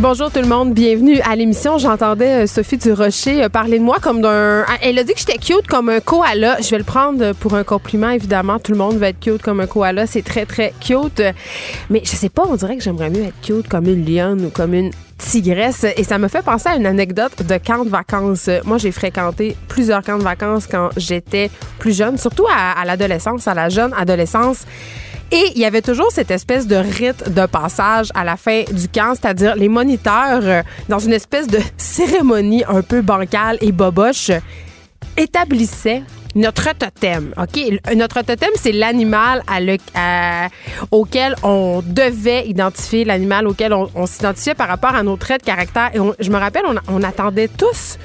Bonjour tout le monde, bienvenue à l'émission. J'entendais euh, Sophie Durocher euh, parler de moi comme d'un. Ah, Elle a dit que j'étais cute comme un koala. Je vais le prendre pour un compliment, évidemment. Tout le monde veut être cute comme un koala. C'est très, très cute. Mais je sais pas, on dirait que j'aimerais mieux être cute comme une lionne ou comme une tigresse. Et ça me fait penser à une anecdote de camp de vacances. Moi, j'ai fréquenté plusieurs camps de vacances quand j'étais plus jeune, surtout à l'adolescence, à la jeune adolescence. Et il y avait toujours cette espèce de rite de passage à la fin du camp, c'est-à-dire les moniteurs, euh, dans une espèce de cérémonie un peu bancale et boboche, établissaient notre totem. OK? Notre totem, c'est l'animal auquel on devait identifier, l'animal auquel on, s'identifiait par rapport à nos traits de caractère. Et je me rappelle, on, on attendait tous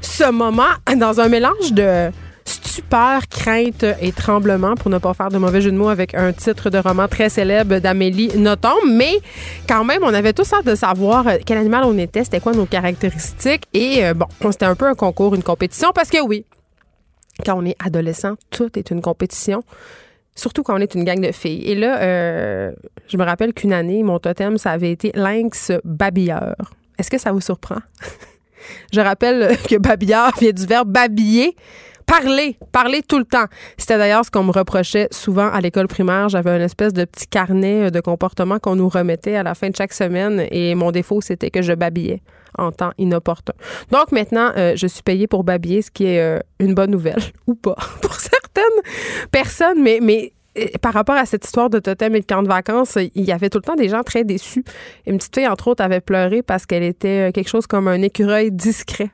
ce moment dans un mélange de stupeur, crainte et tremblement, pour ne pas faire de mauvais jeu de mots avec un titre de roman très célèbre d'Amélie Nothomb. Mais quand même, on avait tous hâte de savoir euh, quel animal on était, c'était quoi nos caractéristiques. Et euh, bon, c'était un peu un concours, une compétition, parce que oui, quand on est adolescent, tout est une compétition. Surtout quand on est une gang de filles. Et là, euh, je me rappelle qu'une année, mon totem, ça avait été lynx babilleur. Est-ce que ça vous surprend? je rappelle que babilleur vient du verbe babiller. Parler, parler tout le temps. C'était d'ailleurs ce qu'on me reprochait souvent à l'école primaire. J'avais une espèce de petit carnet euh, de comportement qu'on nous remettait à la fin de chaque semaine et mon défaut, c'était que je babillais en temps inopportun. Donc maintenant, euh, je suis payée pour babiller, ce qui est euh, une bonne nouvelle, ou pas, pour certaines personnes, mais, mais par rapport à cette histoire de totem et de camp de vacances, il y avait tout le temps des gens très déçus. Une petite fille, entre autres, avait pleuré parce qu'elle était quelque chose comme un écureuil discret.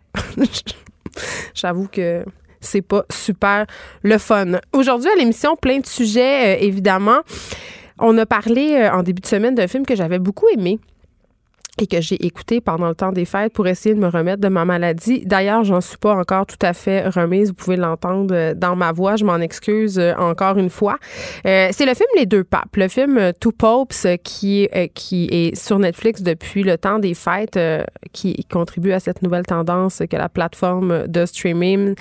J'avoue que c'est pas super le fun. Aujourd'hui, à l'émission, plein de sujets, euh, évidemment. On a parlé euh, en début de semaine d'un film que j'avais beaucoup aimé et que j'ai écouté pendant le temps des fêtes pour essayer de me remettre de ma maladie. D'ailleurs, j'en suis pas encore tout à fait remise. Vous pouvez l'entendre euh, dans ma voix. Je m'en excuse encore une fois. C'est le film Les Deux Papes, le film Two Popes qui, qui est sur Netflix depuis le temps des fêtes, qui contribue à cette nouvelle tendance que la plateforme de streaming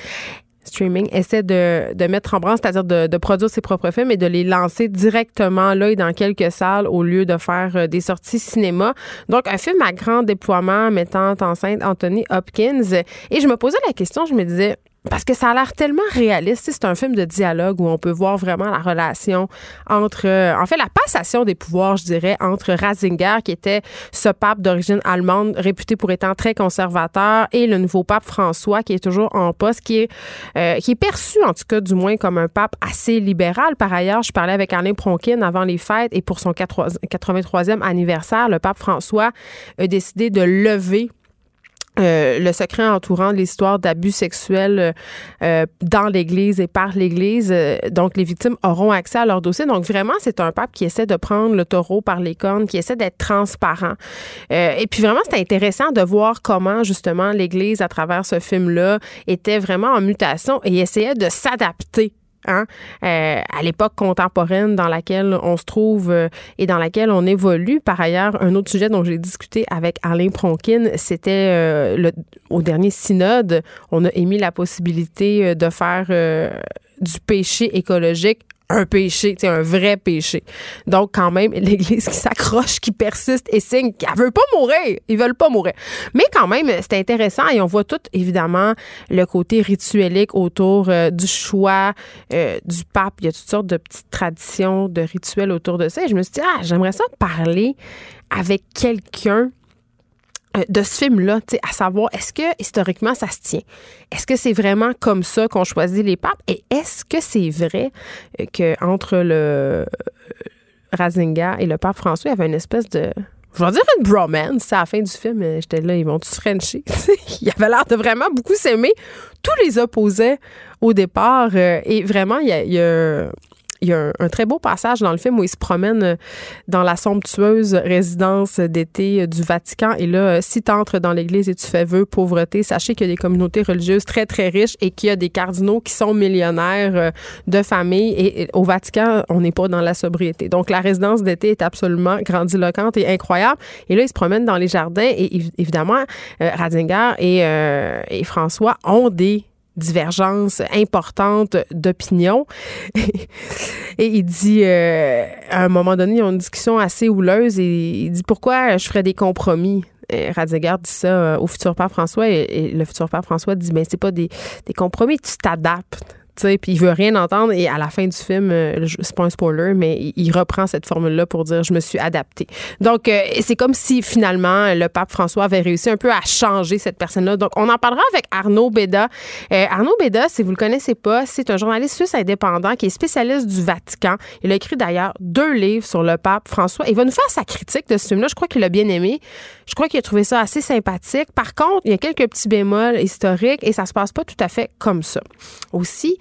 streaming essaie de, mettre en branle, c'est-à-dire de, produire ses propres films et de les lancer directement là et dans quelques salles au lieu de faire euh, des sorties cinéma. Donc, un film à grand déploiement mettant enceinte Anthony Hopkins. Et je me posais la question, je me disais, parce que ça a l'air tellement réaliste. C'est un film de dialogue où on peut voir vraiment la relation entre, euh, en fait, la passation des pouvoirs, je dirais, entre Ratzinger, qui était ce pape d'origine allemande, réputé pour étant très conservateur, et le nouveau pape François, qui est toujours en poste, qui est, euh, qui est perçu, en tout cas, du moins, comme un pape assez libéral. Par ailleurs, je parlais avec Alain Pronkin avant les fêtes, et pour son 83e anniversaire, le pape François a décidé de lever euh, le secret entourant l'histoire d'abus sexuels euh, dans l'Église et par l'Église. Euh, donc, les victimes auront accès à leur dossier. Donc, vraiment, c'est un pape qui essaie de prendre le taureau par les cornes, qui essaie d'être transparent. Euh, et puis, vraiment, c'est intéressant de voir comment, justement, l'Église, à travers ce film-là, était vraiment en mutation et essayait de s'adapter Hein, euh, à l'époque contemporaine dans laquelle on se trouve euh, et dans laquelle on évolue. Par ailleurs, un autre sujet dont j'ai discuté avec Alain Pronkin, c'était euh, au dernier synode, on a émis la possibilité de faire du péché écologique un péché, c'est un vrai péché. Donc, quand même, l'Église qui s'accroche, qui persiste et signe qu'elle veut pas mourir. Ils veulent pas mourir. Mais quand même, c'est intéressant et on voit tout, évidemment, le côté rituelique autour euh, du choix euh, du pape. Il y a toutes sortes de petites traditions, de rituels autour de ça. Et je me suis dit, ah, j'aimerais ça parler avec quelqu'un de ce film-là, à savoir, est-ce que historiquement ça se tient? Est-ce que c'est vraiment comme ça qu'on choisit les papes? Et est-ce que c'est vrai euh, qu'entre le euh, Ratzinger et le pape François, il y avait une espèce de. Je vais dire une bromance. À la fin du film, euh, j'étais là, ils vont tous Frencher. il avait l'air de vraiment beaucoup s'aimer. Tous les opposaient au départ. euh, et vraiment, il y a- y a il y a un, très beau passage dans le film où il se promène dans la somptueuse résidence d'été du Vatican. Et là, si tu entres dans l'église et tu fais vœu pauvreté, sachez qu'il y a des communautés religieuses très, très riches et qu'il y a des cardinaux qui sont millionnaires de famille. Et, au Vatican, on n'est pas dans la sobriété. Donc, la résidence d'été est absolument grandiloquente et incroyable. Et là, il se promène dans les jardins et évidemment, Radinger et, et François ont des divergences importantes d'opinion. et il dit, euh, à un moment donné, ils ont une discussion assez houleuse et il dit pourquoi je ferais des compromis? Et Radinger dit ça euh, au futur père François et, le futur père François dit, mais ben, c'est pas des, des compromis, tu t'adaptes puis il veut rien entendre et à la fin du film, euh, c'est pas un spoiler, mais il reprend cette formule-là pour dire je me suis adapté. Donc euh, c'est comme si finalement le pape François avait réussi un peu à changer cette personne-là. Donc on en parlera avec Arnaud Beda. Euh, Arnaud Beda, si vous le connaissez pas, c'est un journaliste suisse indépendant qui est spécialiste du Vatican. Il a écrit d'ailleurs deux livres sur le pape François. Il va nous faire sa critique de ce film-là. Je crois qu'il l'a bien aimé. Je crois qu'il a trouvé ça assez sympathique. Par contre, il y a quelques petits bémols historiques et ça se passe pas tout à fait comme ça. Aussi,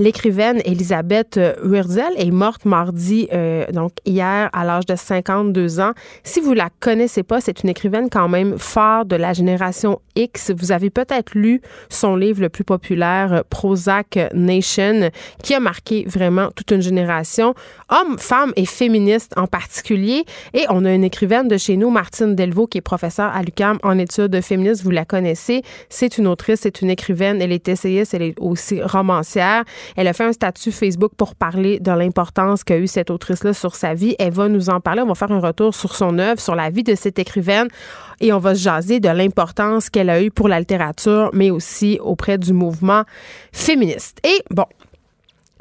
L'écrivaine Elisabeth Wurzel est morte mardi, euh, donc hier, à l'âge de 52 ans. Si vous la connaissez pas, c'est une écrivaine quand même forte de la génération X. Vous avez peut-être lu son livre le plus populaire, Prozac Nation, qui a marqué vraiment toute une génération, hommes, femmes et féministes en particulier. Et on a une écrivaine de chez nous, Martine Delvaux, qui est professeure à l'UQAM en études féministes. Vous la connaissez. C'est une autrice, c'est une écrivaine. Elle est essayiste, elle est aussi romancière. Elle a fait un statut Facebook pour parler de l'importance qu'a eu cette autrice-là sur sa vie. Elle va nous en parler. On va faire un retour sur son œuvre, sur la vie de cette écrivaine et on va se jaser de l'importance qu'elle a eue pour la littérature, mais aussi auprès du mouvement féministe. Et bon,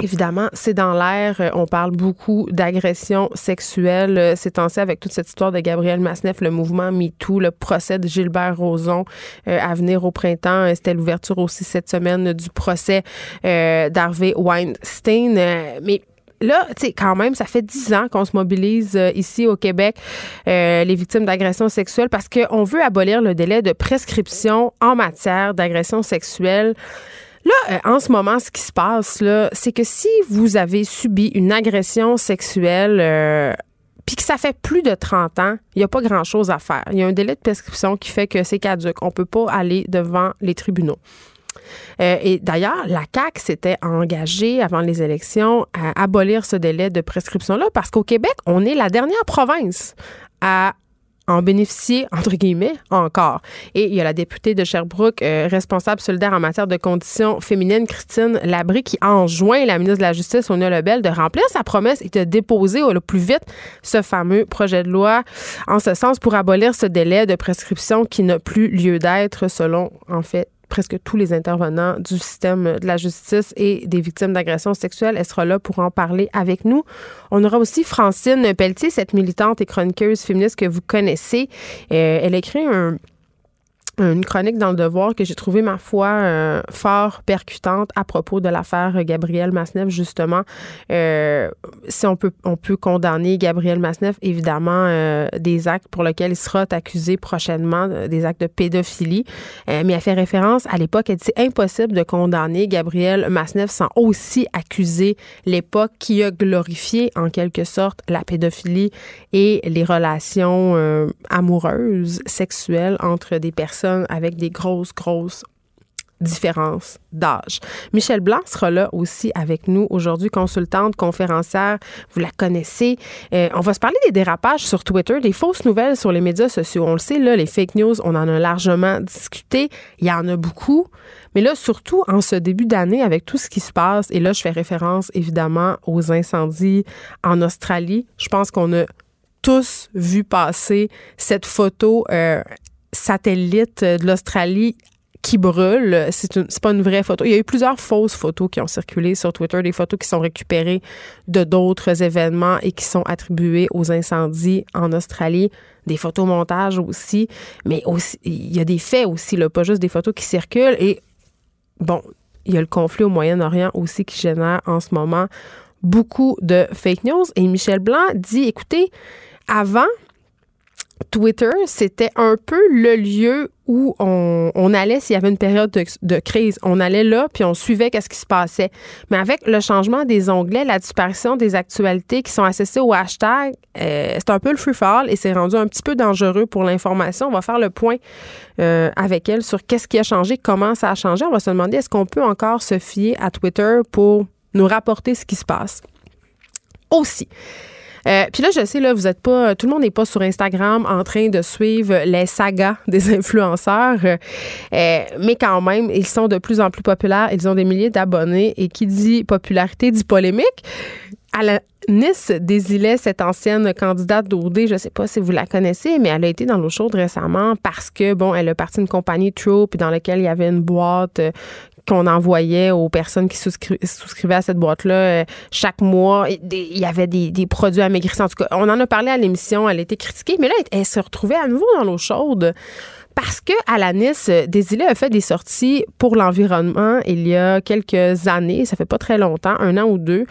Évidemment, c'est dans l'air. On parle beaucoup d'agression sexuelle euh, C'est temps avec toute cette histoire de Gabriel Masneff, le mouvement MeToo, le procès de Gilbert Rozon euh, à venir au printemps. Euh, c'était l'ouverture aussi cette semaine du procès d'Harvey Weinstein. mais là, tu quand même, ça fait dix ans qu'on se mobilise ici au Québec, les victimes d'agression sexuelle, parce qu'on veut abolir le délai de prescription en matière d'agression sexuelle. Là, euh, en ce moment, ce qui se passe, là, c'est que si vous avez subi une agression sexuelle, euh, puis que ça fait plus de 30 ans, il n'y a pas grand-chose à faire. Il y a un délai de prescription qui fait que c'est caduque. On ne peut pas aller devant les tribunaux. Euh, et d'ailleurs, la CAQ s'était engagée avant les élections à abolir ce délai de prescription-là parce qu'au Québec, on est la dernière province à en bénéficier, entre guillemets, encore. Et il y a la députée de Sherbrooke, euh, responsable solidaire en matière de conditions féminines, Christine Labry, qui enjoint la ministre de la Justice, Sonia Lebel, de remplir sa promesse et de déposer au plus vite ce fameux projet de loi en ce sens pour abolir ce délai de prescription qui n'a plus lieu d'être selon, en fait, presque tous les intervenants du système de la justice et des victimes d'agressions sexuelles. Elle sera là pour en parler avec nous. On aura aussi Francine Pelletier, cette militante et chroniqueuse féministe que vous connaissez. Euh, elle écrit un une chronique dans le Devoir que j'ai trouvé ma foi euh, fort percutante à propos de l'affaire Gabriel Masneff justement. Euh, si on peut on peut condamner Gabriel Masneff évidemment euh, des actes pour lesquels il sera accusé prochainement des actes de pédophilie. Mais elle fait référence à l'époque elle dit impossible de condamner Gabriel Masneff sans aussi accuser l'époque qui a glorifié en quelque sorte la pédophilie et les relations amoureuses sexuelles entre des personnes avec des grosses, grosses différences d'âge. Michel Blanc sera là aussi avec nous aujourd'hui, consultante, conférencière, vous la connaissez. Euh, on va se parler des dérapages sur Twitter, des fausses nouvelles sur les médias sociaux. On le sait, là, les fake news, on en a largement discuté. Il y en a beaucoup. Mais là, surtout en ce début d'année, avec tout ce qui se passe, et là, je fais référence évidemment aux incendies en Australie. Je pense qu'on a tous vu passer cette photo euh, satellite de l'Australie qui brûle. C'est pas une vraie photo. Il y a eu plusieurs fausses photos qui ont circulé sur Twitter, des photos qui sont récupérées de d'autres événements et qui sont attribuées aux incendies en Australie. Des photos montages aussi, mais aussi il y a des faits aussi, pas juste des photos qui circulent. Et bon, il y a le conflit au Moyen-Orient aussi qui génère en ce moment beaucoup de fake news. Et Michel Blanc dit, écoutez, avant, Twitter, c'était un peu le lieu où on, allait s'il y avait une période de, crise. On allait là, puis on suivait qu'est-ce qui se passait. Mais avec le changement des onglets, la disparition des actualités qui sont associées au hashtag, euh, c'est un peu le free fall et c'est rendu un petit peu dangereux pour l'information. On va faire le point euh, avec elle sur qu'est-ce qui a changé, comment ça a changé. On va se demander est-ce qu'on peut encore se fier à Twitter pour nous rapporter ce qui se passe? Aussi, euh, puis là, je sais, là, vous êtes pas, tout le monde n'est pas sur Instagram en train de suivre les sagas des influenceurs, euh, mais quand même, ils sont de plus en plus populaires. Ils ont des milliers d'abonnés et qui dit popularité dit polémique. À la Nice désilait cette ancienne candidate d'OD, je ne sais pas si vous la connaissez, mais elle a été dans l'eau chaude récemment parce que, bon, elle a parti d'une compagnie puis dans laquelle il y avait une boîte euh, qu'on envoyait aux personnes qui souscrivaient à cette boîte-là euh, chaque mois. Il y avait des, produits amaigrissants. En tout cas, on en a parlé à l'émission, elle a été critiquée, mais là, elle, se retrouvait à nouveau dans l'eau chaude parce que à la Nice, Desilets a fait des sorties pour l'environnement il y a quelques années, ça fait pas très longtemps, un an ou deux,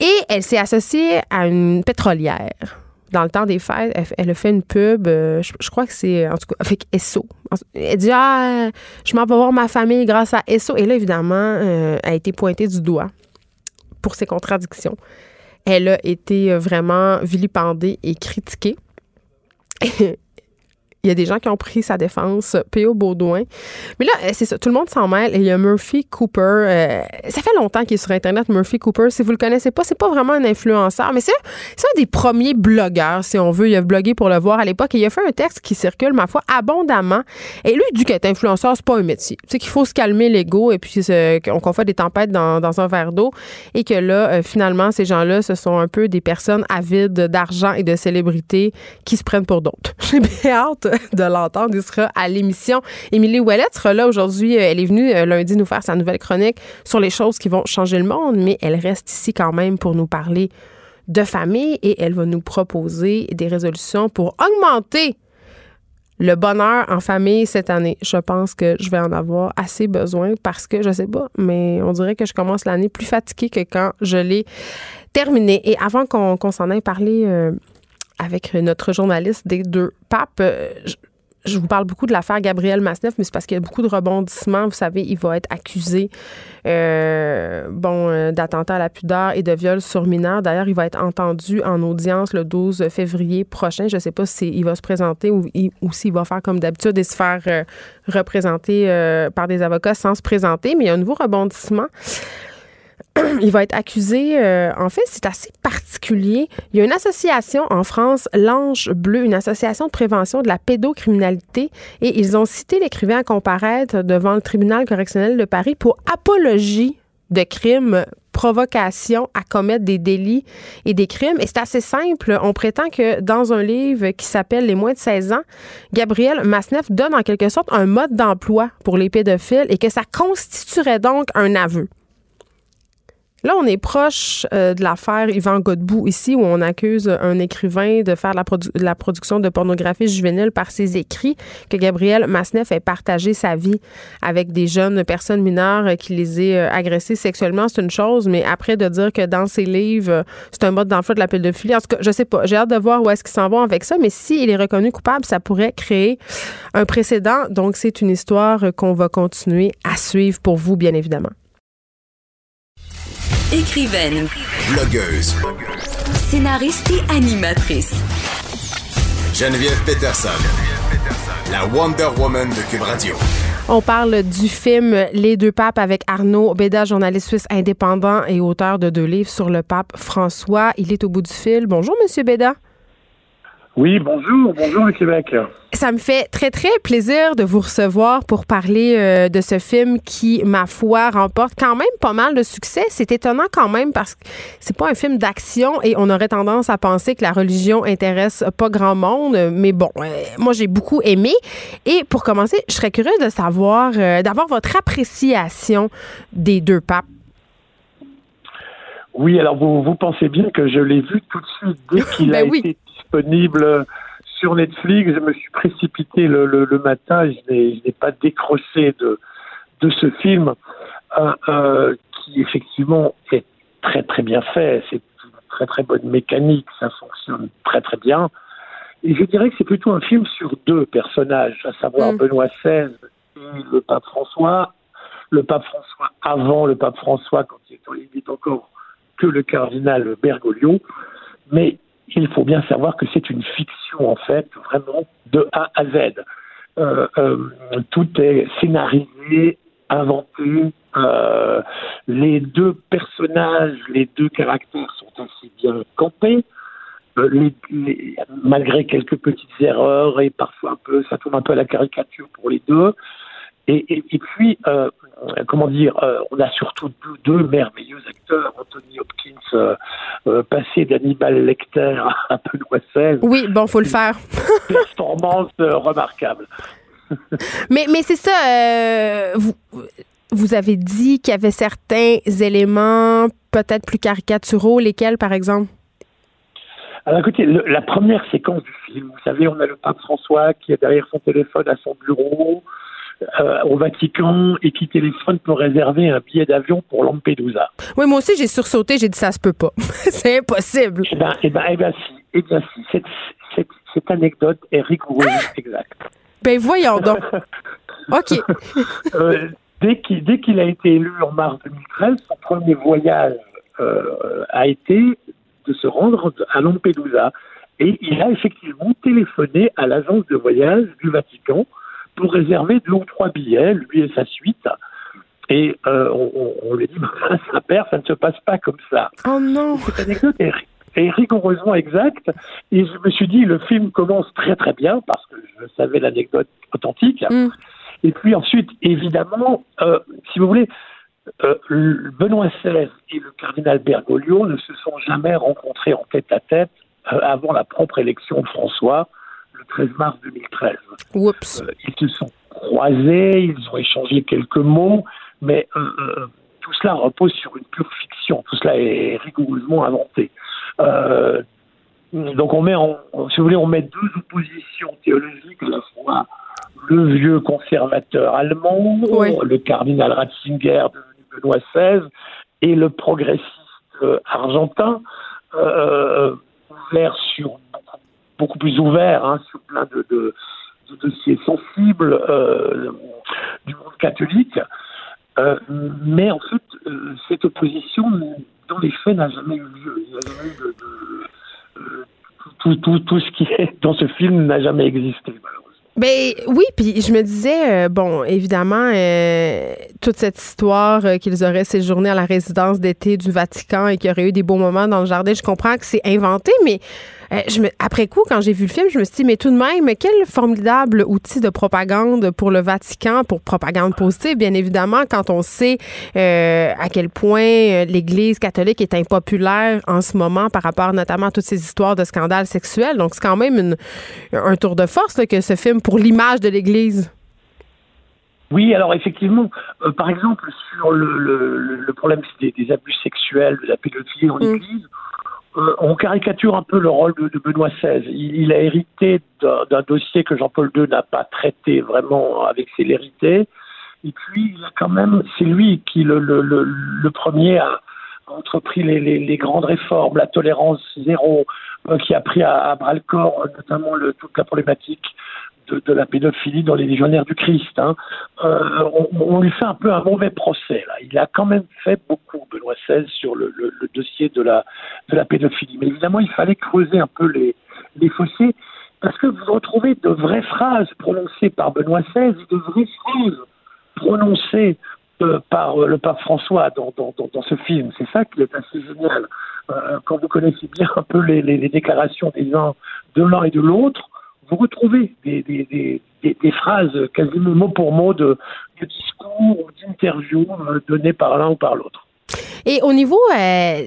et elle s'est associée à une pétrolière dans le temps des fêtes, elle, a fait une pub, euh, je, crois que c'est en tout cas avec Esso. Elle dit Ah, je m'en vais voir ma famille grâce à Esso. Et là, évidemment, euh, elle a été pointée du doigt pour ses contradictions. Elle a été vraiment vilipendée et critiquée. Il y a des gens qui ont pris sa défense, P.O. Baudouin. Mais là, c'est ça, tout le monde s'en mêle. Et il y a Murphy Cooper. Euh, ça fait longtemps qu'il est sur Internet, Murphy Cooper. Si vous le connaissez pas, c'est pas vraiment un influenceur, mais c'est un des premiers blogueurs, si on veut. Il a blogué pour le voir à l'époque et il a fait un texte qui circule, ma foi, abondamment. Et lui, il dit qu'être influenceur, c'est pas un métier. Tu sais qu'il faut se calmer l'ego et puis qu'on fait des tempêtes dans, dans un verre d'eau et que là, euh, finalement, ces gens-là, ce sont un peu des personnes avides d'argent et de célébrité qui se prennent pour d'autres. J'ai bien hâte de l'entendre. Il sera à l'émission. Émilie Ouellette sera là aujourd'hui. Elle est venue euh, lundi nous faire sa nouvelle chronique sur les choses qui vont changer le monde, mais elle reste ici quand même pour nous parler de famille et elle va nous proposer des résolutions pour augmenter le bonheur en famille cette année. Je pense que je vais en avoir assez besoin parce que, je sais pas, mais on dirait que je commence l'année plus fatiguée que quand je l'ai terminée. Et avant qu'on s'en aille parler euh, avec notre journaliste des deux papes. Euh, je, vous parle beaucoup de l'affaire Gabriel Masneff, mais c'est parce qu'il y a beaucoup de rebondissements. Vous savez, il va être accusé euh, bon, euh, d'attentat à la pudeur et de viol sur mineur. D'ailleurs, il va être entendu en audience le 12 février prochain. Je ne sais pas s'il va se présenter ou, ou s'il va faire comme d'habitude et se faire représenter par des avocats sans se présenter, mais il y a un nouveau rebondissement il va être accusé. Euh, en fait, c'est assez particulier. Il y a une association en France, l'Ange Bleu, une association de prévention de la pédocriminalité, et ils ont cité l'écrivain à comparaître devant le tribunal correctionnel de Paris pour apologie de crimes, provocation à commettre des délits et des crimes. Et c'est assez simple. On prétend que dans un livre qui s'appelle Les moins de 16 ans, Gabriel Masneff donne en quelque sorte un mode d'emploi pour les pédophiles et que ça constituerait donc un aveu. Là, on est proche euh, de l'affaire Yvan Godbout ici, où on accuse un écrivain de faire la, la, production de pornographie juvénile par ses écrits, que Gabriel Masneff ait partagé sa vie avec des jeunes personnes mineures euh, qui les aient euh, agressées sexuellement, c'est une chose, mais après de dire que dans ses livres, c'est un mode d'emploi de la pédophilie, en tout cas, je sais pas, j'ai hâte de voir où est-ce qu'ils s'en vont avec ça, mais s'il est reconnu coupable, ça pourrait créer un précédent, donc c'est une histoire qu'on va continuer à suivre pour vous, bien évidemment. Écrivaine. Blogueuse. Scénariste et animatrice. Geneviève Peterson. La Wonder Woman de Cube Radio. On parle du film Les deux papes avec Arnaud Béda, journaliste suisse indépendant et auteur de deux livres sur le pape François. Il est au bout du fil. Bonjour, Monsieur Béda. Oui, bonjour, bonjour le Québec. Ça me fait très, très plaisir de vous recevoir pour parler euh, de ce film qui, ma foi, remporte quand même pas mal de succès. C'est étonnant quand même parce que c'est pas un film d'action et on aurait tendance à penser que la religion intéresse pas grand monde. Mais bon, euh, moi, j'ai beaucoup aimé. Et pour commencer, je serais curieuse de savoir, euh, d'avoir votre appréciation des deux papes. Oui, alors vous, vous pensez bien que je l'ai vu tout de suite dès qu'il ben a été disponible sur Netflix. Je me suis précipité le, le, matin, je n'ai pas décroché de, de ce film euh, euh, qui effectivement est très très bien fait. C'est une très très bonne mécanique, ça fonctionne très très bien. Et je dirais que c'est plutôt un film sur deux personnages, à savoir mm. Benoît XVI et le pape François. Le pape François avant le pape François, quand il est encore que le cardinal Bergoglio. Mais il faut bien savoir que c'est une fiction, en fait, vraiment de A à Z. Euh, euh, tout est scénarisé, inventé. Euh, les deux personnages, les deux caractères sont assez bien campés. malgré quelques petites erreurs et parfois un peu, ça tourne un peu à la caricature pour les deux. Et, puis, euh, comment dire, euh, on a surtout deux, merveilleux acteurs, Anthony Hopkins, euh, passé d'Hannibal Lecter à Benoît XVI. Oui, bon, faut le faire. performance remarquable. mais mais c'est ça, vous, vous avez dit qu'il y avait certains éléments peut-être plus caricaturaux, lesquels par exemple? Alors écoutez, la première séquence du film, vous savez, on a le pape François qui est derrière son téléphone à son bureau, euh, au Vatican et qui téléphone pour réserver un billet d'avion pour Lampedusa. Oui, moi aussi, j'ai sursauté, j'ai dit ça se peut pas. c'est impossible. Eh bien, eh ben, eh ben, si, eh bien, si. Cette, cette, cette anecdote est rigoureuse, exacte. Ben voyons donc. OK. euh, dès qu'il a été élu en mars 2013, son premier voyage euh, a été de se rendre à Lampedusa. Et il a effectivement téléphoné à l'agence de voyage du Vatican pour réserver deux ou trois billets, lui et sa suite. Et euh, on, lui dit, ça perd, ça ne se passe pas comme ça. Oh non Cette anecdote est, rigoureusement exacte. Et je me suis dit, le film commence très très bien, parce que je savais l'anecdote authentique. Mm. Et puis ensuite, évidemment, euh, si vous voulez, euh, Benoît XVI et le cardinal Bergoglio ne se sont jamais rencontrés en tête à tête avant la propre élection de François. 13 mars 2013. Oups. Euh, ils se sont croisés, ils ont échangé quelques mots, mais euh, euh, tout cela repose sur une pure fiction. Tout cela est rigoureusement inventé. donc on met, en, si vous voulez, on met deux oppositions théologiques à la fois le vieux conservateur allemand, le cardinal Ratzinger devenu Benoît XVI, et le progressiste argentin, ouvert sur beaucoup plus ouvert hein, sur plein de, de, dossiers sensibles euh, du monde catholique. Euh, mais en fait, euh, cette opposition, dans les faits, n'a jamais eu lieu. Tout, tout, tout, ce qui est dans ce film n'a jamais existé, malheureusement. Ben oui, puis je me disais, bon, évidemment, toute cette histoire qu'ils auraient séjourné à la résidence d'été du Vatican et qu'il y aurait eu des beaux moments dans le jardin, je comprends que c'est inventé, mais je me, après coup, quand j'ai vu le film, je me suis dit, mais tout de même, quel formidable outil de propagande pour le Vatican, pour propagande positive, bien évidemment, quand on sait euh, à quel point euh, l'Église catholique est impopulaire en ce moment par rapport notamment à toutes ces histoires de scandales sexuels. Donc, c'est quand même une, un tour de force que ce film pour l'image de l'Église. Oui, alors effectivement, par exemple, sur le, le, le problème des, des, abus sexuels, de la pédophilie en mm. Église, euh, on caricature un peu le rôle de, Benoît XVI. Il, a hérité d'un dossier que Jean-Paul II n'a pas traité vraiment avec célérité. Et puis, quand même, c'est lui qui le, premier a entrepris les, grandes réformes, la tolérance zéro, euh, qui a pris à, bras le corps notamment toute la problématique de, la pédophilie dans les légionnaires du Christ. Hein. Euh, on, lui fait un peu un mauvais procès. Il a quand même fait beaucoup, Benoît XVI, sur le, dossier de la, pédophilie. Mais évidemment, il fallait creuser un peu les, fossés, parce que vous retrouvez de vraies phrases prononcées par Benoît XVI, de vraies phrases prononcées euh, par euh, le pape François dans, ce film. C'est ça qui est assez génial. quand vous connaissez bien un peu les, les, les déclarations des uns, de l'un et de l'autre, vous retrouvez des, des, des, des, phrases quasiment mot pour mot de, de discours ou d'interviews euh, données par l'un ou par l'autre. Et au niveau euh,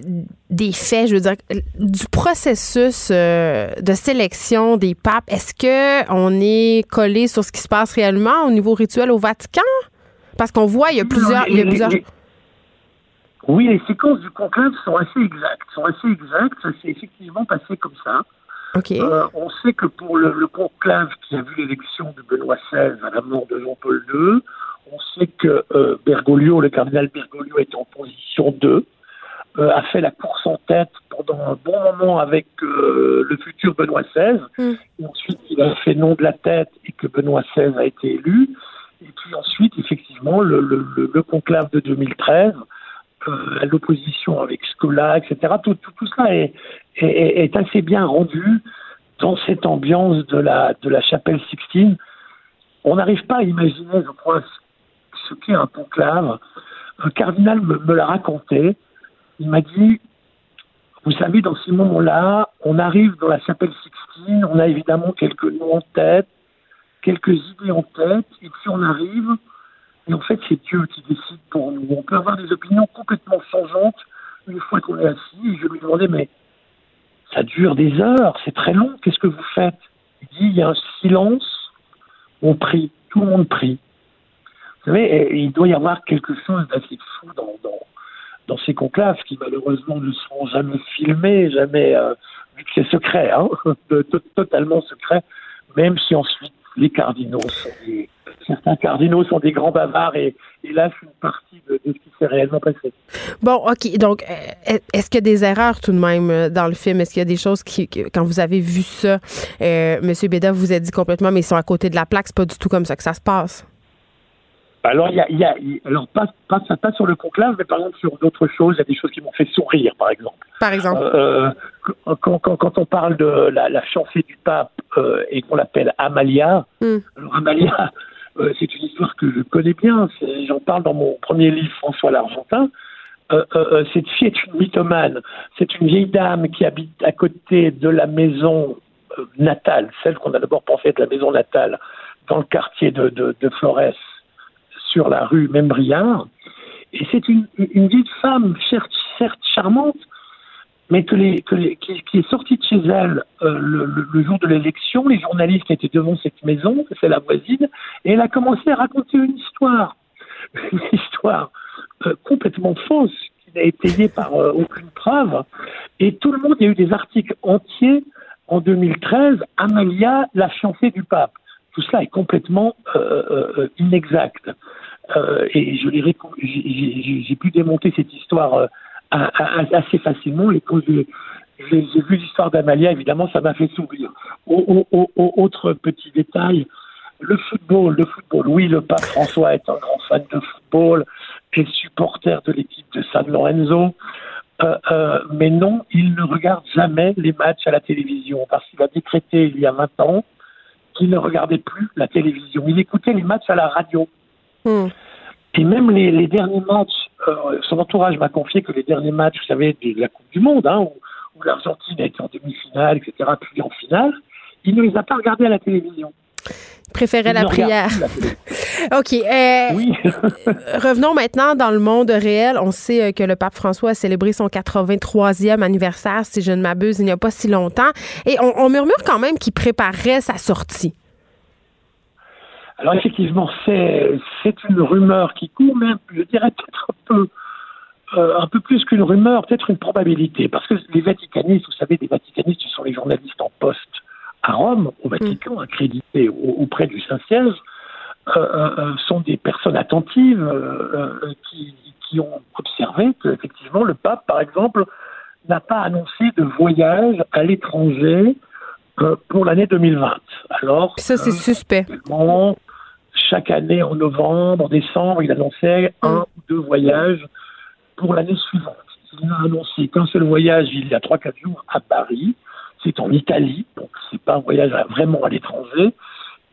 des faits, je veux dire, du processus euh, de sélection des papes, est-ce que on est collé sur ce qui se passe réellement au niveau rituel au Vatican? Parce qu'on voit, il y a plusieurs. il y a plusieurs... Oui, les séquences du conclave sont assez exactes. Sont assez exactes. Ça s'est effectivement passé comme ça. Euh, on sait que pour le, conclave qui a vu l'élection de Benoît XVI à la mort de Jean-Paul II, on sait que euh, Bergoglio, le cardinal Bergoglio, est en position 2, euh, a fait la course en tête pendant un bon moment avec le futur Benoît XVI. Mm. Et ensuite, il a fait nom de la tête et que Benoît XVI a été élu. Et puis ensuite, effectivement, le, le, le conclave de 2013, euh, à l'opposition avec Scola, etc. Tout, tout, tout cela est, assez bien rendu dans cette ambiance de la, de la chapelle Sixtine. On n'arrive pas à imaginer, je crois, ce qu'est un conclave. Un cardinal me, me l'a raconté. Il m'a dit, vous savez, dans ces moments-là, on arrive dans la chapelle Sixtine, on a évidemment quelques noms en tête, quelques idées en tête, et puis on arrive, et en fait, c'est Dieu qui décide pour nous. On peut avoir des opinions complètement changeantes une fois qu'on est assis. Je lui demandais, mais ça dure des heures, c'est très long, qu'est-ce que vous faites? Il dit, il y a un silence, on prie, tout le monde prie. Vous savez, il doit y avoir quelque chose d'assez fou dans, ces conclaves qui malheureusement ne seront jamais filmés, jamais, euh, vu que c'est secret, hein, totalement secret, même si ensuite les cardinaux sont des, certains cardinaux sont des grands bavards et, là, c'est une partie de, ce qui s'est réellement passé. Bon, OK. Donc, euh, est-ce qu'il y a des erreurs tout de même euh, dans le film? Est-ce qu'il y a des choses qui, quand vous avez vu ça, euh, M. Béda vous a dit complètement, mais ils sont à côté de la plaque, c'est pas du tout comme ça que ça se passe? Alors, il y a, y a, alors pas, pas, pas sur le conclave, mais par exemple sur d'autres choses, il y a des choses qui m'ont fait sourire, par exemple. Par exemple. Euh, quand, quand, quand, on parle de la, la fiancée du pape euh, et qu'on l'appelle Amalia, hmm. alors Amalia, euh, c'est une histoire que je connais bien. J'en parle dans mon premier livre, François l'Argentin. Euh, euh, cette fille est une mythomane. C'est une vieille dame qui habite à côté de la maison natale, celle qu'on a d'abord pensé être la maison natale, dans le quartier de, de, de Flores, sur la rue Membriard. Et c'est une, une vieille femme, certes, charmante, mais qui, est sortie de chez elle euh, le, jour de l'élection, les journalistes étaient devant cette maison, c'est la voisine, et elle a commencé à raconter une histoire, une histoire euh, complètement fausse, qui n'a été étayée par euh, aucune preuve, et tout le monde, il y a eu des articles entiers en 2013, Amalia, la fiancée du pape. Tout cela est complètement inexact. et je j'ai pu démonter cette histoire assez facilement. Et j'ai vu l'histoire d'Amalia, évidemment, ça m'a fait sourire. autre petit détail, le football, le football. Oui, le pape François est un grand fan de football, est supporter de l'équipe de San Lorenzo. Euh, euh, mais non, il ne regarde jamais les matchs à la télévision parce qu'il a décrété il y a 20 ans qu'il ne regardait plus la télévision. Il écoutait les matchs à la radio. Hmm. Et même les, les derniers matchs, euh, son entourage m'a confié que les derniers matchs, vous savez, de la Coupe du Monde, hein, où, où l'Argentine été en demi-finale, etc., puis en finale, il ne les a pas regardés à la télévision. Préférait la prière. OK. Euh, oui. revenons maintenant dans le monde réel. On sait euh, que le pape François a célébré son 83e anniversaire, si je ne m'abuse, il n'y a pas si longtemps. Et on, on murmure quand même qu'il préparerait sa sortie. Alors effectivement, c'est une rumeur qui court, mais je dirais peut-être un peu euh, un peu plus qu'une rumeur, peut-être une probabilité, parce que les vaticanistes, vous savez, les vaticanistes, ce sont les journalistes en poste à Rome, au Vatican, mm. accrédités auprès du Saint-Siège, euh, euh, euh, sont des personnes attentives qui, qui ont observé qu'effectivement le pape, par exemple, n'a pas annoncé de voyage à l'étranger pour l'année 2020. Alors, ça c'est suspect chaque année en novembre, en décembre, il annonçait un mm. ou deux voyages pour l'année suivante. Il n'a annoncé qu'un seul voyage il y a trois, quatre jours à Paris. C'est en Italie, donc c'est pas un voyage vraiment à l'étranger.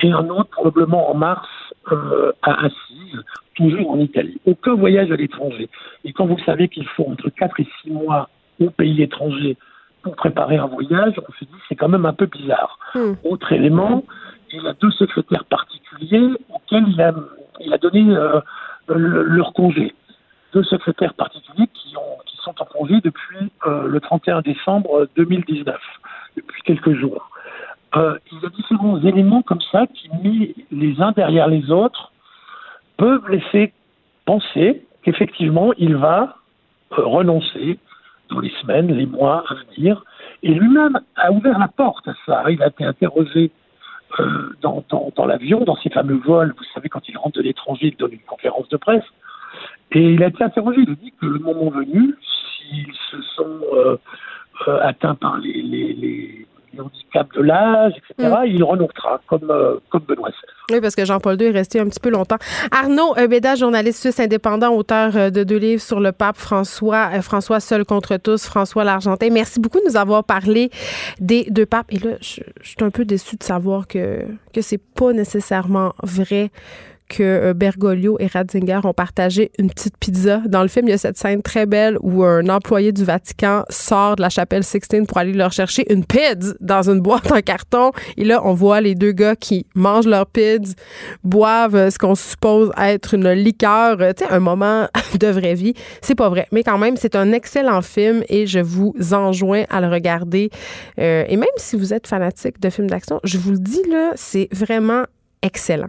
Et un autre probablement en mars euh, à Assise, toujours en Italie. Aucun voyage à l'étranger. Et quand vous savez qu'il faut entre quatre et six mois au pays étranger pour préparer un voyage, on se dit c'est quand même un peu bizarre. Mm. Autre élément, il a deux secrétaires particuliers auxquels il a, il a donné euh, leur congé. Deux secrétaires particuliers qui, ont, qui sont en congé depuis euh, le 31 décembre 2019, depuis quelques jours. Euh, il y a différents éléments comme ça qui, mis les uns derrière les autres, peuvent laisser penser qu'effectivement, il va renoncer dans les semaines, les mois à venir. Et lui-même a ouvert la porte à ça. Il a été interrogé euh, dans, l'avion, dans ces fameux vols, vous savez, quand il rentre de l'étranger, il donne une conférence de presse. Et il a été interrogé, il a dit que le moment venu, s'ils se sont euh, atteints par les, les handicap de l'âge, etc., mm. il renoncera, comme, euh, comme Benoît XVI. Oui, parce que Jean-Paul II est resté un petit peu longtemps. Arnaud Béda, journaliste suisse indépendant, auteur euh, de deux livres sur le pape François, euh, François seul contre tous, François l'Argentin. Merci beaucoup de nous avoir parlé des deux papes. Et là, je, je suis un peu déçue de savoir que, que c'est pas nécessairement vrai que euh, Bergoglio et Ratzinger ont partagé une petite pizza. Dans le film, il y a cette scène très belle où un employé du Vatican sort de la chapelle Sixtine pour aller leur chercher une pizza dans une boîte en carton. Et là, on voit les deux gars qui mangent leur pizza, boivent euh, ce qu'on suppose être une liqueur, euh, tu sais, un moment de vraie vie. C'est pas vrai, mais quand même, c'est un excellent film et je vous enjoins à le regarder. et même si vous êtes fanatique de films d'action, je vous le dis là, c'est vraiment excellent.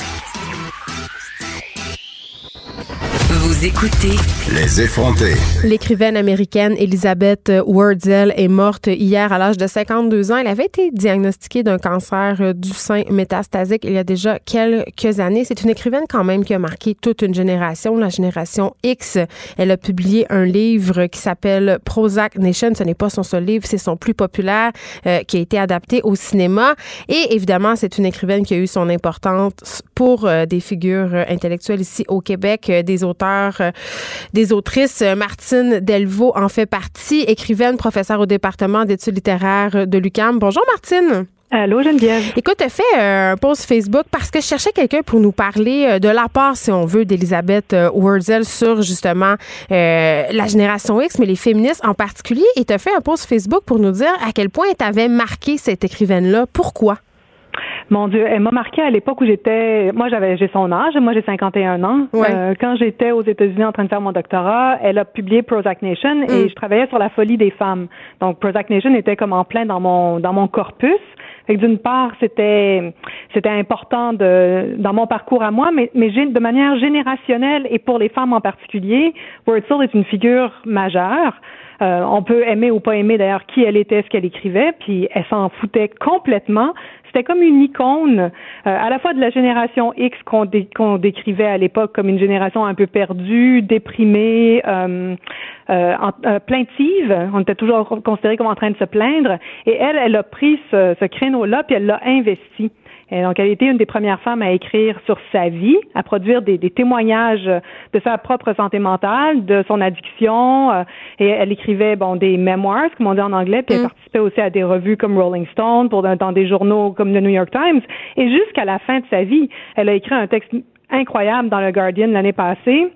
Vous écoutez Les effrontés. L'écrivaine américaine Elizabeth Wurzel est morte hier à l'âge de 52 ans. Elle avait été diagnostiquée d'un cancer du sein métastasique il y a déjà quelques années. C'est une écrivaine quand même qui a marqué toute une génération, la génération X. Elle a publié un livre qui s'appelle Prozac Nation. Ce n'est pas son seul livre, c'est son plus populaire euh, qui a été adapté au cinéma. Et évidemment, c'est une écrivaine qui a eu son importance pour euh, des figures intellectuelles ici au Québec, euh, des auteurs euh, des autrices. Martine Delvaux en fait partie, écrivaine, professeure au département d'études littéraires de l'UCAM. Bonjour Martine. Allô, Geneviève. Écoute, tu as fait euh, un post Facebook parce que je cherchais quelqu'un pour nous parler euh, de l'apport, si on veut, d'Elisabeth Wurzel sur justement la génération X, mais les féministes en particulier. Et tu as fait un post Facebook pour nous dire à quel point tu avais marqué cette écrivaine-là. Pourquoi? Mon Dieu, elle m'a marqué à l'époque où j'étais. Moi, j'avais, j'ai son âge. Moi, j'ai 51 ans. Euh, quand j'étais aux États-Unis en train de faire mon doctorat, elle a publié Prozac Nation et mm. je travaillais sur la folie des femmes. Donc, Prozac Nation était comme en plein dans mon dans mon corpus. Fait d'une part, c'était c'était important de dans mon parcours à moi, mais mais de manière générationnelle et pour les femmes en particulier, Wurzel est une figure majeure. Euh, on peut aimer ou pas aimer d'ailleurs qui elle était, ce qu'elle écrivait, puis elle s'en foutait complètement. C'était comme une icône euh, à la fois de la génération X qu'on décrivait à l'époque comme une génération un peu perdue, déprimée, euh, euh, plaintive. On était toujours considéré comme en train de se plaindre. Et elle, elle a pris ce, ce créneau-là puis elle l'a investi. Et donc, elle a été une des premières femmes à écrire sur sa vie, à produire des, des témoignages de sa propre santé mentale, de son addiction. Euh, et elle écrivait, bon, des memoirs, comme on dit en anglais, puis elle mm. participait aussi à des revues comme Rolling Stone, pour, dans des journaux comme le New York Times. Et jusqu'à la fin de sa vie, elle a écrit un texte incroyable dans le Guardian l'année passée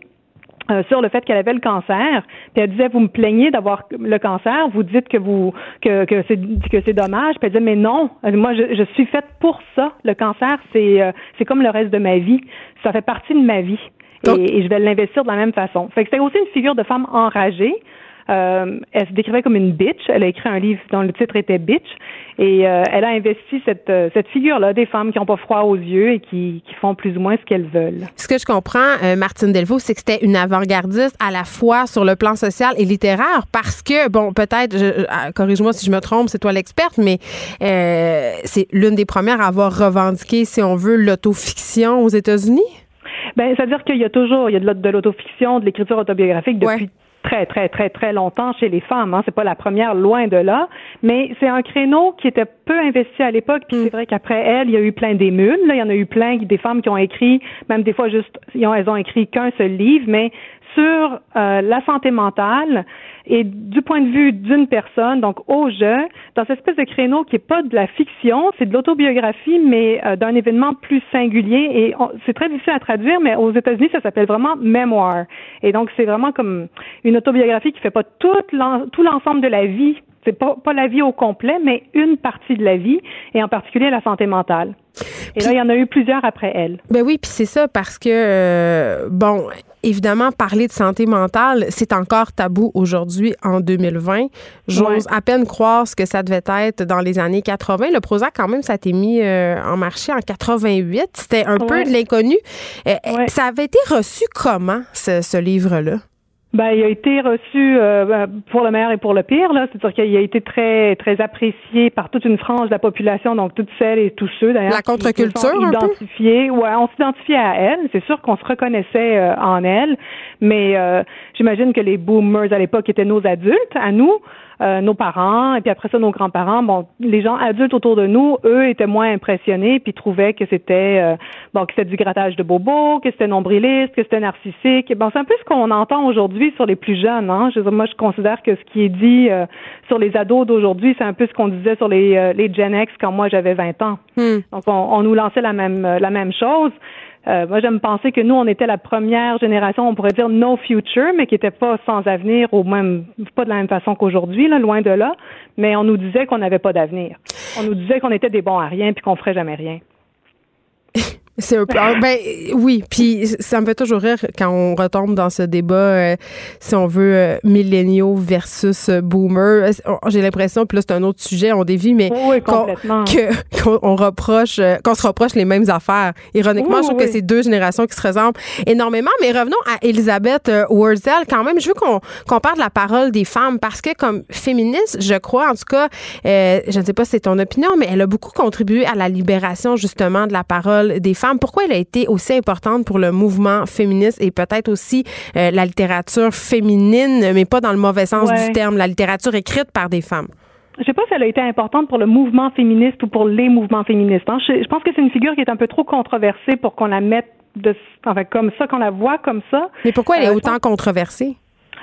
euh, sur le fait qu'elle avait le cancer. Puis elle disait vous me plaignez d'avoir le cancer, vous dites que vous que que c'est que c'est dommage. Puis elle disait mais non, moi je, je suis faite pour ça. Le cancer c'est euh, c'est comme le reste de ma vie, ça fait partie de ma vie. Et, et, je vais l'investir de la même façon. Fait que c'est aussi une figure de femme enragée. Euh, elle se décrivait comme une bitch. Elle a écrit un livre dont le titre était Bitch. Et euh, elle a investi cette, euh, cette figure-là des femmes qui n'ont pas froid aux yeux et qui, qui font plus ou moins ce qu'elles veulent. Ce que je comprends, Martine Delvaux, c'est que c'était une avant-gardiste à la fois sur le plan social et littéraire parce que, bon, peut-être, corrige-moi si je me trompe, c'est toi l'experte, mais c'est l'une des premières à avoir revendiqué, si on veut, l'autofiction aux États-Unis? Ben, c'est-à-dire qu'il y a toujours, il y a de l'autofiction, de l'écriture autobiographique depuis très, très, très, très longtemps chez les femmes. Hein. C'est pas la première, loin de là. Mais c'est un créneau qui était peu investi à l'époque. Puis c'est mm. vrai qu'après elle, il y a eu plein d'émules. Là, il y en a eu plein des femmes qui ont écrit, même des fois juste, elles ont écrit qu'un seul livre, mais sur euh, la santé mentale et du point de vue d'une personne, donc au jeu, dans cette espèce de créneau qui est pas de la fiction, c'est de l'autobiographie, mais euh, d'un événement plus singulier. Et c'est très difficile à traduire, mais aux États-Unis, ça s'appelle vraiment mémoire. Et donc, c'est vraiment comme une autobiographie qui fait pas tout l'ensemble de la vie c'est pas, pas la vie au complet, mais une partie de la vie, et en particulier la santé mentale. Et là, il y en a eu plusieurs après elle. Ben oui, puis c'est ça parce que, euh, bon, évidemment, parler de santé mentale, c'est encore tabou aujourd'hui en 2020. J'ose à peine croire ce que ça devait être dans les années 80. Le Prozac, quand même, ça a été mis euh, en marché en 88. C'était un peu de l'inconnu. Euh, ça avait été reçu comment, ce livre-là? Ben, il a été reçu euh, ben, pour le meilleur et pour le pire. Là, c'est-à-dire qu'il a été très très apprécié par toute une frange de la population, donc toutes celles et tous ceux d'ailleurs. La contre-culture, un peu? Ouais, on s'identifiait à elle. C'est sûr qu'on se reconnaissait euh, en elle, mais euh, j'imagine que les boomers à l'époque étaient nos adultes, à nous. Euh, nos parents et puis après ça nos grands-parents. Bon, les gens adultes autour de nous, eux, étaient moins impressionnés puis trouvaient que c'était euh, bon que c'était du grattage de bobo, que c'était nombriliste, que c'était narcissique. Bon, c'est un peu ce qu'on entend aujourd'hui sur les plus jeunes. Hein? Je moi, je considère que ce qui est dit euh, sur les ados d'aujourd'hui, c'est un peu ce qu'on disait sur les les Gen X quand moi j'avais 20 ans. Hmm. Donc on, on, nous lançait la même la même chose. Euh, moi, j'aime penser que nous, on était la première génération, on pourrait dire no future, mais qui n'était pas sans avenir, au même pas de la même façon qu'aujourd'hui, loin de là. Mais on nous disait qu'on n'avait pas d'avenir. On nous disait qu'on était des bons à rien puis qu'on ferait jamais rien. C'est un peu. Ah, ben oui, puis ça me fait toujours rire quand on retombe dans ce débat, euh, si on veut, euh, milléniaux versus euh, boomers. J'ai l'impression, puis là, c'est un autre sujet, on dévie, mais qu'on reproche, qu'on se reproche les mêmes affaires. Ironiquement, je trouve que c'est deux générations qui se ressemblent énormément. Mais revenons à Elisabeth Wurzel, quand même. Je veux qu'on qu'on parle de la parole des femmes parce que, comme féministe, je crois, en tout cas, je ne sais pas si c'est ton opinion, mais elle a beaucoup contribué à la libération, justement, de la parole des femmes pourquoi elle a été aussi importante pour le mouvement féministe et peut-être aussi euh, la littérature féminine, mais pas dans le mauvais sens du terme, la littérature écrite par des femmes? Je sais pas si elle a été importante pour le mouvement féministe ou pour les mouvements féministes. Hein. Je, pense que c'est une figure qui est un peu trop controversée pour qu'on la mette de, enfin, comme ça, qu'on la voit comme ça. Mais pourquoi elle est euh, autant controversée?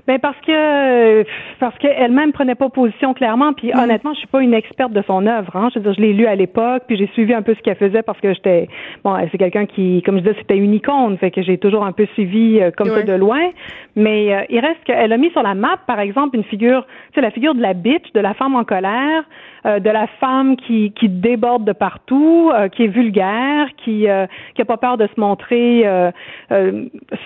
Ben parce que parce qu'elle-même prenait pas position clairement. Puis mm. honnêtement, je suis pas une experte de son œuvre. Hein. Je veux dire, je l'ai lu à l'époque, puis j'ai suivi un peu ce qu'elle faisait parce que j'étais bon, c'est quelqu'un qui, comme je disais, c'était une icône, fait que j'ai toujours un peu suivi euh, comme ça de loin. Mais euh, il reste qu'elle a mis sur la map, par exemple, une figure, tu sais, la figure de la bitch, de la femme en colère, euh, de la femme qui, qui déborde de partout, euh, qui est vulgaire, qui euh, qui a pas peur de se montrer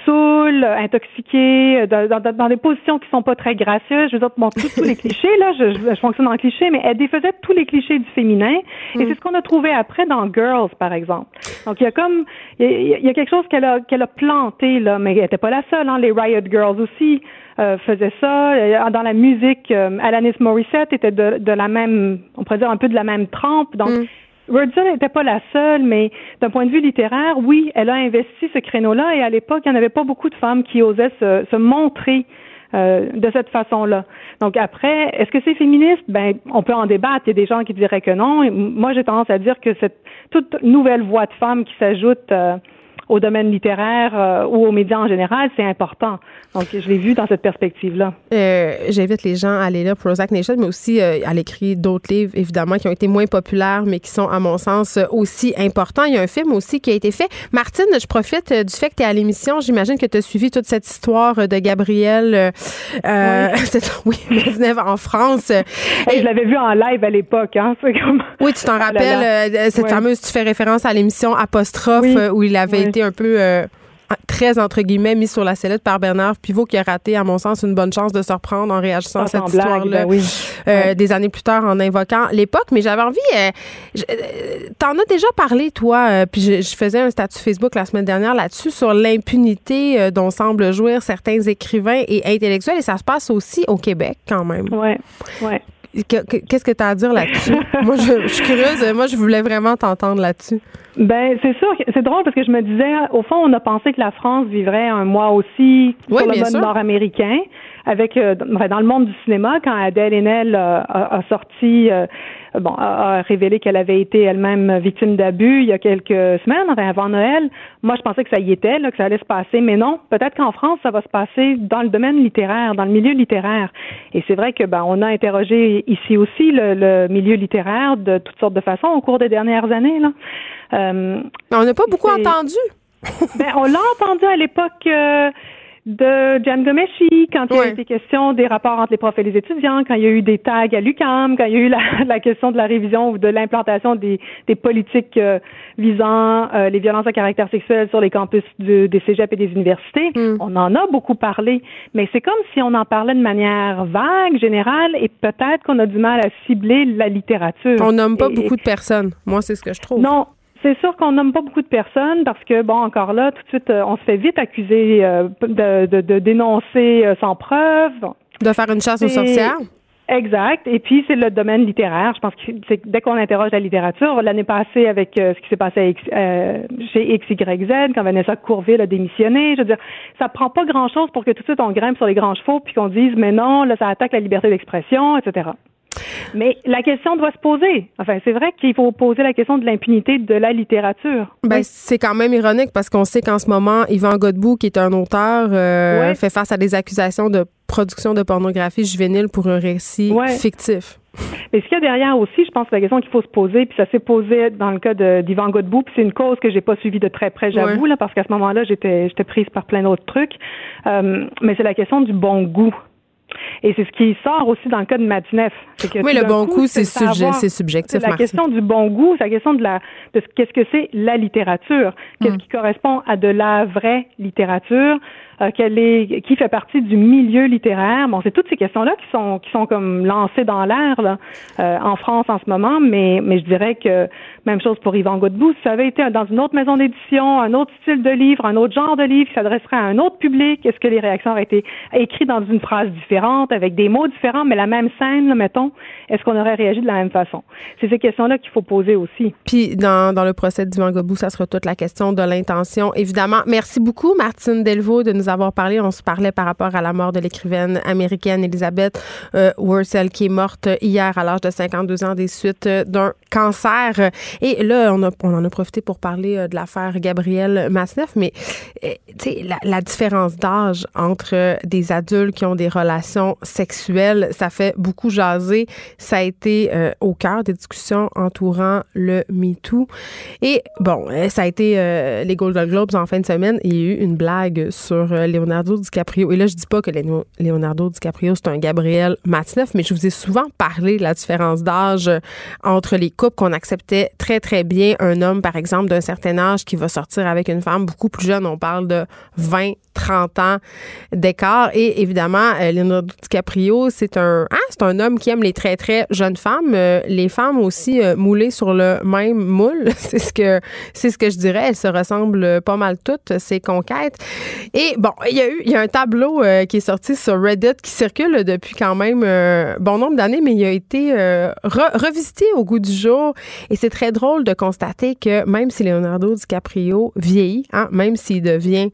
saoule, intoxiquée, dans, dans, dans, des positions qui sont pas très gracieuses. Je veux dire, bon, tous, les clichés là, je, je, fonctionne en cliché, mais elle défaisait tous les clichés du féminin. Et mm. c'est ce qu'on a trouvé après dans Girls, par exemple. Donc il y a comme il y a, quelque chose qu'elle a qu'elle a planté là, mais elle était pas la seule. Hein, les Riot Girls aussi. Euh, faisait ça. Euh, dans la musique, euh, Alanis Morissette était de, de, la même, on pourrait dire un peu de la même trempe. Donc, mm. n'était pas la seule, mais d'un point de vue littéraire, oui, elle a investi ce créneau-là et à l'époque, il n'y en avait pas beaucoup de femmes qui osaient se, se montrer euh, de cette façon-là. Donc après, est-ce que c'est féministe? Ben, on peut en débattre. Il y a des gens qui diraient que non. moi, j'ai tendance à dire que cette toute nouvelle voix de femme qui s'ajoute au domaine littéraire euh, ou aux médias en général, c'est important. Donc, je l'ai vu dans cette perspective-là. Euh, J'invite les gens à aller là, Prozac Nation, mais aussi euh, à l'écrit d'autres livres, évidemment, qui ont été moins populaires, mais qui sont, à mon sens, aussi importants. Il y a un film aussi qui a été fait. Martine, je profite du fait que tu es à l'émission. J'imagine que tu as suivi toute cette histoire de Gabriel euh, oui. oui en France. Et je l'avais vu en live à l'époque. Hein, comme... Oui, tu t'en ah rappelles, cette fameuse, tu fais référence à l'émission Apostrophe, où il avait été un peu euh, très, entre guillemets, mis sur la sellette par Bernard Pivot, qui a raté, à mon sens, une bonne chance de se reprendre en réagissant à cette histoire-là ben euh, des années plus tard en invoquant l'époque. Mais j'avais envie... Euh, t'en as déjà parlé, toi, puis je, faisais un statut Facebook la semaine dernière là-dessus, sur l'impunité dont semblent jouir certains écrivains et intellectuels, et ça se passe aussi au Québec, quand même. Oui, oui. Qu'est-ce que tu as à dire là-dessus? moi, je, suis curieuse. Moi, je voulais vraiment t'entendre là-dessus. Ben, c'est sûr. C'est drôle parce que je me disais, au fond, on a pensé que la France vivrait un mois aussi sur le mode nord-américain avec euh, dans le monde du cinéma quand Adèle Haenel euh, a, sorti euh, bon a, révélé qu'elle avait été elle-même victime d'abus il y a quelques semaines avant Noël. Moi, je pensais que ça y était, là, que ça allait se passer, mais non. Peut-être qu'en France, ça va se passer dans le domaine littéraire, dans le milieu littéraire. Et c'est vrai que ben on a interrogé ici aussi le, milieu littéraire de toutes sortes de façons au cours des dernières années. Là. on n'a pas beaucoup entendu. ben, on l'a entendu à l'époque de Jan Gomeshi, quand il y a été question des rapports entre les profs et les étudiants, quand il y a eu des tags à l'UCAM, quand il y a eu la, la question de la révision ou de l'implantation des, des, politiques euh, visant euh, les violences à caractère sexuel sur les campus des cégeps et des universités. Hmm. On en a beaucoup parlé, mais c'est comme si on en parlait de manière vague, générale, et peut-être qu'on a du mal à cibler la littérature. On nomme pas beaucoup de personnes. Moi, c'est ce que je trouve. Non, C'est sûr qu'on nomme pas beaucoup de personnes parce que, bon, encore là, tout de suite, euh, on se fait vite accuser euh, de, de, de, dénoncer euh, sans preuve. De faire une chasse aux sorcières? Exact. Et puis, c'est le domaine littéraire. Je pense que c'est dès qu'on interroge la littérature, l'année passée avec ce qui s'est passé chez XYZ, quand Vanessa Courville a démissionné, je veux dire, ça prend pas grand-chose pour que tout de suite on grimpe sur les grands chevaux puis qu'on dise, mais non, là, ça attaque la liberté d'expression, etc. Mais la question doit se poser. Enfin, c'est vrai qu'il faut poser la question de l'impunité de la littérature. Ben, c'est quand même ironique parce qu'on sait qu'en ce moment, Yvan Godbout, qui est un auteur, euh, fait face à des accusations de production de pornographie juvénile pour un récit fictif. Mais ce qu'il y a derrière aussi, je pense que la question qu'il faut se poser, puis ça s'est posé dans le cas d'Yvan Godbout, puis c'est une cause que j'ai pas suivie de très près, j'avoue, là, parce qu'à ce moment-là, j'étais j'étais prise par plein d'autres trucs. Euh, mais c'est la question du bon goût. Et c'est ce qui sort aussi dans le cas de Matineff. Oui, le bon goût, c'est subjectif. C'est la question du bon goût, c'est la question de la de qu'est-ce que c'est la littérature, qu'est-ce mm. qui correspond à de la vraie littérature, euh, est, qui fait partie du milieu littéraire. Bon, c'est toutes ces questions-là qui sont qui sont comme lancées dans l'air là, euh, en France en ce moment, mais mais je dirais que même chose pour Yvan Godbout. Si ça avait été dans une autre maison d'édition, un autre style de livre, un autre genre de livre qui s'adresserait à un autre public, est-ce que les réactions auraient été écrites dans une phrase différente, avec des mots différents, mais la même scène, là, mettons, est-ce qu'on aurait réagi de la même façon? C'est ces questions-là qu'il faut poser aussi. Puis dans, dans le procès d'Yvan Godbout, ça sera toute la question de l'intention, évidemment. Merci beaucoup, Martine Delvaux, de nous avoir parlé. On se parlait par rapport à la mort de l'écrivaine américaine Elizabeth euh, qui est morte hier à l'âge de 52 ans des suites euh, d'un cancer. Et là, on, a, on en a profité pour parler euh, de l'affaire Gabrielle Masneff, mais euh, la, la différence d'âge entre des adultes qui ont des relations sexuelles, ça fait beaucoup jaser. Ça a été au cœur des discussions entourant le MeToo. Et bon, ça a été les Golden Globes en fin de semaine. Il y a eu une blague sur Leonardo DiCaprio. Et là, je dis pas que Leonardo DiCaprio, c'est un Gabriel Matineuf, mais je vous ai souvent parlé de la différence d'âge entre les couples qu'on acceptait très, très bien. Un homme, par exemple, d'un certain âge qui va sortir avec une femme beaucoup plus jeune. On parle de 20, 30 ans d'écart. Et évidemment, euh, Leonardo DiCaprio, c'est un, hein, c'est un homme qui aime les très, très jeunes femmes. Euh, les femmes aussi euh, moulées sur le même moule. c'est ce que, c'est ce que je dirais. Elles se ressemblent pas mal toutes, ces conquêtes. Et bon, il y a eu, il y a un tableau qui est sorti sur Reddit qui circule depuis quand même bon nombre d'années, mais il a été revisité au goût du jour. Et c'est très drôle de constater que même si Leonardo DiCaprio vieillit, hein, même s'il devient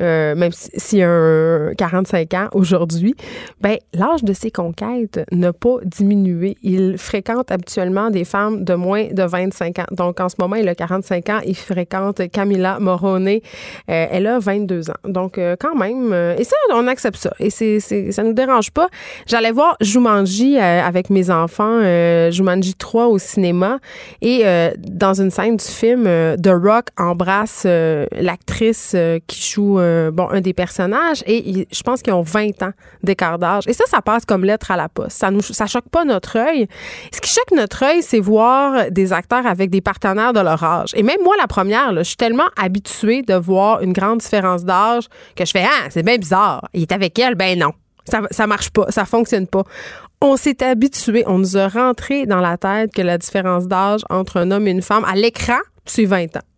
euh, même s'il a 45 ans aujourd'hui, ben, l'âge de ses conquêtes n'a pas diminué. Il fréquente habituellement des femmes de moins de 25 ans. Donc, en ce moment, il a 45 ans. Il fréquente Camilla Morone. Euh, elle a 22 ans. Donc, euh, quand même, et ça, on accepte ça. Et c'est, c'est, ça nous dérange pas. J'allais voir Jumanji avec mes enfants, Jumanji 3 au cinéma. Et dans une scène du film, The Rock embrasse l'actrice qui joue euh, un des personnages et je pense qu'ils ont 20 ans d'écart d'âge. Et ça, ça passe comme lettre à la poste. Ça ça choque pas notre œil. Ce qui choque notre œil, c'est voir des acteurs avec des partenaires de leur âge. Et même moi, la première, je suis tellement habituée de voir une grande différence d'âge que je fais, ah, c'est bien bizarre. Il est avec elle? Ben non. Ça, ça marche pas, ça fonctionne pas. On s'est habitué, on nous a rentré dans la tête que la différence d'âge entre un homme et une femme à l'écran, c'est 20 ans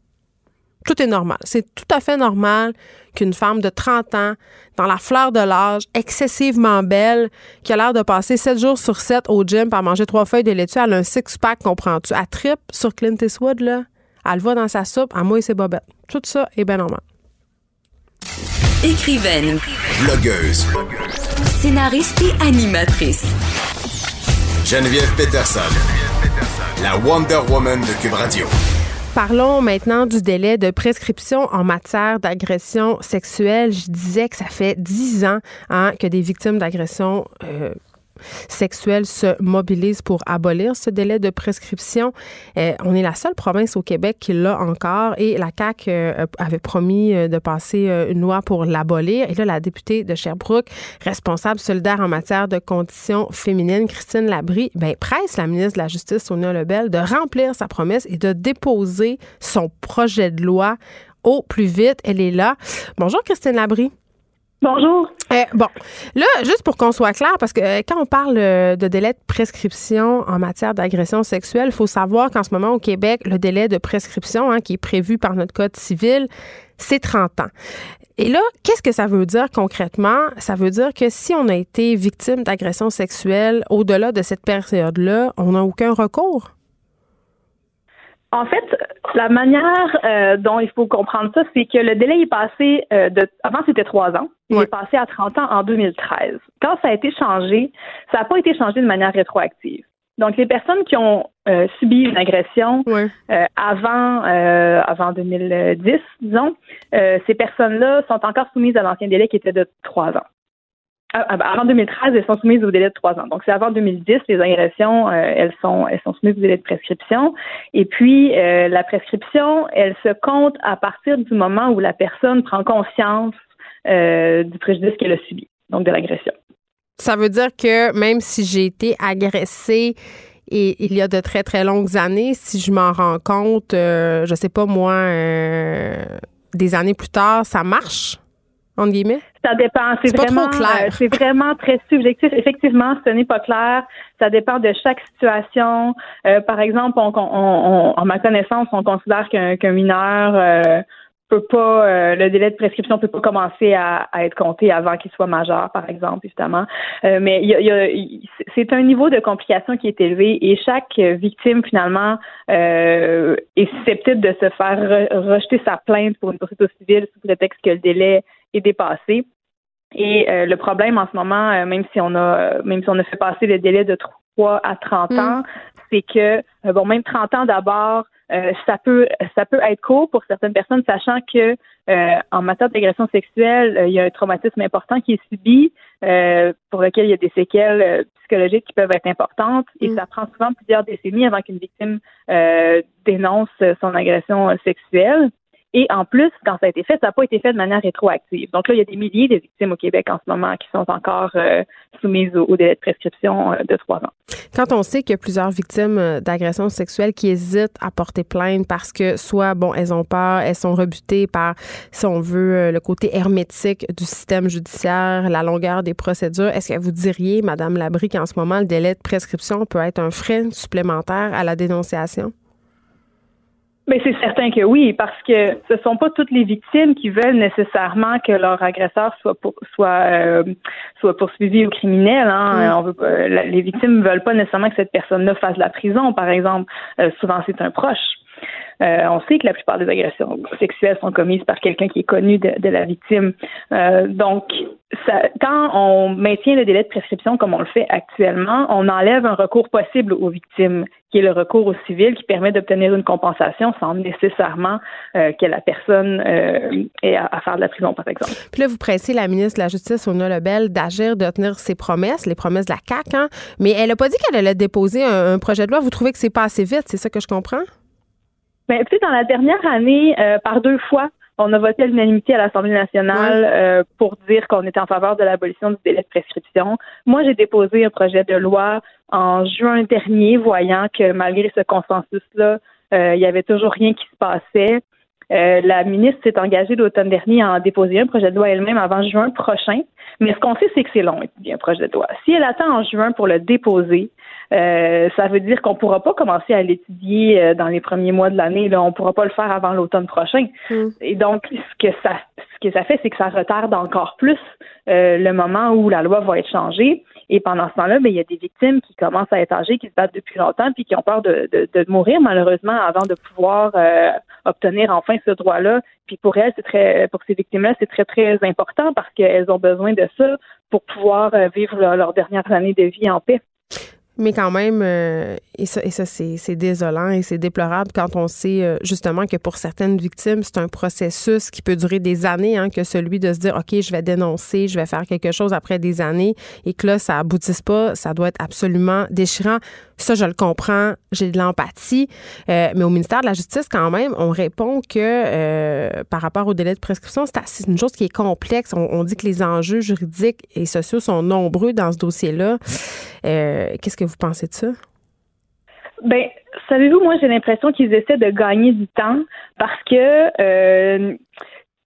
tout est normal. C'est tout à fait normal qu'une femme de 30 ans, dans la fleur de l'âge, excessivement belle, qui a l'air de passer 7 jours sur 7 au gym pour manger trois feuilles de laitue, elle a un six-pack, comprends-tu? Elle trip sur Clint Eastwood, là. Elle va dans sa soupe, à moi et ses bobettes. Tout ça est bien normal. Écrivaine. Blogueuse. Scénariste et animatrice. Geneviève Peterson. La Wonder Woman de Cube Radio. Parlons maintenant du délai de prescription en matière d'agression sexuelle. Je disais que ça fait dix ans hein, que des victimes d'agression euh, sexuelle se mobilise pour abolir ce délai de prescription. Euh, on est la seule province au Québec qui l'a encore et la CAQ euh, avait promis euh, de passer une loi pour l'abolir. Et là, la députée de Sherbrooke, responsable solidaire en matière de conditions féminines, Christine Labrie, ben, presse la ministre de la Justice, Sonia Lebel, de remplir sa promesse et de déposer son projet de loi au plus vite. Elle est là. Bonjour, Christine Labrie. Bonjour. Euh, bon, là, juste pour qu'on soit clair, parce que euh, quand on parle euh, de délai de prescription en matière d'agression sexuelle, il faut savoir qu'en ce moment au Québec, le délai de prescription hein, qui est prévu par notre code civil, c'est 30 ans. Et là, qu'est-ce que ça veut dire concrètement? Ça veut dire que si on a été victime d'agression sexuelle au-delà de cette période-là, on n'a aucun recours? En fait, la manière euh, dont il faut comprendre ça, c'est que le délai est passé euh, de avant c'était trois ans, il est passé à 30 ans en 2013. Quand ça a été changé, ça n'a pas été changé de manière rétroactive. Donc les personnes qui ont euh, subi une agression avant avant 2010, disons, ces personnes-là sont encore soumises à l'ancien délai qui était de trois ans. Ah, ah, avant 2013, elles sont soumises au délai de trois ans. Donc, c'est avant 2010, les agressions, euh, elles sont elles sont soumises au délai de prescription. Et puis, euh, la prescription, elle se compte à partir du moment où la personne prend conscience euh, du préjudice qu'elle a subi, donc de l'agression. Ça veut dire que même si j'ai été agressée et il y a de très, très longues années, si je m'en rends compte, je sais pas moi, des années plus tard, ça marche? Guillemets? Ça dépend. C'est vraiment, clair. Euh, c'est vraiment très subjectif. Effectivement, ce n'est pas clair. Ça dépend de chaque situation. Euh, par exemple, on, en ma connaissance, on considère qu'un mineur euh, peut pas, le délai de prescription peut pas commencer à, être compté avant qu'il soit majeur, par exemple, évidemment. mais c'est un niveau de complication qui est élevé et chaque victime finalement est susceptible de se faire rejeter sa plainte pour une poursuite civile sous prétexte que le délai est dépassé. Et euh, le problème en ce moment, euh, même si on a même si on a fait passer le délai de 3 à 30 mm. ans, c'est que euh, bon, même 30 ans d'abord, ça peut ça peut être court pour certaines personnes, sachant que en matière d'agression sexuelle, il y a un traumatisme important qui est subi, pour lequel il y a des séquelles psychologiques qui peuvent être importantes, et mm. ça prend souvent plusieurs décennies avant qu'une victime dénonce son agression sexuelle. Et en plus, quand ça a été fait, ça n'a pas été fait de manière rétroactive. Donc là, il y a des milliers de victimes au Québec en ce moment qui sont encore euh, soumises au, délai de prescription euh, de trois ans. Quand on sait qu'il y a plusieurs victimes euh, d'agressions sexuelles qui hésitent à porter plainte parce que soit, bon, elles ont peur, elles sont rebutées par, si on veut, le côté hermétique du système judiciaire, la longueur des procédures, est-ce que vous diriez, Madame Labrie, qu'en ce moment, le délai de prescription peut être un frein supplémentaire à la dénonciation? Mais c'est certain que oui, parce que ce sont pas toutes les victimes qui veulent nécessairement que leur agresseur soit pour, soit euh, soit poursuivi ou criminel. Hein. Mm. On veut pas, les victimes veulent pas nécessairement que cette personne-là fasse la prison, par exemple. Euh, souvent, c'est un proche. Euh, on sait que la plupart des agressions sexuelles sont commises par quelqu'un qui est connu de, la victime. Euh, donc, quand on maintient le délai de prescription comme on le fait actuellement, on enlève un recours possible aux victimes, qui est le recours au civil, qui permet d'obtenir une compensation sans nécessairement euh, que la personne ait à, faire de la prison, par exemple. Puis là, vous pressez la ministre de la Justice, Ona Lebel, d'agir, de tenir ses promesses, les promesses de la CAQ, hein? mais elle n'a pas dit qu'elle allait déposer un, un projet de loi. Vous trouvez que c'est pas assez vite, c'est ça que je comprends? Mais ben, tu sais, dans la dernière année, euh, par deux fois, on a voté à l'unanimité à l'Assemblée nationale euh, pour dire qu'on était en faveur de l'abolition du délai de prescription. Moi, j'ai déposé un projet de loi en juin dernier, voyant que malgré ce consensus-là, euh, il y avait toujours rien qui se passait. la ministre s'est engagée l'automne dernier à en déposer un projet de loi elle-même avant juin prochain. Mais ce qu'on sait, c'est que c'est long, un projet de loi. Si elle attend en juin pour le déposer, euh, ça veut dire qu'on ne pourra pas commencer à l'étudier euh, dans les premiers mois de l'année. Là, on ne pourra pas le faire avant l'automne prochain. Mm. Et donc, ce que ça, ce que ça fait, c'est que ça retarde encore plus euh, le moment où la loi va être changée. Et pendant ce temps-là, ben, il y a des victimes qui commencent à être âgées, qui se battent depuis longtemps, puis qui ont peur de, de, mourir malheureusement avant de pouvoir obtenir enfin ce droit-là. Puis pour elles, c'est très, pour ces victimes-là, c'est très très important parce qu'elles ont besoin de ça pour pouvoir vivre leurs dernières années de vie en paix. Mais quand même, euh, et ça, et c'est désolant et c'est déplorable quand on sait euh, justement que pour certaines victimes, c'est un processus qui peut durer des années, hein, que celui de se dire, OK, je vais dénoncer, je vais faire quelque chose après des années et que là, ça aboutisse pas, ça doit être absolument déchirant. Ça, je le comprends, j'ai de l'empathie. Euh, mais au ministère de la Justice, quand même, on répond que par rapport au délai de prescription, c'est une chose qui est complexe. On, on, dit que les enjeux juridiques et sociaux sont nombreux dans ce dossier-là. Qu'est-ce que vous pensez de ça? Ben, savez-vous, moi, j'ai l'impression qu'ils essaient de gagner du temps parce que euh,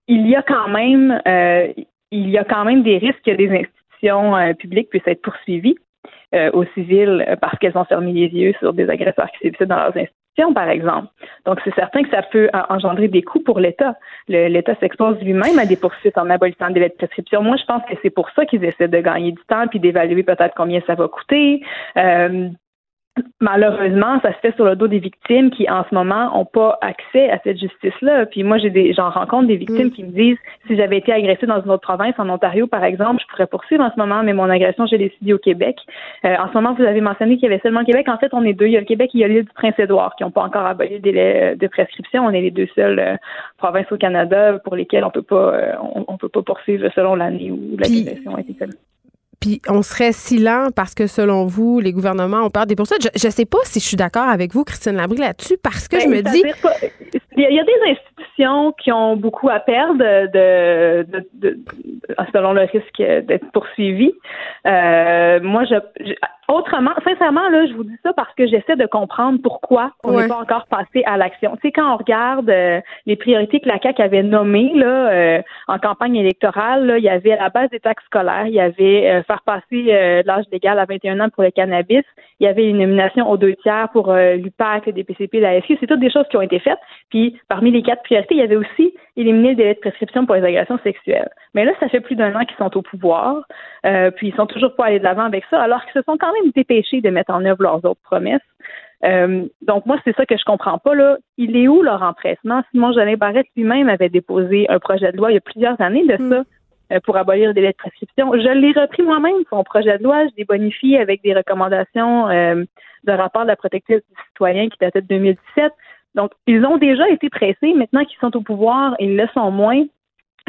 il y a quand même, euh, il y a quand même des risques que des institutions publiques puissent être poursuivies au civil parce qu'elles ont fermé les yeux sur des agresseurs qui sévissaient dans leurs institutions par exemple. Donc, c'est certain que ça peut engendrer des coûts pour l'État. L'État s'expose lui-même à des poursuites en abolissant des délai de prescription. Moi, je pense que c'est pour ça qu'ils essaient de gagner du temps puis d'évaluer peut-être combien ça va coûter. Euh, malheureusement, ça se fait sur le dos des victimes qui, en ce moment, n'ont pas accès à cette justice-là. Puis moi, j'ai des, j'en rencontre des victimes mm. qui me disent, si j'avais été agressée dans une autre province, en Ontario, par exemple, je pourrais poursuivre en ce moment, mais mon agression, j'ai décidé au Québec. Euh, en ce moment, vous avez mentionné qu'il y avait seulement le Québec. En fait, on est deux. Il y a le Québec et il y a l'île du Prince-Édouard qui n'ont pas encore aboli le délai de prescription. On est les deux seules euh, provinces au Canada pour lesquelles on peut pas, euh, on, peut pas poursuivre selon l'année où l'agression a été commise puis on serait si lent parce que selon vous, les gouvernements ont peur des poursuites. Je ne sais pas si je suis d'accord avec vous, Christine Labrie, là-dessus, parce que je ben, me dis. Il y a des institutions qui ont beaucoup à perdre de, de, selon le risque d'être poursuivies. Euh, moi, je, Autrement, sincèrement, là, je vous dis ça parce que j'essaie de comprendre pourquoi on n'est pas encore passé à l'action. Tu sais, quand on regarde euh, les priorités que la CAQ avait nommées là, euh, en campagne électorale, là, il y avait à la base des taxes scolaires, il y avait euh, faire passer l'âge légal à 21 ans pour le cannabis, il y avait une nomination aux deux tiers pour l'UPAC, le DPCP, la SQ. C'est toutes des choses qui ont été faites. Puis, parmi les quatre priorités, il y avait aussi éliminer le délai de prescription pour les agressions sexuelles. Mais là, ça fait plus d'un an qu'ils sont au pouvoir, puis ils sont toujours pas allés de l'avant avec ça, alors qu'ils se sont quand même dépêcher de mettre en œuvre leurs autres promesses. Euh, donc moi, c'est ça que je comprends pas là. Il est où leur empressement? Simon Jolin Barrette lui-même avait déposé un projet de loi il y a plusieurs années de ça. Hmm. Euh, pour abolir le délai de prescription. Je l'ai repris moi-même, son projet de loi, je l'ai bonifié avec des recommandations euh, de rapport de la protectrice du citoyen qui datait de 2017. Donc, ils ont déjà été pressés. Maintenant qu'ils sont au pouvoir, ils le sont moins.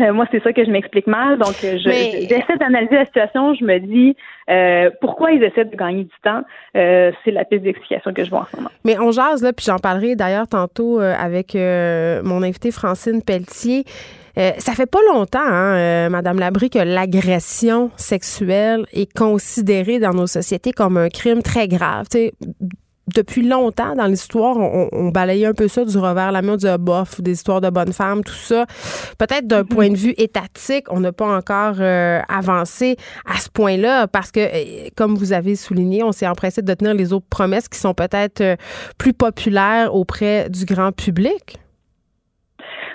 Euh, moi, c'est ça que je m'explique mal. Donc, euh, j'essaie d'analyser la situation. Je me dis euh, pourquoi ils essaient de gagner du temps? c'est la piste d'explication que je vois en ce moment. Mais on jase, là, puis j'en parlerai d'ailleurs tantôt avec mon invité Francine Pelletier. ça fait pas longtemps, hein, Madame Labrie, que l'agression sexuelle est considérée dans nos sociétés comme un crime très grave depuis longtemps dans l'histoire, on, balayait un peu ça du revers la main, du bof, des histoires de bonnes femmes, tout ça. Peut-être d'un mm-hmm. point de vue étatique, on n'a pas encore euh, avancé à ce point-là parce que, euh, comme vous avez souligné, on s'est empressé de tenir les autres promesses qui sont peut-être euh, plus populaires auprès du grand public.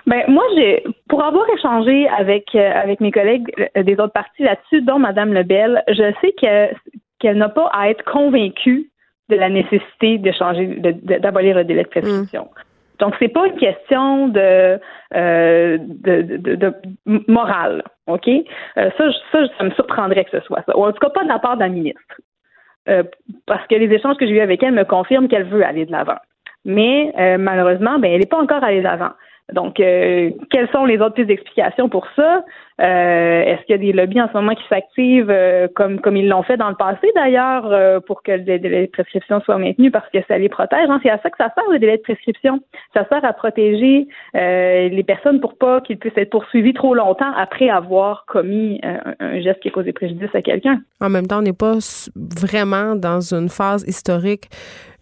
Ben moi j'ai pour avoir échangé avec avec mes collègues des autres partis là-dessus, dont Madame Lebel, je sais que qu'elle n'a pas à être convaincue de la nécessité de changer, d'abolir le délai de prescription. Mm. Donc, c'est pas une question de, euh, de, de, de, morale, OK? Euh, ça, ça, ça me surprendrait que ce soit ça. Ou en tout cas, pas de la part d'un ministre. Euh, parce que les échanges que j'ai eus avec elle me confirment qu'elle veut aller de l'avant. Mais malheureusement, ben, elle n'est pas encore allée de l'avant. Donc, quelles sont les autres pistes d'explication pour ça? Euh, est-ce qu'il y a des lobbies en ce moment qui s'activent euh, comme, comme ils l'ont fait dans le passé d'ailleurs pour que les délais de prescription soient maintenus? Parce que ça les protège? Hein? C'est à ça que ça sert le délai de prescription. Ça sert à protéger les personnes pour pas qu'ils puissent être poursuivis trop longtemps après avoir commis un, geste qui a causé préjudice à quelqu'un. En même temps, on n'est pas vraiment dans une phase historique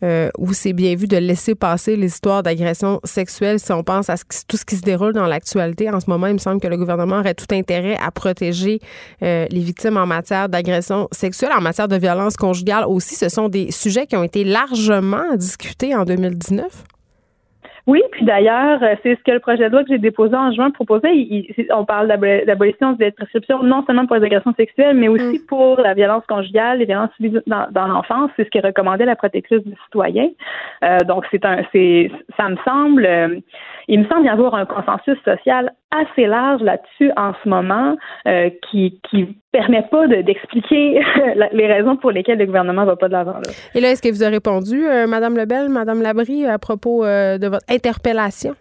euh, où c'est bien vu de laisser passer les histoires d'agression sexuelle si on pense à tout ce qui se déroule dans l'actualité. En ce moment, il me semble que le gouvernement aurait tout intérêt à protéger euh, les victimes en matière d'agression sexuelle, en matière de violence conjugale aussi. Ce sont des sujets qui ont été largement discutés en 2019. Oui, puis d'ailleurs, euh, c'est ce que le projet de loi que j'ai déposé en juin proposait. on parle d'abolition de la prescription non seulement pour les agressions sexuelles, mais aussi mm. pour la violence conjugale, les violences subies dans, l'enfance. C'est ce que recommandait la protectrice du citoyen. Euh, donc, c'est un, c'est, ça me semble, euh, il me semble y avoir un consensus social assez large là-dessus en ce moment euh, qui qui permet pas d'expliquer les raisons pour lesquelles le gouvernement va pas de l'avant. Et là, est-ce que vous avez répondu, euh, Madame Lebel, Madame Labrie, à propos euh, de votre interpellation?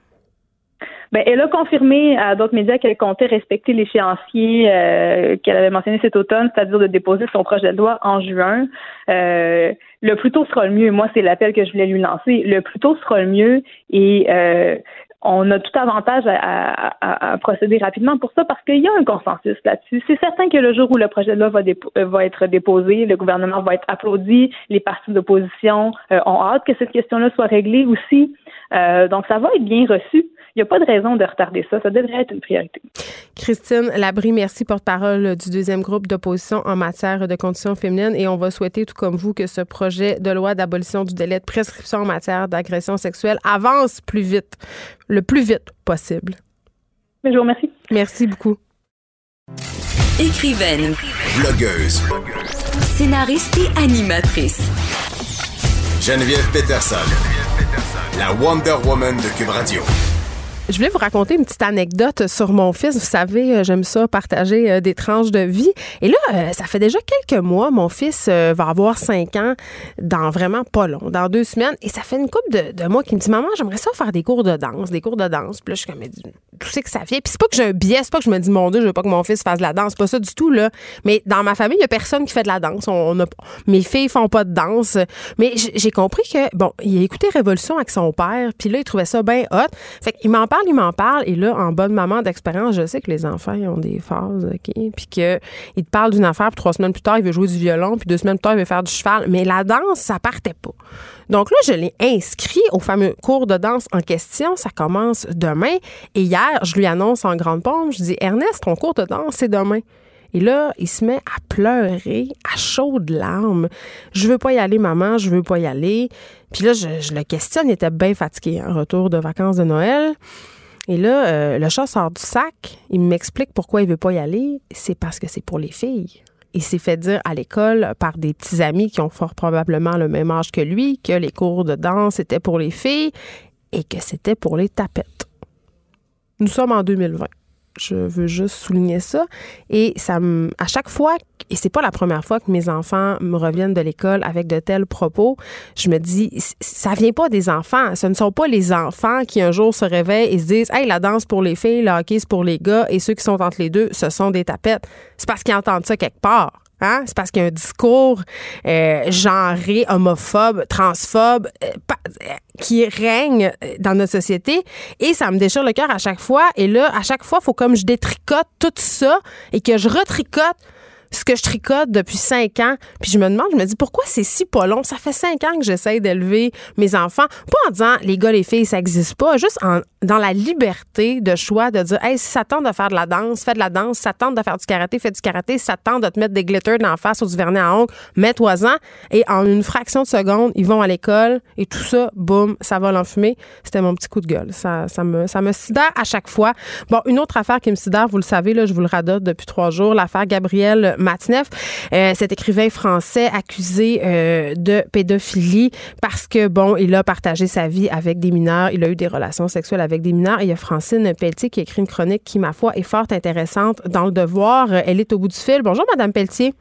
Ben, elle a confirmé à d'autres médias qu'elle comptait respecter l'échéancier euh, qu'elle avait mentionné cet automne, c'est-à-dire de déposer son projet de loi en juin. Euh, le plus tôt sera le mieux. Moi, c'est l'appel que je voulais lui lancer. Le plus tôt sera le mieux. Et euh, on a tout avantage à, procéder rapidement pour ça parce qu'il y a un consensus là-dessus. C'est certain que le jour où le projet de loi va, va être déposé, le gouvernement va être applaudi, les partis d'opposition ont hâte que cette question-là soit réglée aussi. donc, ça va être bien reçu. Il n'y a pas de raison de retarder ça. Ça devrait être une priorité. Christine Labrie, merci, porte-parole du deuxième groupe d'opposition en matière de conditions féminines. Et on va souhaiter, tout comme vous, que ce projet de loi d'abolition du délai de prescription en matière d'agression sexuelle avance plus vite, le plus vite possible. Je vous remercie. Merci beaucoup. Écrivaine. Blogueuse. Scénariste et animatrice. Geneviève Peterson. La Wonder Woman de Cube Radio. Je voulais vous raconter une petite anecdote sur mon fils. Vous savez, euh, j'aime ça partager euh, des tranches de vie. Et là, euh, ça fait déjà quelques mois, mon fils va avoir cinq ans dans vraiment pas long, dans deux semaines. Et ça fait une couple de, de mois qu'il me dit, maman, j'aimerais ça faire des cours de danse, des cours de danse. Puis là, je suis comme, tout sais que ça vient? Puis c'est pas que j'ai un biais, c'est pas que je me dis, mon Dieu, je veux pas que mon fils fasse de la danse. pas ça du tout, là. Mais dans ma famille, il y a personne qui fait de la danse. On, a, mes filles font pas de danse. Mais j'ai compris que, bon, il a écouté Révolution avec son père. Puis là, il trouvait ça bien hot. Fait qu'il m'en parle il m'en parle. Et là, en bonne maman d'expérience, je sais que les enfants, ont des phases, OK? Puis qu'il te parle d'une affaire, puis trois semaines plus tard, il veut jouer du violon, puis deux semaines plus tard, il veut faire du cheval. Mais la danse, ça partait pas. Donc là, je l'ai inscrit au fameux cours de danse en question. Ça commence demain. Et hier, je lui annonce en grande pompe, je dis, Ernest, ton cours de danse, c'est demain. Et là, il se met à pleurer à chaudes larmes. Je veux pas y aller, maman, je veux pas y aller. Puis là, je, le questionne, il était bien fatigué, un hein, retour de vacances de Noël. Et là, euh, le chat sort du sac, il m'explique pourquoi il veut pas y aller. C'est parce que c'est pour les filles. Il s'est fait dire à l'école par des petits amis qui ont fort probablement le même âge que lui que les cours de danse étaient pour les filles et que c'était pour les tapettes. Nous sommes en 2020. Je veux juste souligner ça. Et ça me, à chaque fois, et c'est pas la première fois que mes enfants me reviennent de l'école avec de tels propos, je me dis, ça vient pas des enfants. Ce ne sont pas les enfants qui un jour se réveillent et se disent, hey, la danse pour les filles, le hockey c'est pour les gars, et ceux qui sont entre les deux, ce sont des tapettes. C'est parce qu'ils entendent ça quelque part. Hein? C'est parce qu'il y a un discours euh, genré, homophobe, transphobe euh, euh, qui règne dans notre société et ça me déchire le cœur à chaque fois. Et là, à chaque fois, il faut comme je détricote tout ça et que je retricote ce que je tricote depuis cinq ans. Puis je me demande, je me dis, pourquoi c'est si pas long? Ça fait cinq ans que j'essaie d'élever mes enfants. Pas en disant, les gars, les filles, ça n'existe pas. Juste en, dans la liberté de choix de dire, hey, si ça tente de faire de la danse, fais de la danse. Si ça tente de faire du karaté, fais du karaté. Si ça tente de te mettre des glitters dans la face ou du vernis à ongles, mets-toi-en. Et en une fraction de seconde, ils vont à l'école et tout ça, boum, ça va l'enfumer. C'était mon petit coup de gueule. Ça, ça me, ça me sidère à chaque fois. Bon, une autre affaire qui me sidère, vous le savez, là, je vous le radote depuis trois jours, l'affaire Gabrielle Matineff, euh, cet écrivain français accusé euh, de pédophilie parce que, bon, il a partagé sa vie avec des mineurs, il a eu des relations sexuelles avec des mineurs. Et il y a Francine Pelletier qui écrit une chronique qui, ma foi, est fort intéressante dans le devoir. Elle est au bout du fil. Bonjour, Madame Pelletier.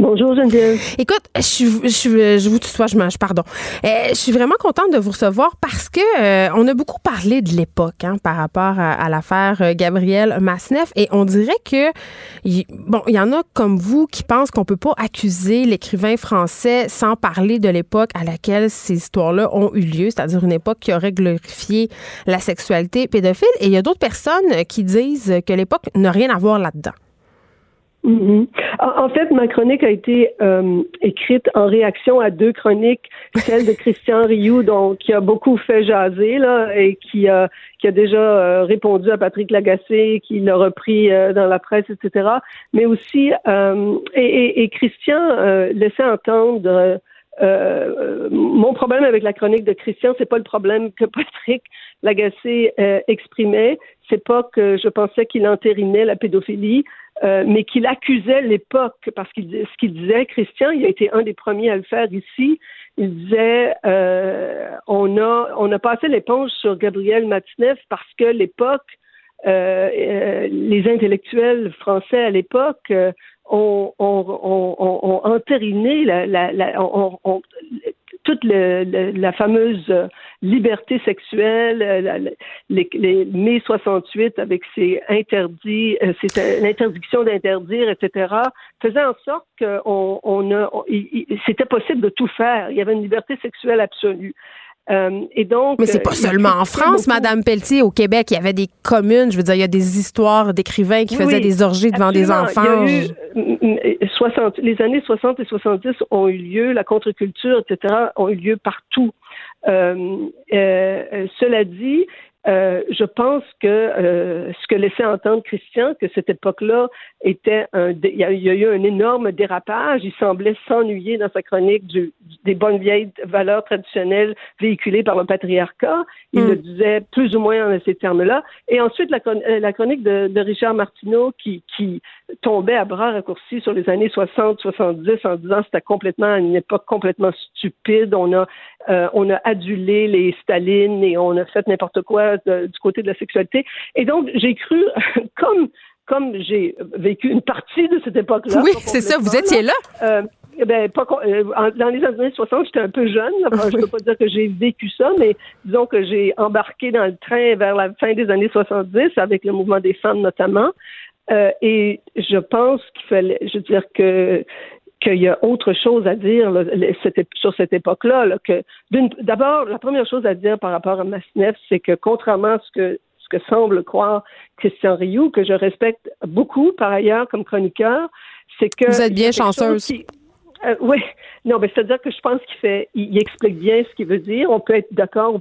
Bonjour Geneviève. Écoute, je, je, je vous tutoie, je mange, pardon. Euh, je suis vraiment contente de vous recevoir parce que euh, on a beaucoup parlé de l'époque hein, par rapport à, l'affaire euh, Gabriel Masneff et on dirait que bon, il y en a comme vous qui pensent qu'on peut pas accuser l'écrivain français sans parler de l'époque à laquelle ces histoires-là ont eu lieu, c'est-à-dire une époque qui aurait glorifié la sexualité pédophile et il y a d'autres personnes qui disent que l'époque n'a rien à voir là-dedans. Mm-hmm. En fait, ma chronique a été euh, écrite en réaction à deux chroniques, celle de Christian Rioux, donc qui a beaucoup fait jaser là et qui a qui a déjà euh, répondu à Patrick Lagacé, qui l'a repris euh, dans la presse, etc. Mais aussi et, et, Christian laissait entendre mon problème avec la chronique de Christian, c'est pas le problème que Patrick Lagacé exprimait, c'est pas que je pensais qu'il entérinait la pédophilie, euh, mais qu'il accusait l'époque, parce qu'il ce qu'il disait, Christian, il a été un des premiers à le faire ici. Il disait euh, on a on a passé l'éponge sur Gabriel Matineff parce que l'époque, euh, euh les intellectuels français à l'époque ont, ont, ont, entériné la, la, la toute la fameuse euh, liberté sexuelle, euh, les, mai 68 avec ses interdits, euh, l'interdiction d'interdire, etc., faisait en sorte qu'on on a, c'était possible de tout faire. Il y avait une liberté sexuelle absolue. Euh, et donc, Mais c'est pas seulement en France, Madame Pelletier. Au Québec, il y avait des communes, je veux dire, il y a des histoires d'écrivains qui faisaient des orgies devant des enfants. Il y a eu 60, les années 60 et 70 ont eu lieu, la contre-culture, etc., ont eu lieu partout. Euh, euh, cela dit, euh, je pense que euh, ce que laissait entendre Christian, que cette époque-là était un, il y, a, eu un énorme dérapage. Il semblait s'ennuyer dans sa chronique du, des bonnes vieilles valeurs traditionnelles véhiculées par le patriarcat. Il hmm. le disait plus ou moins en ces termes-là. Et ensuite, la, euh, la chronique de, de, Richard Martineau qui, qui tombait à bras raccourcis sur les années 60, 70 en disant c'était complètement une époque complètement stupide. On a euh, on a adulé les Staline et on a fait n'importe quoi du côté de la sexualité. Et donc j'ai cru comme comme j'ai vécu une partie de cette époque-là. Oui, c'est ça. Vous étiez là. Euh, eh ben, pas, euh, dans les années 60, j'étais un peu jeune. je ne peux pas dire que j'ai vécu ça, mais disons que j'ai embarqué dans le train vers la fin des années 70 avec le mouvement des femmes notamment. Euh, et je pense qu'il fallait, je veux dire que qu'il y a autre chose à dire là, sur cette époque-là. que d'abord, la première chose à dire par rapport à Masneff, c'est que contrairement à ce que ce que semble croire Christian Rioux, que je respecte beaucoup par ailleurs comme chroniqueur, c'est que vous êtes bien chanceuse. Euh, oui, non, mais c'est-à-dire que je pense qu'il fait, il, explique bien ce qu'il veut dire. On peut être d'accord ou,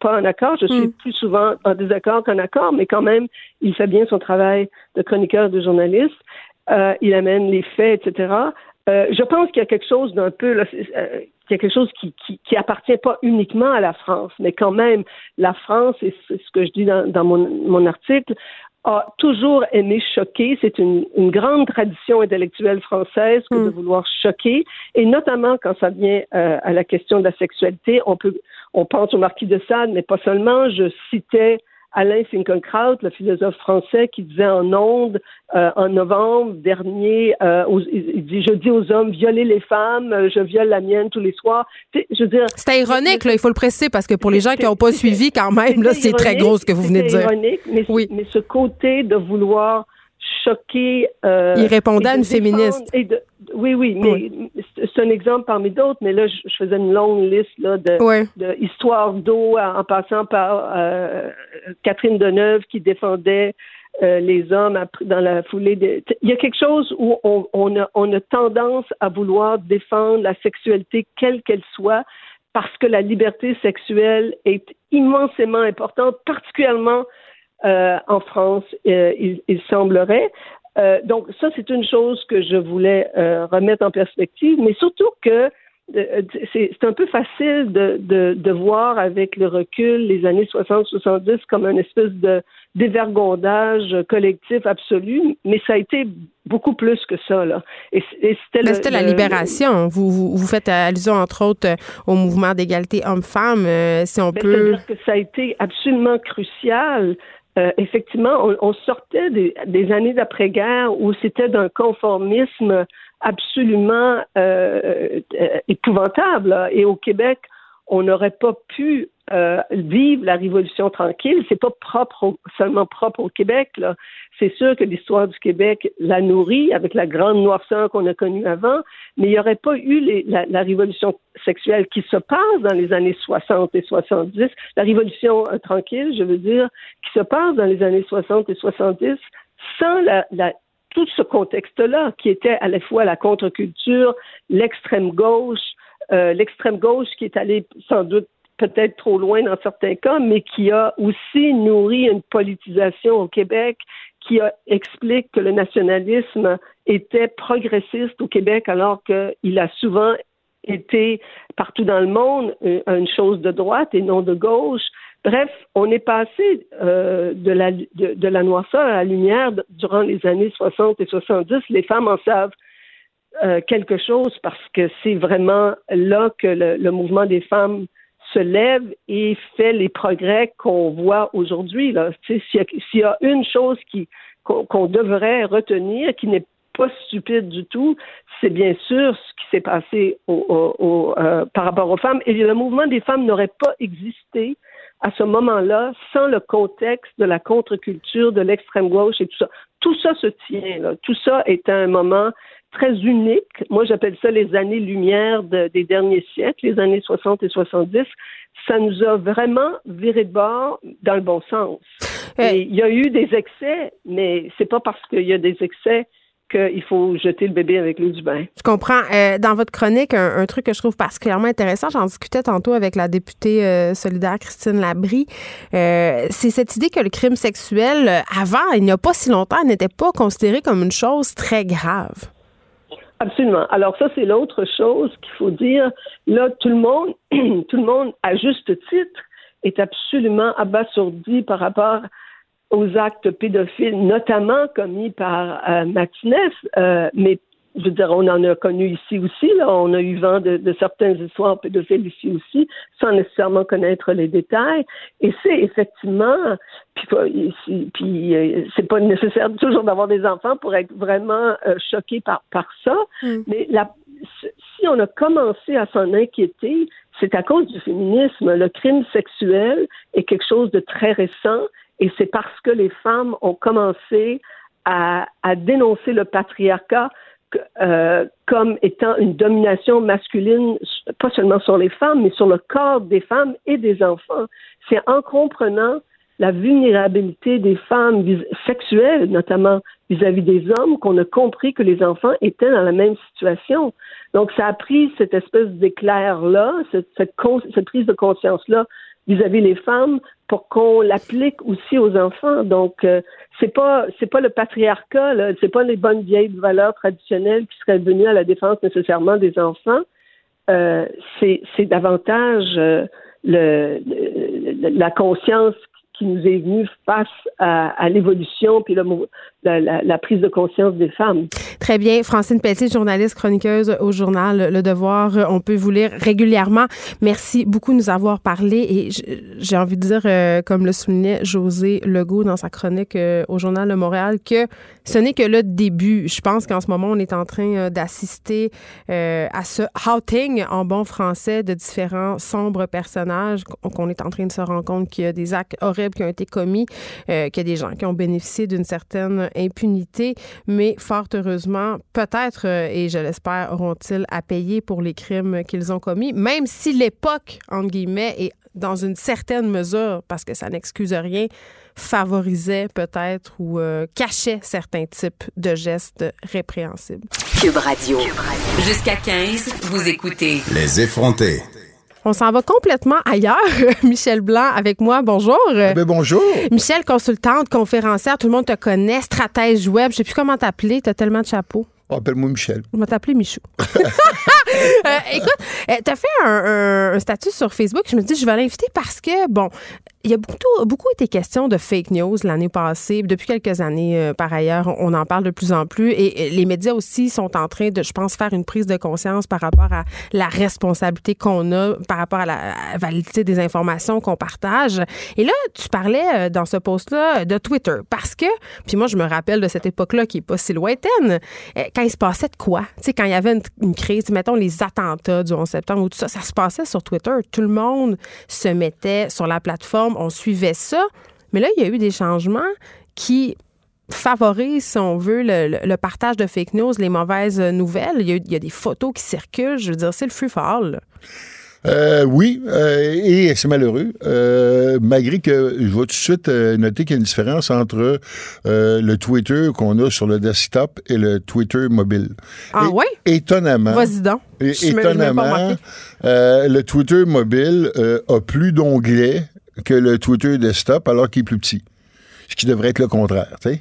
pas, en accord. Je suis hmm. plus souvent en désaccord qu'en accord, mais quand même, il fait bien son travail de chroniqueur, de journaliste. Euh, il amène les faits, etc. Euh, je pense qu'il y a quelque chose d'un peu, là, quelque chose qui, qui, qui, appartient pas uniquement à la France, mais quand même, la France, et c'est ce que je dis dans, dans mon, mon article, a toujours aimé choquer. C'est une, une, grande tradition intellectuelle française que de hmm. vouloir choquer, et notamment quand ça vient euh, à la question de la sexualité. On peut, on pense au marquis de Sade, mais pas seulement. Je citais Alain Finkielkraut, le philosophe français, qui disait en ondes euh, en novembre dernier, euh, il dit je dis aux hommes violez les femmes, euh, je viole la mienne tous les soirs. Je veux dire, c'était ironique là, il faut le presser parce que pour les gens qui n'ont pas suivi quand même là, c'est très gros ce que vous venez de dire. Ironique, mais, oui. mais ce côté de vouloir Euh, il répondait à une féministe. oui, oui, mais c'est un exemple parmi d'autres, mais là, je, faisais une longue liste là, de, de histoires d'eau en, passant par euh, Catherine Deneuve qui défendait euh, les hommes dans la foulée. De... Il y a quelque chose où on, on, a, on a tendance à vouloir défendre la sexualité quelle qu'elle soit parce que la liberté sexuelle est immensément importante, particulièrement euh, en France, euh, il, il, semblerait. Euh, donc ça, c'est une chose que je voulais remettre en perspective, mais surtout que c'est un peu facile de, de, de, voir avec le recul les années 60-70 comme un espèce de dévergondage collectif absolu, mais ça a été beaucoup plus que ça. Là. Et, c'était la libération. Vous, vous, vous, faites allusion, entre autres, au mouvement d'égalité homme-femme, si on ben, peut... que ça a été absolument crucial euh, effectivement, on, sortait des, années d'après-guerre où c'était d'un conformisme absolument euh, euh, épouvantable. Et au Québec, on n'aurait pas pu euh, la Révolution tranquille. C'est pas propre seulement propre au Québec. C'est sûr que l'histoire du Québec la nourrit avec la grande noirceur qu'on a connue avant, mais il n'y aurait pas eu les, la, la, révolution sexuelle qui se passe dans les années 60 et 70, la révolution euh, tranquille, je veux dire, qui se passe dans les années 60 et 70, sans la, la tout ce contexte-là, qui était à la fois la contre-culture, l'extrême gauche, euh, l'extrême gauche qui est allée sans doute peut-être trop loin dans certains cas, mais qui a aussi nourri une politisation au Québec qui explique que le nationalisme était progressiste au Québec alors qu'il a souvent été partout dans le monde euh, une chose de droite et non de gauche. Bref, on est passé euh, de, la, noirceur à la lumière durant les années 60 et 70. Les femmes en savent euh, quelque chose parce que c'est vraiment là que le, mouvement des femmes se lève et fait les progrès qu'on voit aujourd'hui. S'il y, a une chose qu'on devrait retenir, qui n'est pas stupide du tout, c'est bien sûr ce qui s'est passé euh, par rapport aux femmes. Et le mouvement des femmes n'aurait pas existé à ce moment-là sans le contexte de la contre-culture, de l'extrême gauche et tout ça. Tout ça se tient. Là. Tout ça est un moment très unique. Moi, j'appelle ça les années-lumière des derniers siècles, les années 60 et 70. Ça nous a vraiment viré de bord dans le bon sens. il y a eu des excès, mais c'est pas parce qu'il y a des excès qu'il faut jeter le bébé avec l'eau du bain. Je comprends. Euh, dans votre chronique, un, truc que je trouve particulièrement intéressant, j'en discutais tantôt avec la députée euh, solidaire Christine Labrie, euh, c'est cette idée que le crime sexuel, avant, il n'y a pas si longtemps, n'était pas considéré comme une chose très grave. Absolument. Alors ça, c'est l'autre chose qu'il faut dire. Là, tout le monde, tout le monde, à juste titre, est absolument abasourdi par rapport aux actes pédophiles, notamment commis par euh, euh, mais je veux dire, on en a connu ici aussi, là, on a eu vent de, certaines histoires pédophiles ici aussi, sans nécessairement connaître les détails. Et c'est effectivement, puis, puis euh, c'est pas nécessaire toujours d'avoir des enfants pour être vraiment euh, choqué par, par ça, mm. mais la, si on a commencé à s'en inquiéter, c'est à cause du féminisme. Le crime sexuel est quelque chose de très récent et c'est parce que les femmes ont commencé à, dénoncer le patriarcat euh, comme étant une domination masculine, pas seulement sur les femmes, mais sur le corps des femmes et des enfants. C'est en comprenant la vulnérabilité des femmes sexuelles, notamment vis-à-vis des hommes, qu'on a compris que les enfants étaient dans la même situation. Donc, ça a pris cette espèce d'éclair-là, cette, prise de conscience-là vis-à-vis les femmes pour qu'on l'applique aussi aux enfants. Donc, euh, c'est pas c'est pas le patriarcat, là, c'est pas les bonnes vieilles valeurs traditionnelles qui seraient venues à la défense nécessairement des enfants. Euh, c'est davantage euh, le, la conscience qui nous est venu face à, l'évolution puis le, la, la, prise de conscience des femmes. Très bien. Francine Pelletier, journaliste chroniqueuse au journal Le Devoir. On peut vous lire régulièrement. Merci beaucoup de nous avoir parlé et j'ai envie de dire, euh, comme le soulignait José Legault dans sa chronique euh, au journal de Montréal, que ce n'est que le début. Je pense qu'en ce moment, on est en train euh, d'assister à ce outing en bon français de différents sombres personnages, qu'on est en train de se rendre compte qu'il y a des actes horribles qui ont été commis, qu'il y a des gens qui ont bénéficié d'une certaine impunité, mais fort heureusement, peut-être, euh, et je l'espère, auront-ils à payer pour les crimes qu'ils ont commis, même si l'époque, entre guillemets, est dans une certaine mesure, parce que ça n'excuse rien, favorisait peut-être ou euh, cachait certains types de gestes répréhensibles. Cube Radio. Jusqu'à 15, vous écoutez. Les effrontés. On s'en va complètement ailleurs. Michel Blanc avec moi. Bonjour. Eh ben, bonjour. Michel, consultante, conférencière, tout le monde te connaît, stratège web. Je sais plus comment t'appeler. Tu as tellement de chapeaux. Appelle-moi Michel. On va t'appeler Michou. Euh, écoute, euh, tu as fait un, statut sur Facebook. Je me dis, je vais l'inviter parce que, bon, il y a beaucoup, beaucoup été question de fake news l'année passée. Depuis quelques années, euh, par ailleurs, on en parle de plus en plus. Et, les médias aussi sont en train de, je pense, faire une prise de conscience par rapport à la responsabilité qu'on a, par rapport à la validité des informations qu'on partage. Et là, tu parlais dans ce post-là de Twitter. Parce que, puis moi, je me rappelle de cette époque-là qui n'est pas si lointaine, quand il se passait de quoi? Tu sais, quand il y avait une, une crise, mettons les attentats du 11 septembre ou tout ça, ça se passait sur Twitter. Tout le monde se mettait sur la plateforme, on suivait ça. Mais là, il y a eu des changements qui favorisent, si on veut, le, partage de fake news, les mauvaises nouvelles. Il y a, des photos qui circulent. Je veux dire, c'est le fall. Euh, oui, euh, et c'est malheureux, euh, malgré que je vais tout de suite noter qu'il y a une différence entre le Twitter qu'on a sur le desktop et le Twitter mobile. Ah oui? Étonnamment. Vas-y donc. étonnamment, le Twitter mobile a plus d'onglets que le Twitter desktop alors qu'il est plus petit. Ce qui devrait être le contraire, tu.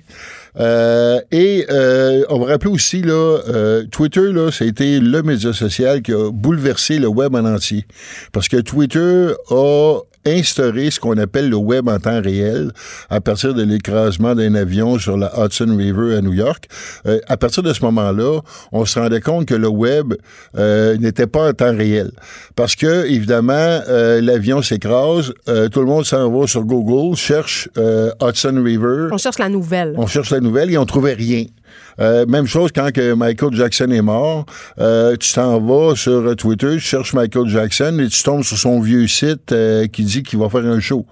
Euh, et euh, on va rappeler aussi, là, euh, Twitter, là, ça a été le média social qui a bouleversé le web en entier. Parce que Twitter a instauré ce qu'on appelle le web en temps réel à partir de l'écrasement d'un avion sur la Hudson River à New York. Euh, à partir de ce moment-là, on se rendait compte que le web euh, n'était pas en temps réel. Parce que, évidemment, euh, l'avion s'écrase, tout le monde s'en va sur Google, cherche Hudson River. On cherche la nouvelle. On cherche la nouvelle et on trouvait rien. Euh, même chose quand que Michael Jackson est mort. Euh, tu t'en vas sur Twitter, tu cherches Michael Jackson et tu tombes sur son vieux site euh, qui dit qu'il va faire un show.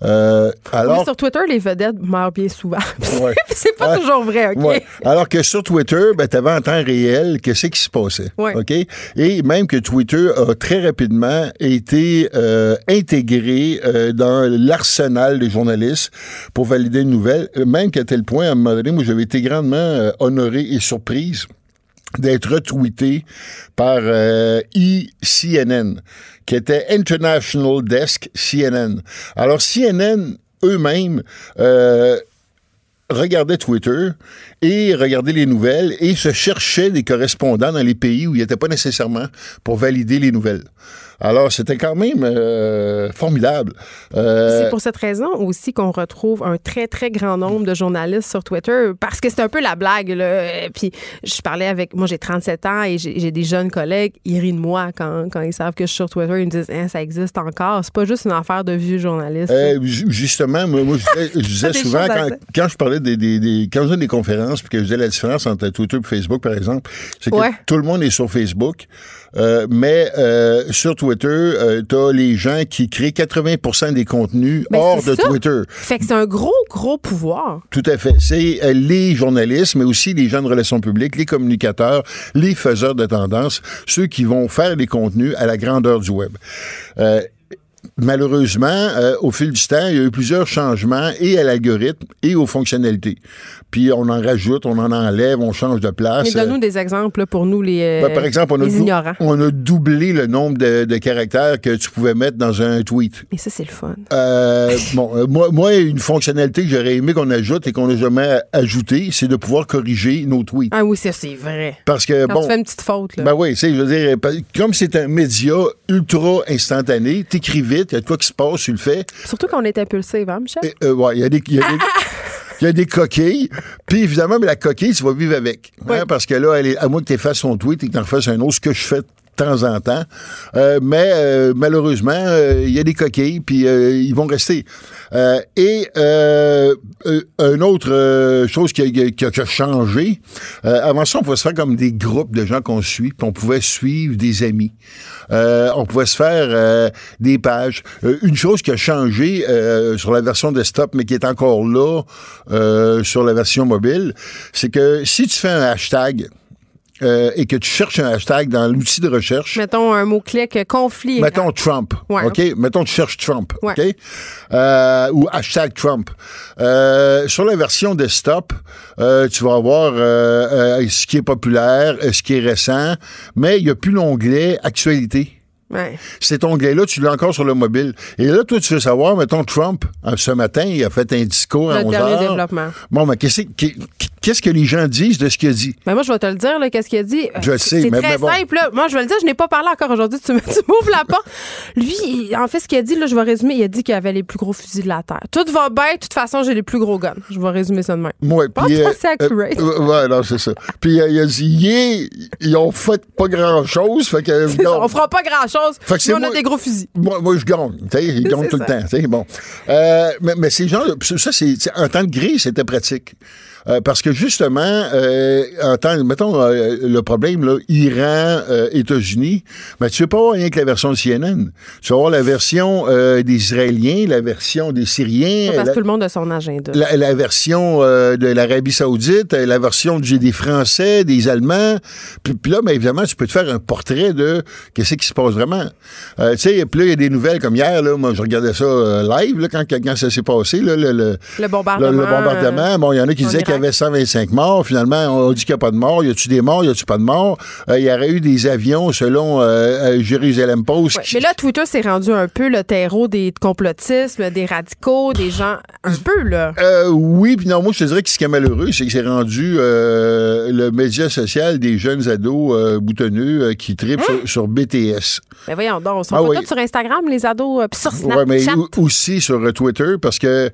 alors, sur Twitter, les vedettes meurent bien souvent. c'est pas toujours vrai, OK? Alors que sur Twitter, ben, tu avais en temps réel qu'est-ce qui se passait. OK? Et même que Twitter a très rapidement été intégré dans l'arsenal des journalistes pour valider une nouvelle, même qu'à tel point, à un moment donné, moi, j'avais été grandement euh, honorée et surprise d'être retweeté par euh, ECNN, qui était International Desk CNN. Alors, CNN eux-mêmes euh, regardaient Twitter et regardaient les nouvelles et se cherchaient des correspondants dans les pays où il n'était pas nécessairement pour valider les nouvelles. Alors, c'était quand même euh, formidable. Euh, c'est pour cette raison aussi qu'on retrouve un très, très grand nombre de journalistes sur Twitter, parce que c'est un peu la blague. Là. Puis, je parlais avec... Moi, j'ai 37 ans et j'ai des jeunes collègues. Ils rient de moi quand, quand ils savent que je suis sur Twitter. Ils me disent hein, ça existe encore. C'est pas juste une affaire de vieux journalistes. Euh, justement, moi, je disais, souvent, quand, je parlais des, des, des, quand je faisais des conférences, puis que je disais la différence entre Twitter et Facebook, par exemple, c'est que tout le monde est sur Facebook. Euh, mais euh, sur Twitter, euh, tu as les gens qui créent 80 des contenus ben, hors de Twitter. Fait que c'est un gros, gros pouvoir. Tout à fait. C'est les journalistes, mais aussi les gens de relations publiques, les communicateurs, les faiseurs de tendance, ceux qui vont faire les contenus à la grandeur du web malheureusement, euh, au fil du temps, il y a eu plusieurs changements et à l'algorithme et aux fonctionnalités. Puis on en rajoute, on en enlève, on change de place. donne-nous des exemples pour nous, les, ben, par exemple, on a ignorants. On a doublé le nombre de, caractères que tu pouvais mettre dans un tweet. Mais ça, c'est le fun. Euh, bon, euh, moi, moi, une fonctionnalité que j'aurais aimé qu'on ajoute et qu'on n'a jamais ajouté, c'est de pouvoir corriger nos tweets. Ah oui, ça, c'est vrai. Parce que, Quand bon... tu fais une petite faute, là. Ben oui, je veux dire, comme c'est un média ultra instantané, t'écris vite, il y a de quoi qui se passe, tu le fais. Surtout quand on est impulsif, hein, Michel? Euh, oui, il y a des... il y a des coquilles. Puis évidemment, mais la coquille, tu vas vivre avec. Hein, parce que là, elle est, à moins que tu fasses son tweet et que tu en fasses un autre, ce que je fais de temps en temps. Euh, mais euh, malheureusement, il y a des coquilles, puis ils vont rester. et une autre chose qui a, qui a changé, avant ça, on pouvait se faire comme des groupes de gens qu'on suit, puis on pouvait suivre des amis. Euh, on pouvait se faire euh, des pages. Euh, une chose qui a changé sur la version desktop, mais qui est encore là sur la version mobile, c'est que si tu fais un hashtag, et que tu cherches un hashtag dans l'outil de recherche. Mettons un mot-clé conflit. Mettons Trump. OK? Mettons tu cherches Trump. OK? ou hashtag Trump. sur la version desktop, tu vas avoir ce qui est populaire, ce qui est récent, mais il n'y a plus l'onglet actualité. Cet onglet-là, tu l'as encore sur le mobile. Et là, toi, tu veux savoir, mettons, Trump, hein, ce matin, il a fait un discours à 11 heures. développement. Bon, mais qu'est-ce qu'est-ce que les gens disent de ce qu'il a dit? Ben moi, je vais te le dire, qu'est-ce qu'il a dit? Je sais, C'est très simple. Moi, je vais le dire, je n'ai pas parlé encore aujourd'hui. Tu m'ouvres la porte. Lui, en fait, ce qu'il a dit, là, je vais résumer, il a dit qu'il avait les plus gros fusils de la Terre. Tout va bien, de toute façon, j'ai les plus gros guns. Je vais résumer ça de même. Moi, puis. Euh, c'est accurate. Euh, ouais, non, c'est ça. Puis il a dit, ils ont fait pas grand-chose. Fait que. on fera pas grand-chose. Fait que on a des gros fusils. Moi, moi je gagne. Ils gagnent tout le temps. Bon. Euh, mais, mais ces gens, ça, c'est. En temps de gris, c'était pratique. Euh, parce que justement, euh, en temps, mettons euh, le problème, là, Iran, États-Unis, mais tu veux pas avoir rien que la version de CNN. Tu vas avoir la version des Israéliens, la version des Syriens. parce que tout le monde a son agenda. La, version de l'Arabie Saoudite, la version des Français, des Allemands. Puis, là, mais évidemment, tu peux te faire un portrait de qu'est-ce qui se passe vraiment. tu sais, puis là, il y a des nouvelles comme hier, là, moi, je regardais ça live, là, quand, quand ça s'est passé, là, le, le, bombardement. Le, bombardement. bon, il y en a qui disaient il y avait 125 morts. Finalement, on dit qu'il n'y a pas de morts. Y a-tu des morts? Y a-tu pas de morts? Euh, il y aurait eu des avions, selon euh, euh, Jérusalem Post. Mais là, Twitter s'est rendu un peu le terreau des complotismes, des radicaux, des gens. Un peu, là. oui, puis non, moi, je te dirais que ce qui est malheureux, c'est que c'est rendu le média social des jeunes ados boutonneux qui tripent hein? sur, BTS. Mais voyons donc, on se ah, sur Instagram, les ados, puis sur Snapchat. Oui, mais aussi sur Twitter, parce que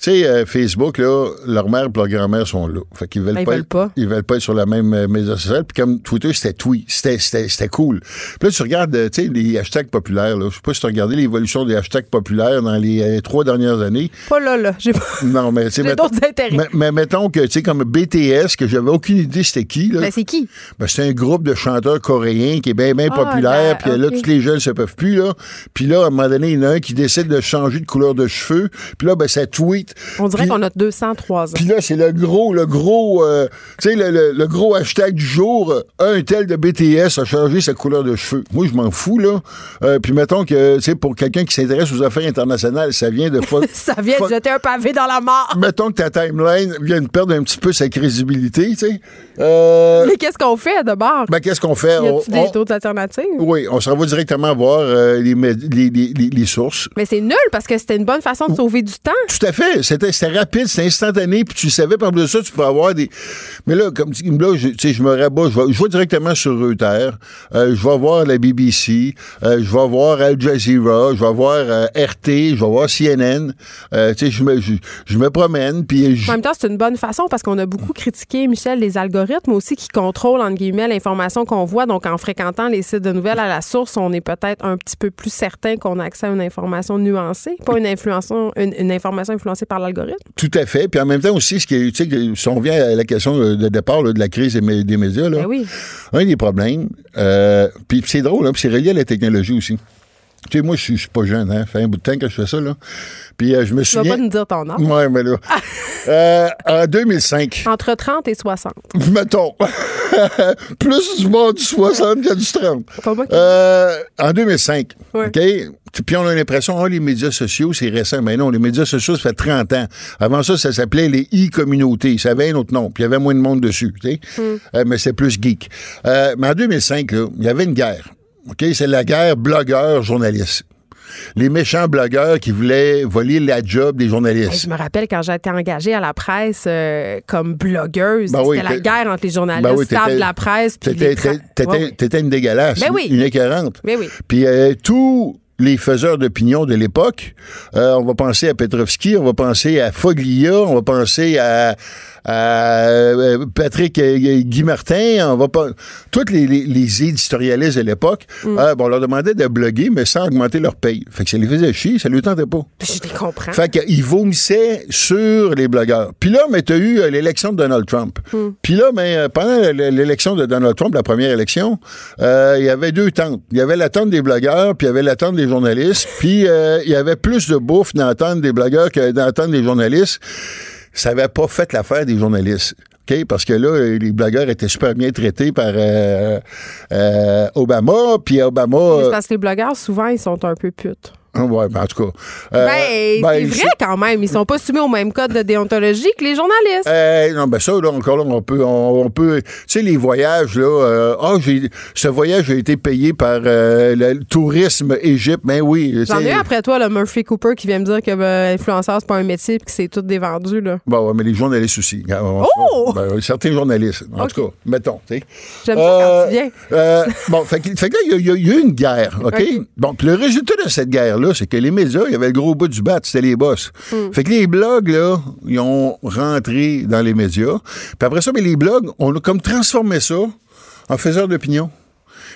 tu sais, euh, Facebook, là, leur mère et leur grand-mère sont là. Fait qu'ils veulent, ben, pas, veulent pas. Ils veulent pas être sur la même euh, média sociale. Puis comme Twitter, c'était tweet. C'était, c'était, cool. Puis là, tu regardes, euh, tu sais, les hashtags populaires, là. Je sais pas si tu as regardé l'évolution des hashtags populaires dans les trois dernières années. Pas là, là. J'ai pas. Non, mais tu sais. d'autres intérêts. Mais, mettons que, tu sais, comme BTS, que j'avais aucune idée c'était qui, là. Ben, c'est qui? Ben, c'est un groupe de chanteurs coréens qui est bien, bien ah, populaire. Puis là, tous les jeunes se peuvent plus, là. Puis là, à un moment donné, il y en a un qui décide de changer de couleur de cheveux. Puis là, ben, ça tweet. On dirait qu'on a 203 ans. Puis là, c'est le gros, le gros, euh, tu sais, le, gros hashtag du jour, un tel de BTS a changé sa couleur de cheveux. Moi, je m'en fous, là. Euh, puis mettons que, tu sais, pour quelqu'un qui s'intéresse aux affaires internationales, ça vient de... ça vient de jeter un pavé dans la mort. Mettons que ta timeline vient de perdre un petit peu sa crédibilité, tu sais. Euh, Mais qu'est-ce qu'on fait d'abord? Ben, qu'est-ce qu'on fait? Y a des d'autres alternatives? Oui, on s'en va directement voir les, les, les, sources. Mais c'est nul parce que c'était une bonne façon de sauver du temps. Tout à fait. C'était rapide, c'était instantané, puis tu savais par de ça, tu peux avoir des. Mais là, comme là, je, je me rabats, je vais, je directement sur Reuters, euh, je vais voir la BBC, euh, je vais voir Al Jazeera, je vais voir euh, RT, je vais voir CNN. tu sais, je me, je, me promène, puis. En même temps, c'est une bonne façon parce qu'on a beaucoup critiqué, Michel, les algorithmes aussi qui contrôlent, entre guillemets, l'information qu'on voit. Donc, en fréquentant les sites de nouvelles à la source, on est peut-être un petit peu plus certain qu'on a accès à une information nuancée, pas une, influence, une, information influencée par l'algorithme? Tout à fait. Puis en même temps aussi, ce qui est, sais, si on vient à la question de départ de la crise des, médias, là, ben un des problèmes, euh, puis c'est drôle, hein, puis c'est relié à la technologie aussi. Tu sais, moi, je suis pas jeune, hein. Ça fait un bout de temps que je fais ça, là. Puis euh, je me souviens... Tu vas pas nous dire ton âge. Ouais, mais là... euh, en 2005... Entre 30 et 60. Mettons. Plus du monde du 60 qu'il y a du 30. Euh, en 2005, OK? Puis on a l'impression, oh, les médias sociaux, c'est récent. Mais non, les médias sociaux, ça fait 30 ans. Avant ça, ça s'appelait les e-communautés. Ça avait un autre nom. Puis il y avait moins de monde dessus. Hmm. Euh, mais c'est plus geek. Euh, mais en 2005, là, il y avait une guerre. OK? C'est la guerre blogueur-journaliste les méchants blogueurs qui voulaient voler la job des journalistes. je me rappelle quand été engagée à la presse euh, comme blogueuse, ben c'était la guerre entre les journalistes, ben de la presse. T'étais une dégueulasse, ben une écœurante. Oui. Puis euh, tout les faiseurs d'opinion de l'époque. Euh, on va penser à Petrovski, on va penser à Foglia, on va penser à, euh, Patrick euh, Guy Martin, on va pas toutes les, les, éditorialistes de l'époque, mm. bon, on leur demandait de bloguer, mais sans augmenter leur paye. Fait que ça les faisait chier, ça lui tentait pas. Je les comprends. Fait qu'ils vomissaient sur les blogueurs. Puis là, mais t'as eu l'élection de Donald Trump. Mm. Puis là, mais pendant l'élection de Donald Trump, la première élection, il y avait deux tentes. Il y avait la tente des blogueurs, puis il y avait la tente des journalistes. Puis il y avait plus de bouffe dans la tente des blogueurs que dans la tente des journalistes ça n'avait pas fait l'affaire des journalistes. OK? Parce que là, les blogueurs étaient super bien traités par euh, euh, Obama, puis Obama... parce que les blogueurs, souvent, ils sont un peu putes. Oui, ben en tout cas. Euh, ben, ben, c'est vrai quand même. Ils sont pas soumis au même code de déontologie que les journalistes. Euh, non, ben ça, là, encore là, on peut. On, peut tu sais, les voyages, là. Euh, ah, ce voyage a été payé par euh, le tourisme Égypte. Ben oui. J'en ai après toi, le Murphy Cooper, qui vient me dire que ben, influenceur, c'est pas un métier et que c'est tout dévendu, là. Ben ouais, mais les journalistes aussi. oh! Ben, certains journalistes. En tout cas, mettons, tu sais. J'aime ça quand tu viens. bon, fait, fait que là, il y, a eu une guerre, OK? Bon, puis le résultat de cette guerre-là, c'est que les médias, il y avait le gros bout du bat, c'était les boss. Hmm. Fait que les blogs, là, ils ont rentré dans les médias. Puis après ça, mais les blogs, on a comme transformé ça en faiseur d'opinion.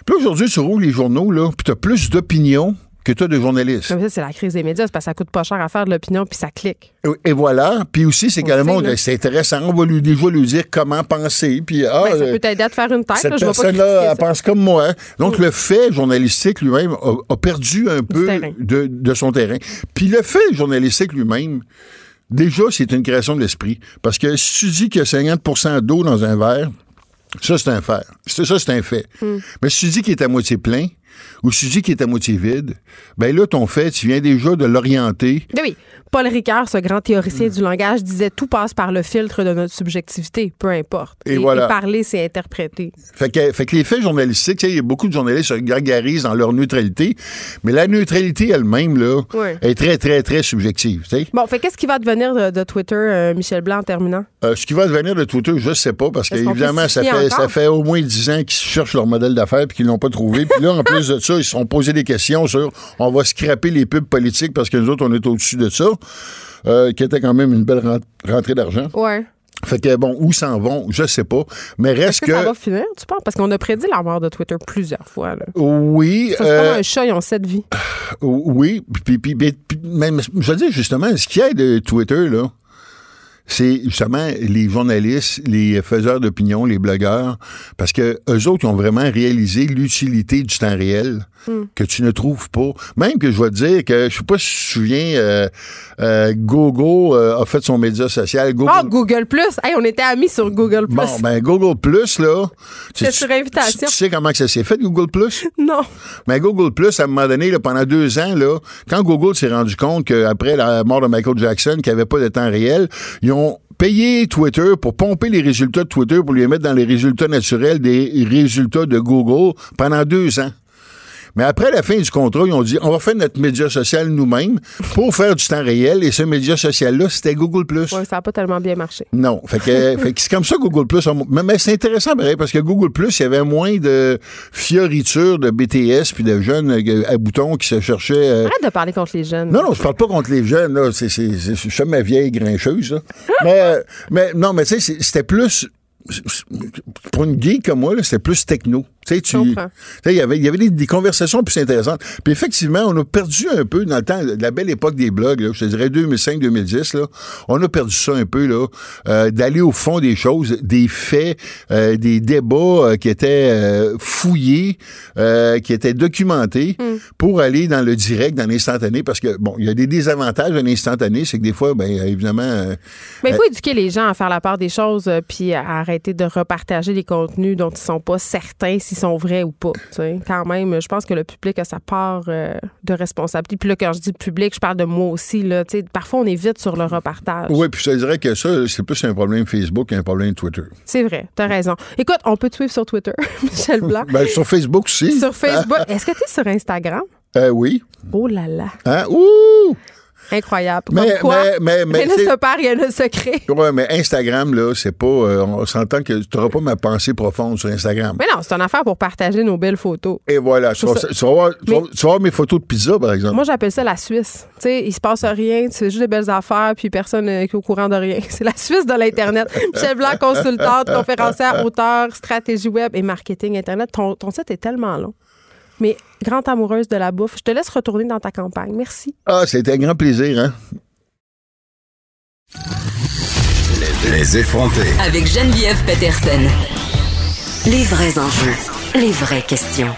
Puis aujourd'hui, tu roules les journaux, là, puis tu as plus d'opinion que toi de journaliste. ça, c'est la crise des médias, parce que ça coûte pas cher à faire de l'opinion, puis ça clique. Et voilà. Puis aussi, c'est qu'également, c'est intéressant. On va lui, déjà lui dire comment penser. Puis, ah, ben, ça peut t'aider à te faire une tête. Cette personne-là, elle pense comme moi. Donc, le fait journalistique lui-même a, perdu un peu de, de, son terrain. Puis le fait journalistique lui-même, déjà, c'est une création de l'esprit. Parce que si tu dis qu'il y a 50% d'eau dans un verre, ça, c'est un fait. Ça, c'est un fait. Hmm. Mais si tu dis qu'il est à moitié plein, ou si tu dis qu'il est à moitié vide, ben là, ton fait, tu viens déjà de l'orienter. Ben oui. Paul Ricard, ce grand théoricien du langage, disait tout passe par le filtre de notre subjectivité, peu importe. Et, voilà. parler, c'est interpréter. Fait que, fait que les faits journalistiques, il y a beaucoup de journalistes qui se gargarisent dans leur neutralité, mais la neutralité elle-même, là, est très, très, très subjective. Bon, fait qu'est-ce qui va devenir de, Twitter, euh, Michel Blanc, en terminant? Euh, ce qui va devenir de Twitter, je ne sais pas, parce qu'évidemment, ça fait, ça fait au moins dix ans qu'ils cherchent leur modèle d'affaires et qu'ils l'ont pas trouvé. Puis là, en plus de ça, ils se sont posés des questions sur on va scraper les pubs politiques parce que nous autres, on est au-dessus de ça. Euh, qui était quand même une belle rentrée d'argent. Ouais. Fait que bon, où s'en vont, je sais pas. Mais reste que, Ça va finir, tu penses? Parce qu'on a prédit la mort de Twitter plusieurs fois. Là. Oui. c'est euh, comme un chat, ils ont sept vies. Oui. Puis, puis, même, je veux dire, justement, ce qu'il y a de Twitter, là, c'est justement les journalistes, les faiseurs d'opinion, les blogueurs, parce que eux autres ont vraiment réalisé l'utilité du temps réel hmm. que tu ne trouves pas. Même que je vais te dire que, je sais pas si tu te souviens, euh, euh, Google euh, a fait son média social. Google... Oh, Google Plus! Hey, on était amis sur Google Plus. Bon, ben Google Plus, là... C'est sur invitation. Tu, sais comment que ça s'est fait, Google Plus? non. Mais ben, Google Plus, à un moment donné, là, pendant deux ans, là, quand Google s'est rendu compte qu'après la mort de Michael Jackson, qu'il n'y avait pas de temps réel, ils ont payé Twitter pour pomper les résultats de Twitter pour les mettre dans les résultats naturels des résultats de Google pendant deux ans. Mais après la fin du contrat, ils ont dit on va faire notre média social nous-mêmes pour faire du temps réel. Et ce média social-là, c'était Google. Oui, ça n'a pas tellement bien marché. Non. Fait que, c'est comme ça Google Mais, mais c'est intéressant, parce que Google il y avait moins de fioritures de BTS puis de jeunes euh, à boutons qui se cherchaient. Euh, Arrête de parler contre les jeunes. Non, non, je parle pas contre les jeunes. Là. C'est, c'est, c'est, ma vieille grincheuse. mais, euh, mais non, mais tu sais, c'était plus pour une geek comme moi, c'était plus techno. Tu sais, il y avait, il y avait des, conversations plus intéressantes. Puis effectivement, on a perdu un peu dans le temps, la belle époque des blogs, là, je te dirais 2005-2010, là, on a perdu ça un peu, là, euh, d'aller au fond des choses, des faits, euh, des débats euh, qui étaient fouillés, qui étaient documentés hmm. pour aller dans le direct, dans l'instantané, parce que, bon, il y a des désavantages à l'instantané, c'est que des fois, ben évidemment... Mais il faut éduquer les gens à faire la part des choses, puis à arrêter de repartager les contenus dont ils sont pas certains si sont vrais ou pas. Quand même, je pense que le public a sa part euh, de responsabilité. Puis là, quand je dis public, je parle de moi aussi. Là, parfois, on est vite sur le repartage. Oui, puis je te dirais que ça, c'est plus un problème Facebook qu'un problème Twitter. C'est vrai, tu as raison. Écoute, on peut te suivre sur Twitter, Michel Blanc. ben, sur Facebook aussi. Sur Facebook. Est-ce que tu es sur Instagram? Euh, oui. Oh là là. Hein? Ouh! Incroyable. Mais, mais, mais, rien ne se perd, rien ne se crée. Oui, mais Instagram, là, c'est pas. Euh, on s'entend que tu n'auras pas ma pensée profonde sur Instagram. Mais non, c'est une affaire pour partager nos belles photos. Et voilà. Tu vas, voir, mes photos de pizza, par exemple. Moi, j'appelle ça la Suisse. Tu sais, il se passe rien, tu fais juste des belles affaires, puis personne n'est au courant de rien. C'est la Suisse de l'Internet. Michel Blanc, consultante, conférencière, auteur, stratégie web et marketing Internet. Ton, ton site est tellement long mais grande amoureuse de la bouffe. Je te laisse retourner dans ta campagne. Merci. Ah, c'était un grand plaisir, hein? Les effrontés. Avec Geneviève Peterson. Les vrais enjeux, les vraies questions.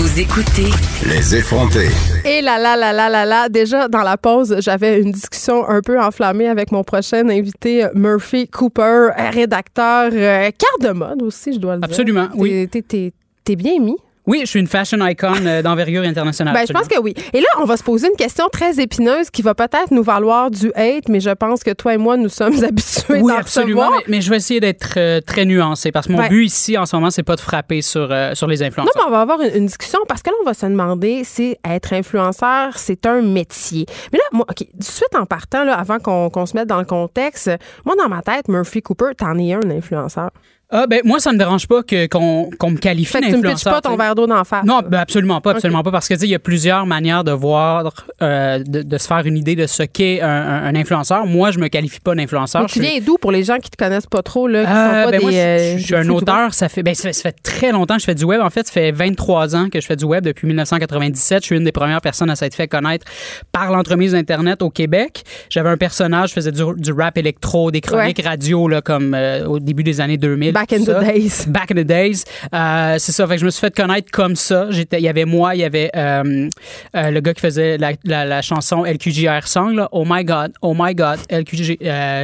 Vous écoutez Les effrontés. Et là là là là là là, déjà dans la pause, j'avais une discussion un peu enflammée avec mon prochain invité Murphy Cooper, rédacteur euh, carte de mode aussi, je dois le dire. Absolument, oui. T'es bien mis. Oui, je suis une fashion icon euh, d'envergure internationale. Ben, je pense que oui. Et là, on va se poser une question très épineuse qui va peut-être nous valoir du hate, mais je pense que toi et moi, nous sommes habitués oui, absolument. Mais, je vais essayer d'être euh, très nuancé parce que mon but ici, en ce moment, c'est pas de frapper sur, euh, sur les influenceurs. Non, mais on va avoir une, discussion parce que là, on va se demander si être influenceur, c'est un métier. Mais là, moi, OK, de suite en partant, là, avant qu'on se mette dans le contexte, moi, dans ma tête, Murphy Cooper, t'en es un influenceur. Ah ben moi ça me dérange pas que qu'on me qualifie d'influenceur. Tu me pas ton verre d'eau d'en face. Non, ben absolument pas, absolument pas parce que il y a plusieurs manières de voir euh, de, se faire une idée de ce qu'est un, influenceur. Moi, je me qualifie pas d'influenceur. Tu viens d'où pour les gens qui te connaissent pas trop là, qui sont euh, pas ben des, moi, je, suis un auteur, ça fait ben ça, fait très longtemps que je fais du web en fait, ça fait 23 ans que je fais du web depuis 1997, je suis une des premières personnes à s'être fait connaître par l'entremise internet au Québec. J'avais un personnage, je faisais du, rap électro, des chroniques radio là comme euh, au début des années 2000. Back in the days. Back in the days. Euh, c'est ça. Fait que je me suis fait connaître comme ça. J'étais, il y avait moi, il y avait euh, euh, le gars qui faisait la, la, chanson LQJR Song, là. Oh my God, oh my God, LQJ,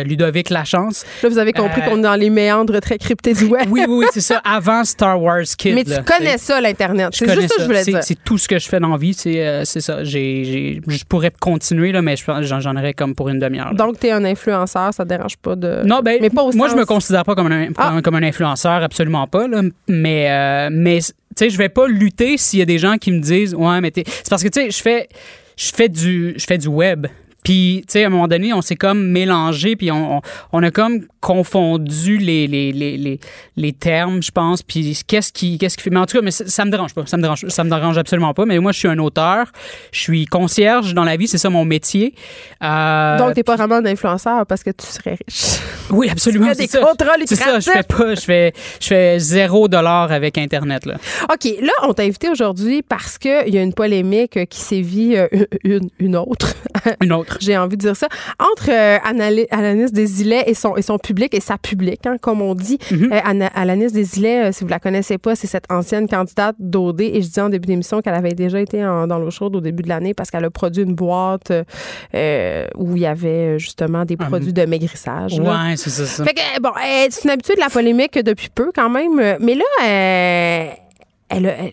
Ludovic Lachance. Là, vous avez compris qu'on est dans les méandres très cryptés du web. oui, oui, c'est ça. Avant Star Wars Kid. Mais tu connais ça, l'Internet. C'est juste ça que je voulais dire. C'est tout ce que je fais dans la vie. C'est, ça. J'ai, je pourrais continuer, là, mais j'en, j'en aurais comme pour une demi-heure. Donc, tu es un influenceur, ça te dérange pas de. Non, ben, mais pas moi, je me considère pas comme un, ah. comme un influenceur, absolument pas. Là. Mais, euh, mais tu sais, je vais pas lutter s'il y a des gens qui me disent Ouais, mais c'est parce que, tu sais, je fais, je fais du web. Puis, tu sais, à un moment donné, on s'est comme mélangé, puis on, on, a comme confondu les, les, les, les, termes, je pense. Puis, qu'est-ce qui, qu'est-ce qui fait. Mais en tout cas, mais ça, me dérange pas. Ça me dérange, ça me dérange absolument pas. Mais moi, je suis un auteur. Je suis concierge dans la vie. C'est ça mon métier. Euh, Donc, t'es pas vraiment un influenceur parce que tu serais riche. Oui, absolument. Tu des contrats C'est ça. Je fais pas. Je fais, je fais zéro dollar avec Internet, là. OK. Là, on t'a invité aujourd'hui parce qu'il y a une polémique qui sévit euh, une, une autre Une autre. J'ai envie de dire ça. Entre euh, Alanis Desilets et son, et son public, et sa public, hein, comme on dit. Mm -hmm. Alanis Desilets, si vous la connaissez pas, c'est cette ancienne candidate d'OD. Et je disais en début d'émission qu'elle avait déjà été dans l'eau chaude au début de l'année parce qu'elle a produit une boîte où il y avait justement des ah, produits de maigrissage. Ouais, c'est ça, Fait que, bon, c'est une habitude de la polémique depuis peu quand même. Mais là, elle, elle, elle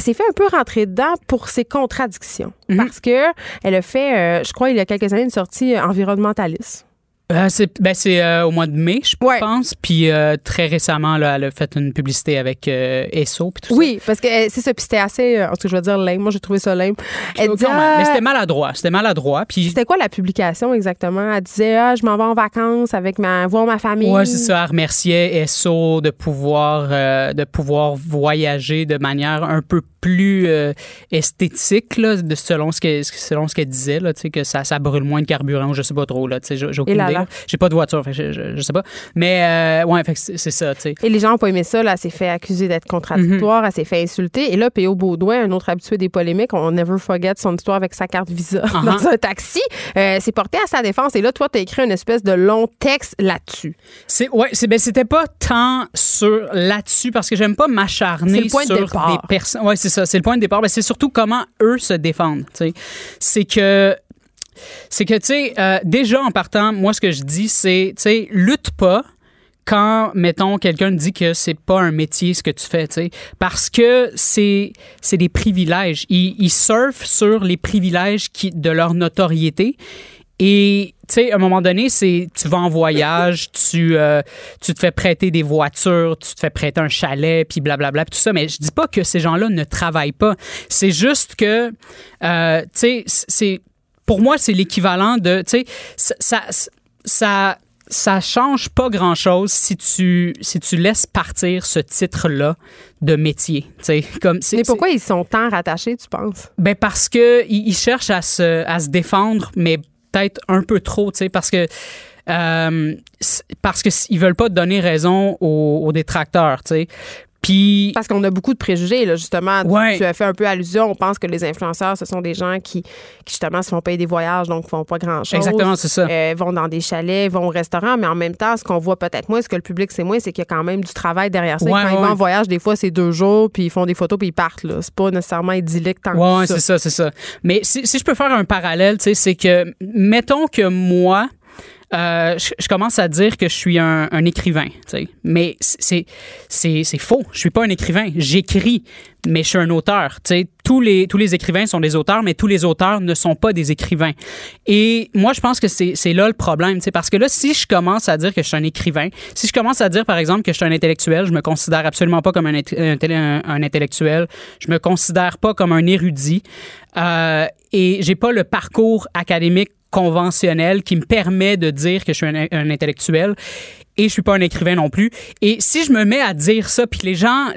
s'est fait un peu rentrer dedans pour ses contradictions. Mhm. Parce que elle a fait, euh, je crois, il y a quelques années, une sortie environnementaliste. Euh, c'est ben euh, au mois de mai, je pense. Puis euh, très récemment, là, elle a fait une publicité avec ESSO. Puis tout oui, parce que c'est ça. Puis c'était assez, en ce que je veux dire, lame. Moi, j'ai trouvé ça lame. Elle disait, mais c'était maladroit. C'était maladroit. Puis c'était quoi la publication exactement? Elle disait, ah, je m'en vais en vacances avec ma, voir ma famille. Ouais, c'est ça. Elle remerciait ESSO de pouvoir, de pouvoir voyager de manière un peu plus esthétique, là, de, selon ce qu'elle selon ce qu'elle disait, là, que ça, ça brûle moins de carburant. Je sais pas trop. Là, j'ai aucune idée. J'ai pas de voiture, je, je, sais pas. Mais euh, ouais, c'est ça, tu sais. Et les gens n'ont pas aimé ça, là. Elle s'est fait accuser d'être contradictoire, elle s'est fait insulter. Et là, P.O. Baudouin, un autre habitué des polémiques, on never forget son histoire avec sa carte Visa dans un taxi, euh, s'est porté à sa défense. Et là, toi, tu as écrit une espèce de long texte là-dessus. C'est, ouais, c'est, ben, c'était pas tant sur là-dessus parce que j'aime pas m'acharner sur de des personnes. Ouais, c'est ça, c'est le point de départ. Ben, c'est surtout comment eux se défendent, tu sais. C'est que c'est que, tu sais, euh, déjà en partant, moi, ce que je dis, c'est, tu sais, lutte pas quand, mettons, quelqu'un dit que c'est pas un métier ce que tu fais, tu sais, parce que c'est c'est des privilèges. Ils, ils surfent sur les privilèges qui, de leur notoriété. Et tu sais, à un moment donné, c'est tu vas en voyage, tu euh, tu te fais prêter des voitures, tu te fais prêter un chalet, puis blablabla, puis tout ça. Mais je dis pas que ces gens-là ne travaillent pas. C'est juste que, euh, tu sais, c'est pour moi, c'est l'équivalent de, tu sais, ça, ça, ça, change pas grand chose si tu, si tu laisses partir ce titre-là de métier. Comme, Mais pourquoi ils sont tant rattachés, tu penses? Ben parce qu'ils ils cherchent à se, à se défendre, mais peut-être un peu trop, tu sais, parce que. Euh, parce qu'ils veulent pas donner raison aux, aux détracteurs, tu sais. Parce qu'on a beaucoup de préjugés, là, justement. Tu, as fait un peu allusion. On pense que les influenceurs, ce sont des gens qui, justement, se font payer des voyages, donc font pas grand-chose. Exactement, c'est ça. Euh, vont dans des chalets, vont au restaurant, mais en même temps, ce qu'on voit peut-être moins, ce que le public sait moins, c'est qu'il y a quand même du travail derrière ça. quand ils vont en voyage, des fois, c'est deux jours, puis ils font des photos, puis ils partent. Là. C'est pas nécessairement idyllique tant que ça. c'est ça, c'est ça. Mais si, si, je peux faire un parallèle, c'est que, mettons que moi, euh, je, commence à dire que je suis un, écrivain. Mais c'est, faux. Je suis pas un écrivain. J'écris, mais je suis un auteur. Tous les, écrivains sont des auteurs, mais tous les auteurs ne sont pas des écrivains. Et moi, je pense que c'est, là le problème. Parce que là, si je commence à dire que je suis un écrivain, si je commence à dire, par exemple, que je suis un intellectuel, je me considère absolument pas comme un, un, intellectuel. Je me considère pas comme un érudit. Euh, et j'ai pas le parcours académique conventionnel qui me permet de dire que je suis un, intellectuel et je suis pas un écrivain non plus. Et si je me mets à dire ça, puis les gens,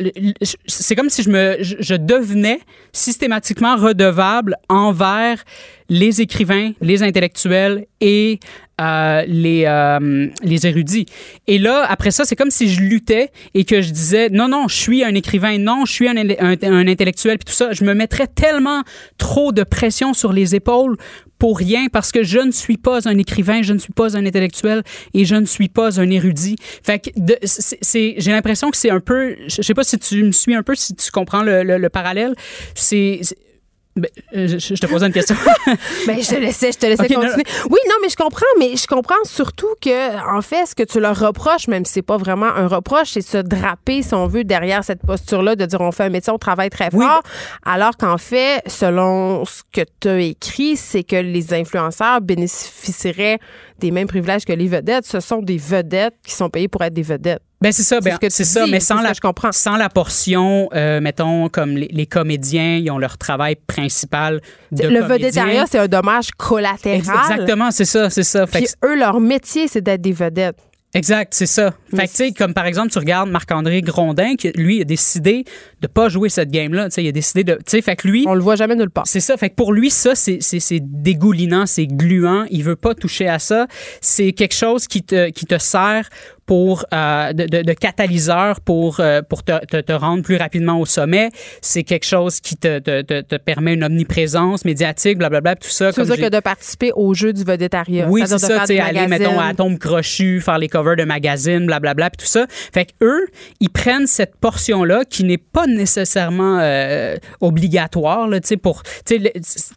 c'est comme si je devenais systématiquement redevable envers les écrivains, les intellectuels et euh, les, euh, les érudits. Et là, après ça, c'est comme si je luttais et que je disais non, non, je suis un écrivain, non, je suis un, un, intellectuel, puis tout ça. Je me mettrais tellement trop de pression sur les épaules pour rien parce que je ne suis pas un écrivain, je ne suis pas un intellectuel et je ne suis pas un érudit. Fait que c'est, j'ai l'impression que c'est un peu, je sais pas si tu me suis un peu, si tu comprends le, le, le parallèle. C'est ben, euh, je, te posais une question. ben, je te laissais, je te laissais continuer. Oui, non, mais je comprends, mais je comprends surtout que, en fait, ce que tu leur reproches, même si c'est pas vraiment un reproche, c'est se draper, si on veut, derrière cette posture-là, de dire on fait un métier, on travaille très fort. Alors qu'en fait, selon ce que tu as écrit, c'est que les influenceurs bénéficieraient des mêmes privilèges que les vedettes. Ce sont des vedettes qui sont payées pour être des vedettes. Ben c'est ça, ben, c'est ça, mais sans la, je comprends. sans la portion, euh, mettons, comme les, comédiens, ils ont leur travail principal de Le vedettariat, c'est un dommage collatéral. Exactement, c'est ça, c'est ça. Puis eux, leur métier, c'est d'être des vedettes. Exact, c'est ça. Fait que, tu sais, comme par exemple, tu regardes Marc-André Grondin, qui, lui, a décidé de pas jouer cette game-là. Tu sais, il a décidé de. Tu sais, fait que lui. On le voit jamais nulle part. C'est ça. Fait que pour lui, ça, c'est dégoulinant, c'est gluant. Il veut pas toucher à ça. C'est quelque chose qui te, qui te sert pour euh, de, de, de, catalyseur pour euh, pour te, te, te, rendre plus rapidement au sommet. C'est quelque chose qui te, te, te, permet une omniprésence médiatique, blablabla, tout ça. C'est ça que de participer au jeu du vedettariat. Oui, c'est ça. Tu aller mettons à Tombe Crochu, faire les covers de magazines, blablabla, puis tout ça. Fait que eux, ils prennent cette portion là qui n'est pas nécessairement euh, obligatoire là, pour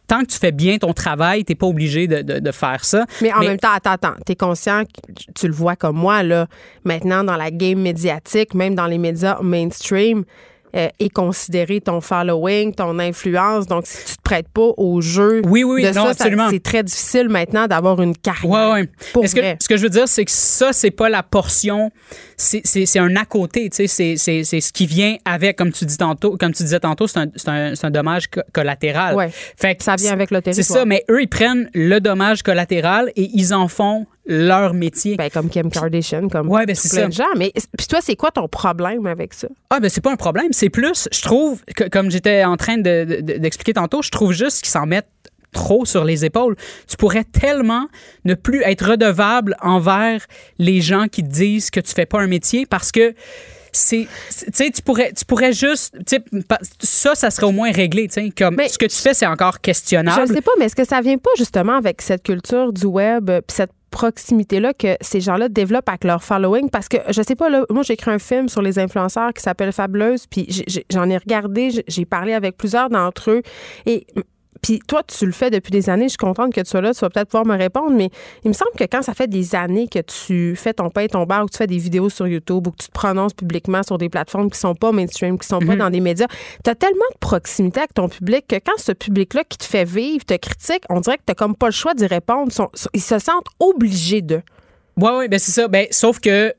tant que tu fais bien ton travail, t'es pas obligé de, de, de, faire ça. Mais en même temps, attends, attends, t'es conscient, tu le vois comme moi là, maintenant dans la game médiatique, même dans les médias mainstream, euh, est considéré ton following, ton influence. Donc, si tu te prêtes pas au jeu oui, oui, de non, ça, c'est très difficile maintenant d'avoir une carrière. Oui, oui. ce, que, ce que je veux dire, c'est que ça, c'est pas la portion, c'est un à côté, tu sais, c'est ce qui vient avec, comme tu dis tantôt, comme tu disais tantôt, c'est un, un, un, dommage collatéral. Oui. Fait ça vient avec le territoire. C'est ça, mais eux, ils prennent le dommage collatéral et ils en font leur métier. Ben, comme Kim Kardashian, comme ouais, ben, plein de gens. Mais puis toi, c'est quoi ton problème avec ça? Ah, ben c'est pas un problème. C'est plus, je trouve, que, comme j'étais en train d'expliquer de, tantôt, je trouve juste qu'ils s'en mettent trop sur les épaules. Tu pourrais tellement ne plus être redevable envers les gens qui te disent que tu fais pas un métier parce que c'est tu sais tu pourrais tu pourrais juste ça ça serait au moins réglé tu sais comme ce que tu fais c'est encore questionnable. Je sais pas mais est-ce que ça vient pas justement avec cette culture du web puis cette proximité-là que ces gens-là développent avec leur following? Parce que, je sais pas, là, moi, j'ai écrit un film sur les influenceurs qui s'appelle Fabuleuse, puis j'en ai regardé, j'ai parlé avec plusieurs d'entre eux. Et puis toi, tu le fais depuis des années. Je suis contente que tu sois là. Tu vas peut-être pouvoir me répondre, mais il me semble que quand ça fait des années que tu fais ton pain et ton bar ou que tu fais des vidéos sur YouTube ou que tu te prononces publiquement sur des plateformes qui sont pas mainstream, qui sont pas mhm. dans des médias, tu as tellement de proximité avec ton public que quand ce public-là qui te fait vivre te critique, on dirait que tu n'as comme pas le choix d'y répondre. Ils se sentent obligés de. Oui, oui, ben c'est ça. Ben, sauf que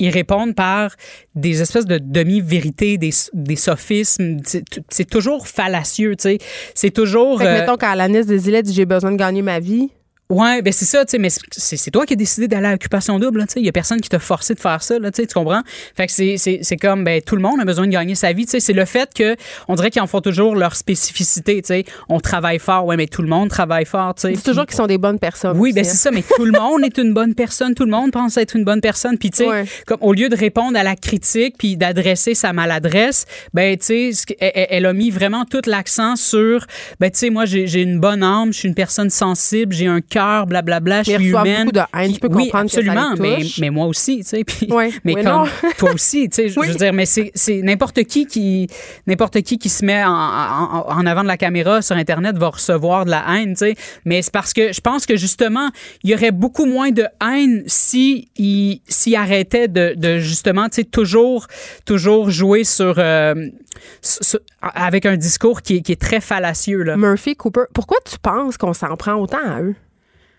ils répondent par des espèces de demi-vérités, des, des sophismes. C'est toujours fallacieux, tu sais. C'est toujours. Fait que, euh, mettons, quand Alanis Desilets dit j'ai besoin de gagner ma vie, Ouais, ben c'est ça, tu sais, mais c'est toi qui as décidé d'aller à l'occupation double, tu sais. Il y a personne qui t'a forcé de faire ça, là, tu sais, tu comprends? Fait que c'est comme, ben, tout le monde a besoin de gagner sa vie, tu sais. C'est le fait que, on dirait qu'ils en font toujours leur spécificité, tu sais. On travaille fort, ouais, mais tout le monde travaille fort, tu sais. C'est toujours qu'ils sont des bonnes personnes. Oui, ben c'est ça, mais tout le monde est une bonne personne, tout le monde pense être une bonne personne. Puis, tu sais, comme au lieu de répondre à la critique puis d'adresser sa maladresse, ben, tu sais, elle, elle, a mis vraiment tout l'accent sur, ben, tu sais, moi, j'ai une bonne âme, je suis une personne sensible, j'ai un cœur blablabla, je suis humaine. beaucoup de haine, je peux oui, absolument, mais, mais moi aussi, tu sais, puis, mais comme toi aussi, tu sais, je veux dire, mais c'est n'importe qui qui n'importe qui qui se met en, en, avant de la caméra sur internet va recevoir de la haine, tu sais, mais c'est parce que je pense que justement, il y aurait beaucoup moins de haine si il s'il arrêtait de, de justement, tu sais, toujours toujours jouer sur, euh, avec un discours qui est, qui est très fallacieux là. Murphy Cooper, pourquoi tu penses qu'on s'en prend autant à eux?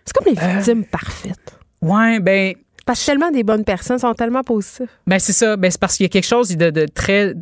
C'est comme les euh, victimes parfaites. Ouais, ben. Parce que tellement des bonnes personnes sont tellement positives. Ben, c'est ça. Ben, c'est parce qu'il y a quelque chose de, de très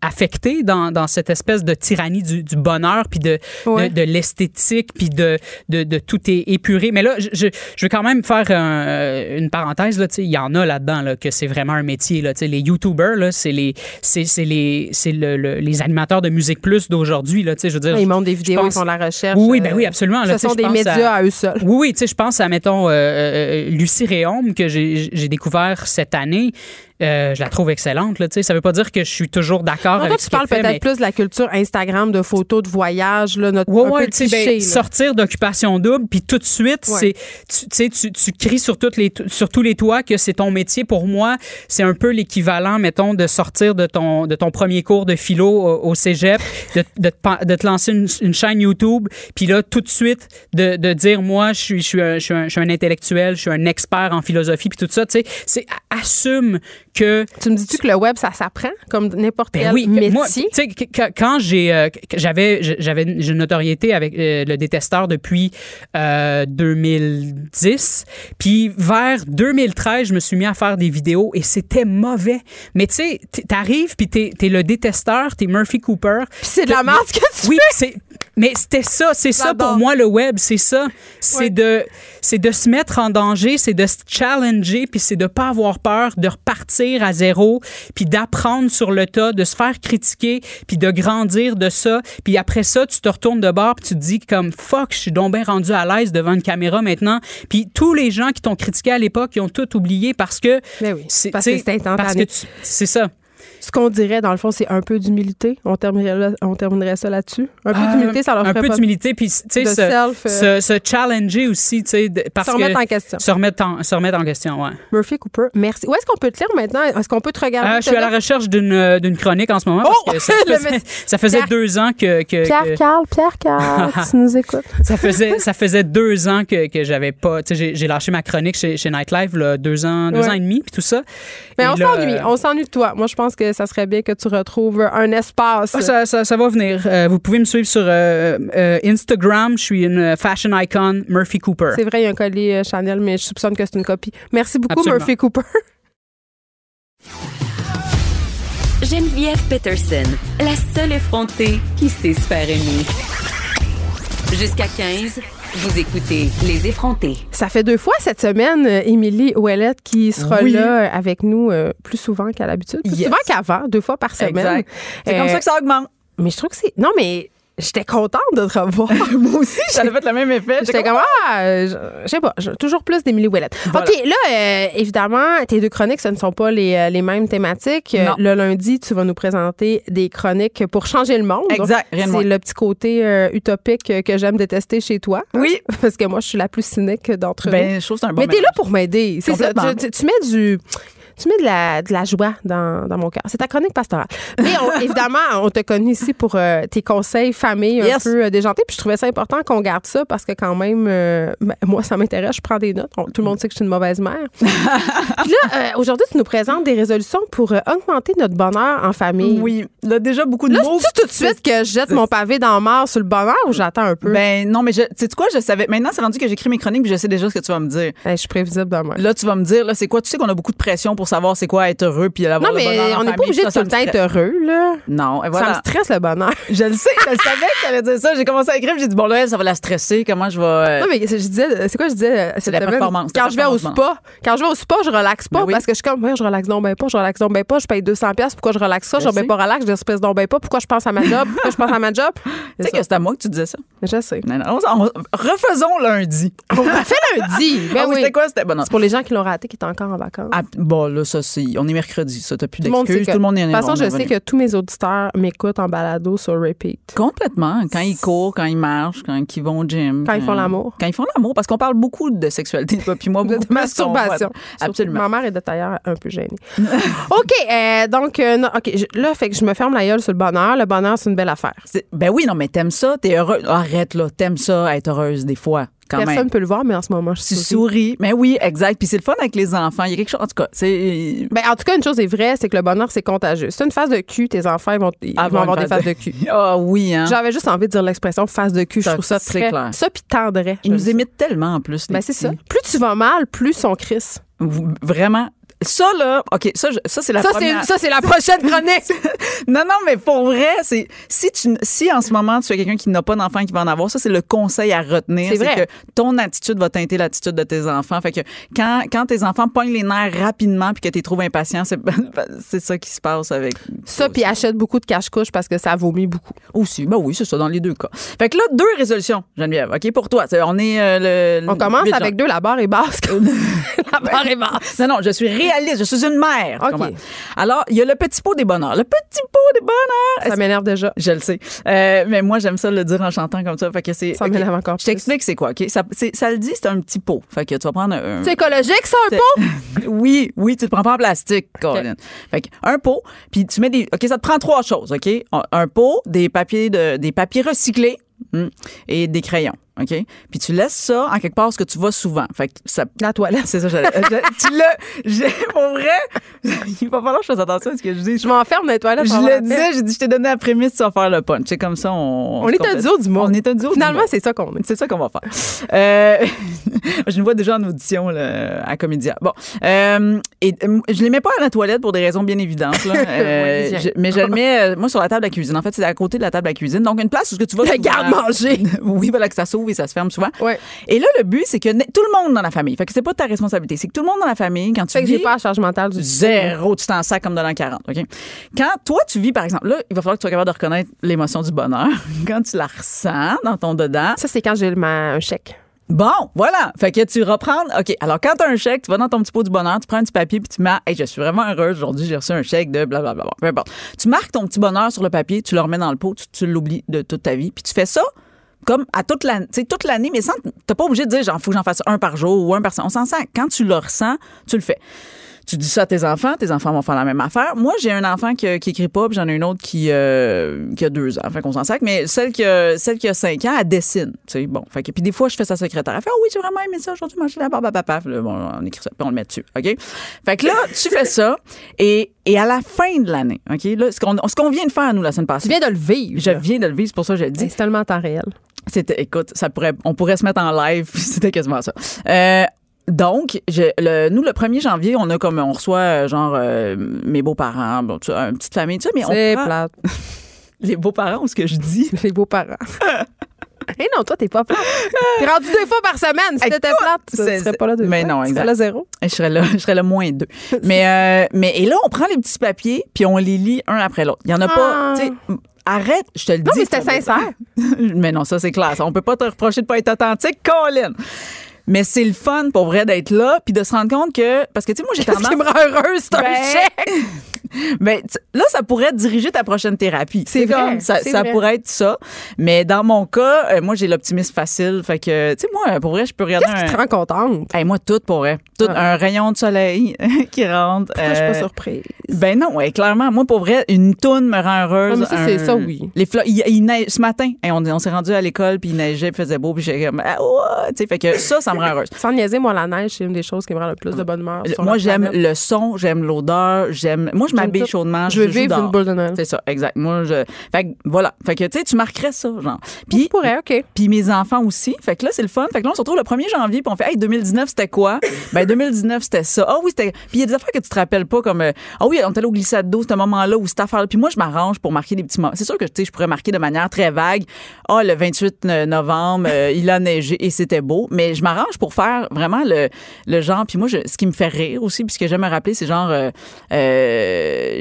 affecté dans, dans, cette espèce de tyrannie du, du bonheur puis de, de, de l'esthétique puis de, de, de, tout est épuré. Mais là, je, je vais quand même faire une parenthèse. Là, il y en a là-dedans là, que c'est vraiment un métier. Là, les YouTubers, c'est les, c'est, les, c'est le, les animateurs de Musique Plus d'aujourd'hui. Là, je veux dire, ils montent des vidéos, ils font la recherche. Oui, ben oui, absolument. Ce sont des médias à, eux seuls. Oui, oui, je pense à, mettons, euh, euh, Lucie Réaume que j'ai découvert cette année. Euh, je la trouve excellente. Là, ça veut pas dire que je suis toujours d'accord avec tu parles peut-être plus de la culture Instagram, de photos de voyage, là, notre ouais, ouais, ben, sortir d'occupation double, puis tout de suite, c'est tu, tu, tu cries sur, toutes les, sur tous les toits que c'est ton métier. Pour moi, c'est un peu l'équivalent, mettons, de sortir de ton, de ton premier cours de philo au, cégep, de, de, de, te lancer une, chaîne YouTube, puis là, tout de suite, de, de dire, moi, je suis, je, suis un, je, suis un, je suis un intellectuel, je suis un expert en philosophie, puis tout ça, tu sais, c'est assume que... Tu me dis-tu que le web, ça s'apprend comme n'importe ben quel oui, métier? Moi, tu sais, quand j'ai, euh, j'avais, j'avais une notoriété avec euh, le détesteur depuis 2010, euh, puis vers 2013, je me suis mis à faire des vidéos et c'était mauvais. Mais tu sais, t'arrives puis t'es, es le détesteur, t'es Murphy Cooper. Puis c'est de la merde que tu oui, fais. c'est Mais c'était ça, c'est ça pour moi le web, c'est ça. C'est de c'est de se mettre en danger, c'est de se challenger, puis c'est de pas avoir peur de repartir à zéro, puis d'apprendre sur le tas, de se faire critiquer, puis de grandir de ça. Puis après ça, tu te retournes de bord, puis tu te dis comme fuck, je suis donc bien rendu à l'aise devant une caméra maintenant. Puis tous les gens qui t'ont critiqué à l'époque, ils ont tout oublié parce que Mais oui, parce que c'est instantané. C'est ça ce qu'on dirait, dans le fond, c'est un peu d'humilité. On terminerait, on terminerait ça là-dessus. Un peu d'humilité, ça leur ferait Un peu d'humilité, puis, tu sais, se, euh, se, challenger aussi, tu sais, parce se remettre en question. Se remettre en, se remettre en question, ouais. Murphy Cooper, merci. Où est-ce qu'on peut te lire maintenant? Est-ce qu'on peut te regarder? Euh, je suis à la recherche d'une, euh, d'une chronique en ce moment. Parce que oh! ça, faisait, ça faisait deux ans que. que Pierre Carl, Pierre Carl, tu nous écoutes. Ça faisait, ça faisait deux ans que, que j'avais pas. Tu sais, j'ai lâché ma chronique chez, chez Nightlife, là, deux ans, deux ans et demi, puis tout ça. Mais on s'ennuie. On s'ennuie de toi. Moi, je pense que ça serait bien que tu retrouve un espace. Ah, ça, ça, va venir. Euh, vous pouvez me suivre sur euh, euh, Instagram. Je suis une fashion icon, Murphy Cooper. C'est vrai, il y a un collier Chanel, mais je soupçonne que c'est une copie. Merci beaucoup, Murphy Cooper. Geneviève Peterson, la seule effrontée qui sait se faire aimer. Jusqu'à 15. Vous écoutez Les effrontés. Ça fait deux fois cette semaine, euh, Émilie Ouellette qui sera là avec nous euh, plus souvent qu'à l'habitude. Plus souvent qu'avant, deux fois par semaine. C'est comme ça que ça augmente. Mais je trouve que c'est. Non, mais J'étais contente de te revoir. Moi aussi, j'avais fait le même effet. J'étais comme, ah, je, sais pas, toujours plus d'Émilie Ouellette. OK, là, euh, évidemment, tes deux chroniques, ce ne sont pas les, euh, les mêmes thématiques. Euh, le lundi, tu vas nous présenter des chroniques pour changer le monde. Exact, C'est le petit côté utopique que j'aime détester chez toi. Oui. Parce que moi, je suis la plus cynique d'entre ben, nous. Je trouve c'est un bon Mais t'es là pour m'aider. C'est ça. tu mets du tu mets de la, de la joie dans, dans mon cœur. C'est ta chronique pastorale. Mais évidemment, on te connaît ici pour euh, tes conseils famille un peu euh, déjantés. Puis je trouvais ça important qu'on garde ça parce que quand même, euh, ben, moi, ça m'intéresse. Je prends des notes. tout le monde sait que je suis une mauvaise mère. Puis là, aujourd'hui, tu nous présentes des résolutions pour augmenter notre bonheur en famille. Oui. Là, déjà, beaucoup de là, mots. tout de suite que je jette mon pavé dans le mar sur le bonheur ou j'attends un peu? Ben non, mais tu sais quoi, je savais. Maintenant, c'est rendu que j'écris mes chroniques puis je sais déjà ce que tu vas me dire. je suis prévisible dans moi. Là, tu vas me dire, là, c'est quoi? Tu sais qu'on a beaucoup de pression pour savoir c'est quoi être heureux puis avoir non, mais on n'est pas obligé de tout le temps être heureux, là. Non, et voilà. Ça me stresse le bonheur. Je le sais, je le savais que tu allais dire ça. J'ai commencé à écrire, j'ai dit, bon, là, ça va la stresser. Comment je vais. Euh, non, mais je disais, c'est quoi je disais euh, C'est la performance. Quand je vais au spa, quand je vais au spa, je relaxe pas ben parce que je suis comme, je relaxe donc ben pas, je relaxe donc ben pas, je paye 200$, pourquoi je relaxe ça, je ben pas relax, je stresse donc ben pas, pourquoi je pense à ma job, pourquoi je pense à ma job? Tu sais que c'est à moi que tu disais ça. Je sais. refaisons lundi. On lundi. Ben ah C'était quoi? C'était bon. C'est pour les gens qui l'ont raté, qui étaient encore en vacances. Ah, bon, là, ça, c'est. On est mercredi, ça, t'as plus d'excuses. Tout le monde est De toute façon, je sais que tous mes auditeurs m'écoutent en balado sur repeat. Complètement. Quand ils courent, quand ils marchent, quand ils vont au gym. Quand, ils font l'amour. Quand ils font l'amour, parce qu'on parle beaucoup de sexualité, toi puis moi. de, masturbation. Absolument. Ma mère est de tailleur un peu gênée. OK, euh, donc, euh, OK, là, fait que je me ferme la gueule sur le bonheur. Le bonheur, c'est une belle affaire. Ben oui, non, mais t'aimes ça, t'es heureux. Arrête, là, t'aimes ça, être heureuse des fois. Personne ne peut le voir, mais en ce moment, je. Tu souris. Mais oui, exact. Puis c'est le fun avec les enfants. Il y a quelque chose. En tout cas, c'est. Ben, en tout cas, une chose est vraie, c'est que le bonheur, c'est contagieux. C'est une phase de cul, tes enfants, ils vont, avoir des phases de, cul. Ah oui, hein. J'avais juste envie de dire l'expression phase de cul. Je trouve ça très. Clair. Ça, puis tendrait. Ils nous imitent tellement en plus. Ben, c'est ça. Plus tu vas mal, plus son crisse. Vraiment, ça, là, OK, ça, ça c'est la ça, première. Ça, c'est la prochaine chronique. non, non, mais pour vrai, c'est si tu si en ce moment tu es quelqu'un qui n'a pas d'enfant qui va en avoir, ça, c'est le conseil à retenir. C'est que ton attitude va teinter l'attitude de tes enfants. Fait que quand, quand tes enfants pognent les nerfs rapidement puis que tu les trouves impatients, c'est ça qui se passe avec. Ça, puis achète beaucoup de cache-couche parce que ça vomit beaucoup. Aussi, ben oui, c'est ça, dans les deux cas. Fait que là, deux résolutions, Geneviève. OK, pour toi. On est euh, le. On commence avec deux, la barre est basse. la barre est basse. Non, non, je suis je suis une mère. Alors, il y a le petit pot des bonheurs. Le petit pot des bonheurs. Ça m'énerve déjà. Je le sais. Euh, mais moi, j'aime ça le dire en chantant comme ça. Fait que c'est, ça m'énerve encore Je t'explique c'est quoi. Ça, ça, le dit, c'est un petit pot. Fait que tu vas prendre un. C'est écologique, ça, un pot? oui, oui, tu te prends pas en plastique, Colin. Fait que un pot, puis tu mets des. OK, ça te prend trois choses, OK? Un pot, des papiers, de, des papiers recyclés hmm, et des crayons. OK? Puis tu laisses ça en quelque part ce que tu vas souvent. Fait que ça. La toilette. C'est ça, j'allais. tu l'as. Pour vrai, il va falloir que je fasse attention à ce que je dis. Je m'enferme dans les toilettes. Je le disais, j'ai dit, je t'ai donné la prémisse, tu vas faire le punch. C'est comme ça, on. On est un duo du monde. On est un duo Finalement, c'est ça qu'on est. C'est ça qu'on va faire. Euh, je me vois déjà en audition là, à Comédia. Bon. Euh, et euh, je les mets pas à la toilette pour des raisons bien évidentes. Là. mais je le mets, moi, sur la table la cuisine. En fait, c'est à côté de la table la cuisine. Donc, une place où tu vas. La garde-manger. oui, voilà, que ça s'ouvre et ça se ferme souvent. Ouais. Et là, le but, c'est que tout le monde dans la famille. Fait que c'est pas ta responsabilité. C'est que tout le monde dans la famille, quand tu fait vis. Que j'ai pas à charge mentale du Zéro, tu t'en sacs comme de l'an 40. OK? Quand toi, tu vis, par exemple, là, il va falloir que tu sois capable de reconnaître l'émotion du bonheur. quand tu la ressens dans ton dedans. Ça, c'est quand j'ai un chèque. Bon, voilà. Fait que tu reprends. OK. Alors, quand tu as un chèque, tu vas dans ton petit pot du bonheur, tu prends un petit papier puis tu mets Hey, je suis vraiment heureuse. Aujourd'hui, j'ai reçu un chèque de blablabla. Peu importe. Tu marques ton petit bonheur sur le papier, tu le remets dans le pot, tu, l'oublies de toute ta vie. Puis tu fais ça comme à toute l'année, toute l'année, mais sans, t'es pas obligé de dire, genre, faut que j'en fasse un par jour ou un par On s'en sent. Quand tu le ressens, tu le fais tu dis ça à tes enfants, tes enfants vont faire la même affaire. Moi, j'ai un enfant qui, qui écrit pas, puis j'en ai une autre qui, euh, qui a deux ans. Fait qu'on s'en sac. Mais celle qui, a, celle qui a cinq ans, elle dessine. Tu sais, bon. Fait que, puis des fois, je fais sa secrétaire. Elle fait, oh oui, j'ai vraiment aimé ça aujourd'hui, manger la barbe à papa. bon, on écrit ça, puis on le met dessus. OK? Fait que là, tu fais ça. Et, et à la fin de l'année, OK? Là, ce qu'on, ce qu'on vient de faire, nous, la semaine passée. Tu viens de le vivre. Je viens de le vivre, c'est pour ça que je le dis. C'est tellement temps réel. C'était, écoute, ça pourrait, on pourrait se mettre en live, c'était quasiment ça. Euh, donc, le, nous, le 1er janvier, on a comme, on reçoit, euh, genre, euh, mes beaux-parents, bon, tu une petite famille, tu sais, mais on. C'est plate. Les beaux-parents, ou ce que je dis? Les beaux-parents. Eh non, toi, t'es pas plate. T'es rendu deux fois par semaine. Si t'étais plate, tu serais pas là deux mais non, exact. là zéro. Je serais là, je serais là moins deux. mais, euh, mais, et là, on prend les petits papiers, puis on les lit un après l'autre. Il y en a pas, tu sais, ah. Arrête, je te le dis. Non, mais c'était sincère. mais non, ça, c'est classe. On peut pas te reprocher de pas être authentique, Colin. Mais c'est le fun pour vrai d'être là puis de se rendre compte que parce que tu sais moi j'ai tendance ce qui me rend heureuse c'est un ben, chèque. Mais là, ça pourrait diriger ta prochaine thérapie. C'est vrai. Ça, ça pourrait être ça. Mais dans mon cas, euh, moi, j'ai l'optimisme facile. Fait que, tu sais, moi, pour vrai, je peux regarder. Qu'est-ce qui te rend contente? moi, tout pour vrai. Tout, ah. un rayon de soleil qui rentre. Pourquoi je suis pas euh, surprise? Ben non, ouais, clairement. Moi, pour vrai, une toune me rend heureuse. ça, c'est ça, oui. Les fleurs, il, neige, ce matin, on, on s'est rendu à l'école, puis il neigeait, puis faisait beau, puis j'ai comme, ah, tu sais, fait que ça, ça me rend heureuse. Sans niaiser, moi, la neige, c'est une des choses qui me rend le plus de bonne humeur. Moi, j'aime le son, j'aime l'odeur, j'aime. Moi, je m'habille chaudement je veux vivre une boule de Noël. C'est ça, exact. Moi, je. Fait que, voilà. Fait que, tu sais, tu marquerais ça, genre. Puis. Je pourrais, OK. Puis mes enfants aussi. Fait que là, c'est le fun. Fait que là, on se retrouve le 1er janvier, puis on fait, hey, 2019, c'était quoi? ben, 2019, c'était ça. Ah oui, c'était. Puis il y a des affaires que tu te rappelles pas, comme, euh, ah oui, on était allé au glissade d'eau, ce moment-là, ou cette affaire Puis moi, je m'arrange pour marquer des petits moments. C'est sûr que, tu sais, je pourrais marquer de manière très vague. Ah, le 28 novembre, euh, il a neigé et c'était beau. Mais je m'arrange pour faire vraiment le, le genre. Puis moi, je, ce qui me fait rire aussi, puis ce que j'aime me rappeler, c'est genre, euh,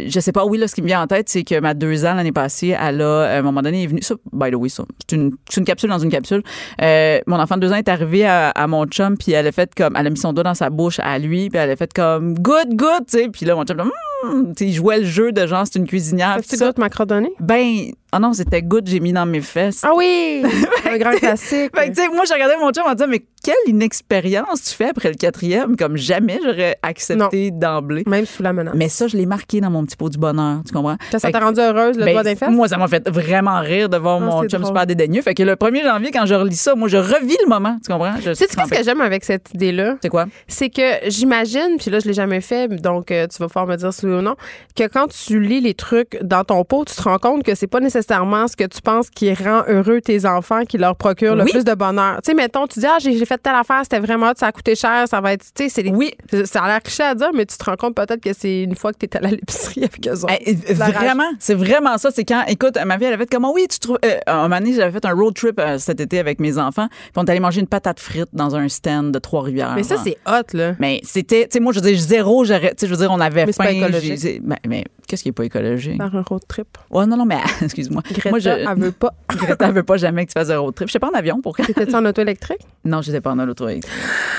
je sais pas, oui, là, ce qui me vient en tête, c'est que ma deux ans l'année passée, elle a, à un moment donné, est venue. Ça, by the way, ça. C'est une, une, capsule dans une capsule. Euh, mon enfant de deux ans est arrivé à, mon chum, puis elle a fait comme. Elle a mis son doigt dans sa bouche à lui, puis elle a fait comme good, good, tu sais. Puis là, mon chum, hmm, il jouait le jeu de genre, c'est une cuisinière. C'est good, macrodonné? Ben, ah non, c'était good, j'ai mis dans mes fesses. Ah oui! un grand classique. Fait que, moi, j'ai regardé mon chum en disant, mais quelle inexpérience tu fais après le quatrième, comme jamais j'aurais accepté d'emblée. Même sous la menace. Mais ça, je l'ai marqué dans mon petit pot du bonheur, tu comprends? Ça t'a rendu heureuse, le ben, doigt des fesses? Moi, ça m'a fait vraiment rire de voir ah, mon chum super dédaigneux. Fait que le 1er janvier, quand je relis ça, moi, je revis le moment, tu comprends? Tu sais, ce que j'aime avec cette idée-là? C'est quoi? C'est que j'imagine, puis là, je l'ai jamais fait, donc euh, tu vas pouvoir me dire si oui ou non, que quand tu lis les trucs dans ton pot, tu te rends compte que c'est pas nécessairement ce que tu penses qui rend heureux tes enfants, qui leur procure le plus de bonheur? Tu sais, mettons, tu dis, ah, j'ai fait telle affaire, c'était vraiment, ça a coûté cher, ça va être, tu sais, c'est Oui. Ça a l'air cliché à dire, mais tu te rends compte peut-être que c'est une fois que tu es à l'épicerie avec eux autres. Eh, vraiment, c'est vraiment ça. C'est quand, écoute, ma vie, elle avait fait comment, oui, tu trouves. Euh, un moment donné, j'avais fait un road trip euh, cet été avec mes enfants, puis on est allé manger une patate frite dans un stand de Trois-Rivières. Mais ça, c'est hot, là. Mais c'était, tu sais, moi, je veux dire, zéro, tu sais, je veux dire, on avait faim. Écologique. Mais, mais qu'est-ce qui est pas écologique? Faire un road trip. Ouais, non, non, mais excuse-moi. moi, je, elle veut pas. Greta veut pas jamais que tu fasses un road trip. Je sais pas en avion, pourquoi? T'étais-tu en auto électrique? Non, j'étais pas en auto électrique.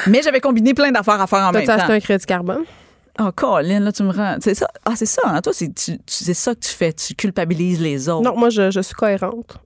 Mais j'avais combiné plein d'affaires à faire en même temps. T'as acheté un crédit carbone? Oh, Colin, là, tu me rends. C'est ça. Ah, c'est ça, hein? Toi, c'est, c'est ça que tu fais. Tu culpabilises les autres. Non, moi, je, je suis cohérente.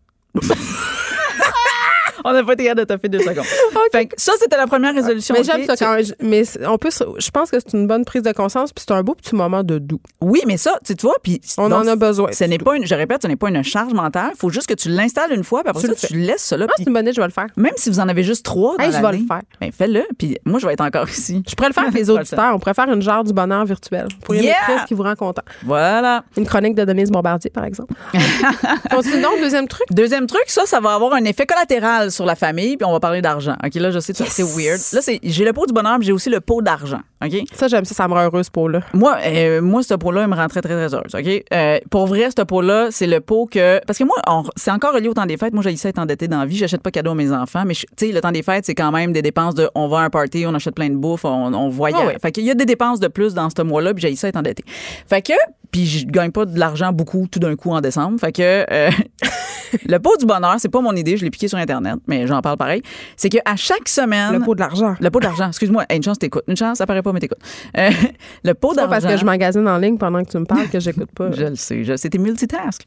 On n'a pas été capable de fait deux secondes. Fait ça, c'était la première résolution. Mais j'aime ça quand Mais on peut, je pense que c'est une bonne prise de conscience, puis c'est un beau petit moment de doux. Oui, mais ça, tu vois, puis. On en a besoin. Ce n'est pas une, je répète, ce n'est pas une charge mentale. Il faut juste que tu l'installes une fois, puis après tu ça, tu laisses là. Ah, c'est une bonne idée, je vais le faire. Même si vous en avez juste trois dans Je vais le faire. Ben, fais-le, puis moi, je vais être encore ici. Je pourrais le faire avec les auditeurs. On pourrait faire une genre du bonheur virtuel. Pour yeah! ce qui vous rend content. Voilà. Une chronique de Denise Bombardier, par exemple. Continuons, deuxième truc. Deuxième truc, ça, ça va avoir un effet collatéral sur la famille, puis on va parler d'argent. OK, là, je sais, c'est weird. Là, j'ai le pot du bonheur, mais j'ai aussi le pot d'argent. OK? Ça, j'aime ça, ça me rend heureuse, ce pot-là. Moi, euh, moi, ce pot-là, il me rend très, très, très heureuse. OK? Euh, pour vrai, ce pot-là, c'est le pot que. Parce que moi, c'est encore relié au temps des fêtes. Moi, j'ai essayé d'être endetté dans la vie. J'achète pas cadeau à mes enfants, mais tu sais, le temps des fêtes, c'est quand même des dépenses de on va à un party, on achète plein de bouffe, on, on voyage. Ah fait qu'il y a des dépenses de plus dans ce mois-là, puis j'ai essayé d'être endetté. Fait que, puis je gagne pas de l'argent beaucoup tout d'un coup en décembre. Fait que euh, le pot du bonheur, c'est pas mon idée, je l'ai piqué sur internet, mais j'en parle pareil. C'est que à chaque semaine le pot de l'argent. Le pot de l'argent. Excuse-moi, une chance t'écoutes. Une chance, ça paraît pas mais t'écoutes. Euh, le pot d'argent. parce que je magasine en ligne pendant que tu me parles que j'écoute pas. je le sais, je c'était multitask.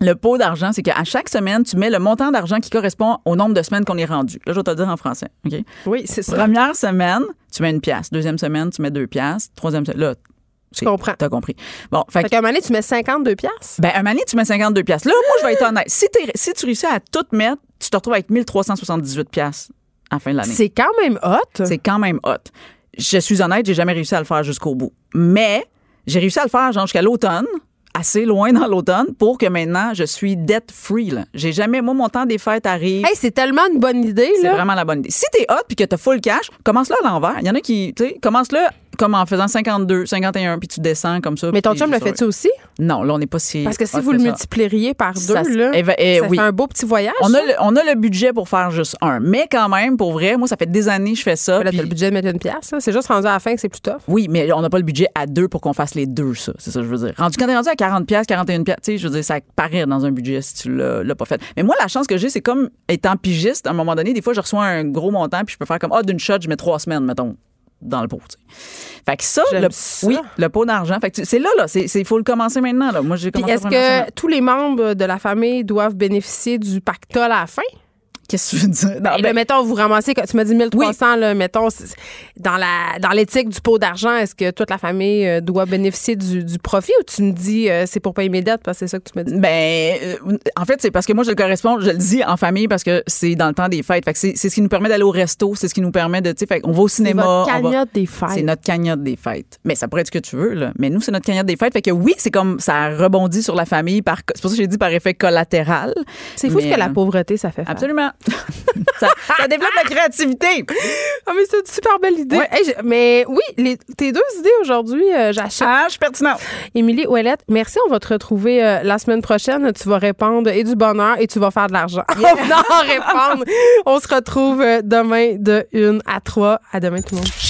Le pot d'argent, c'est qu'à chaque semaine, tu mets le montant d'argent qui correspond au nombre de semaines qu'on est rendu. Là, je vais te le dire en français. OK? Oui, c'est ça. Première semaine, tu mets une pièce. Deuxième semaine, tu mets deux pièces. Troisième semaine, là, je comprends. T'as compris. Bon, fait, fait qu'à un moment tu mets 52 pièces. Ben, un moment tu mets 52 pièces. Là, moi, je vais être honnête. Si, si tu réussis à tout mettre, tu te retrouves avec 1378 pièces à la fin de l'année. C'est quand même hot. C'est quand même hot. Je suis honnête, j'ai jamais réussi à le faire jusqu'au bout. Mais j'ai réussi à le faire genre jusqu'à l'automne assez loin dans l'automne pour que maintenant je suis debt free J'ai jamais moi mon temps des fêtes arrive. Hey, c'est tellement une bonne idée C'est vraiment la bonne idée. Si t'es hot puis que t'as full cash, commence-le à l'envers. Il y en a qui, tu sais, commence-le comme en faisant 52, 51, puis tu descends comme ça. Mais ton chum le fait-tu aussi? Non, là, on n'est pas si. Parce que si vous le multiplieriez par deux, là, eh ça fait un beau petit voyage. On a, le, on a le budget pour faire juste un. Mais quand même, pour vrai, moi, ça fait des années que je fais ça. Là, le budget de mettre une pièce. C'est juste rendu à la fin que c'est plus tough. Oui, mais on n'a pas le budget à deux pour qu'on fasse les deux, ça. C'est ça que je veux dire. Rendu, quand t'es rendu à 40 pièces, 41 pièces, tu sais, je veux dire, ça paraît dans un budget si tu l'as pas fait. Mais moi, la chance que j'ai, c'est comme étant pigiste, à un moment donné, des fois, je reçois un gros montant, puis je peux faire comme, ah, d'une shot, je mets trois semaines, mettons dans le pot. Fait que ça, le, oui, le pot d'argent. Fait que c'est là, là. Il faut le commencer maintenant. Là. Moi, j'ai commencé. Est-ce que tous les membres de la famille doivent bénéficier du pactole à la fin? Qu'est-ce que tu veux dire? Non, ben, ben, mettons, vous ramassez, tu m'as dit 1300, là, mettons, dans la dans l'éthique du pot d'argent, est-ce que toute la famille euh, doit bénéficier du, du profit ou tu me dis euh, c'est pour pas immédiate parce que c'est ça que tu me dis? Ben, euh, en fait, c'est parce que moi, je le correspond, je le dis en famille parce que c'est dans le temps des fêtes. Fait c'est, ce qui nous permet d'aller au resto, c'est ce qui nous permet de, tu sais, on va au cinéma. C'est notre cagnotte des fêtes. C'est notre cagnotte des fêtes. Mais ça pourrait être ce que tu veux, là. Mais nous, c'est notre cagnotte des fêtes. Fait que oui, c'est comme, ça rebondit sur la famille par, c'est pour ça que j'ai dit par effet collatéral. C'est fou ce que la pauvreté, ça fait. Absolument. ça, développe la créativité. Ah, mais c'est une super belle idée. mais oui, les, tes deux idées aujourd'hui, euh, j'achète. Ah, je suis pertinente. Émilie Ouellette, merci. On va te retrouver euh, la semaine prochaine. Tu vas répondre et du bonheur et tu vas faire de l'argent. Yeah. en répondre. On se retrouve euh, demain de 1 à 3. À demain, tout le monde.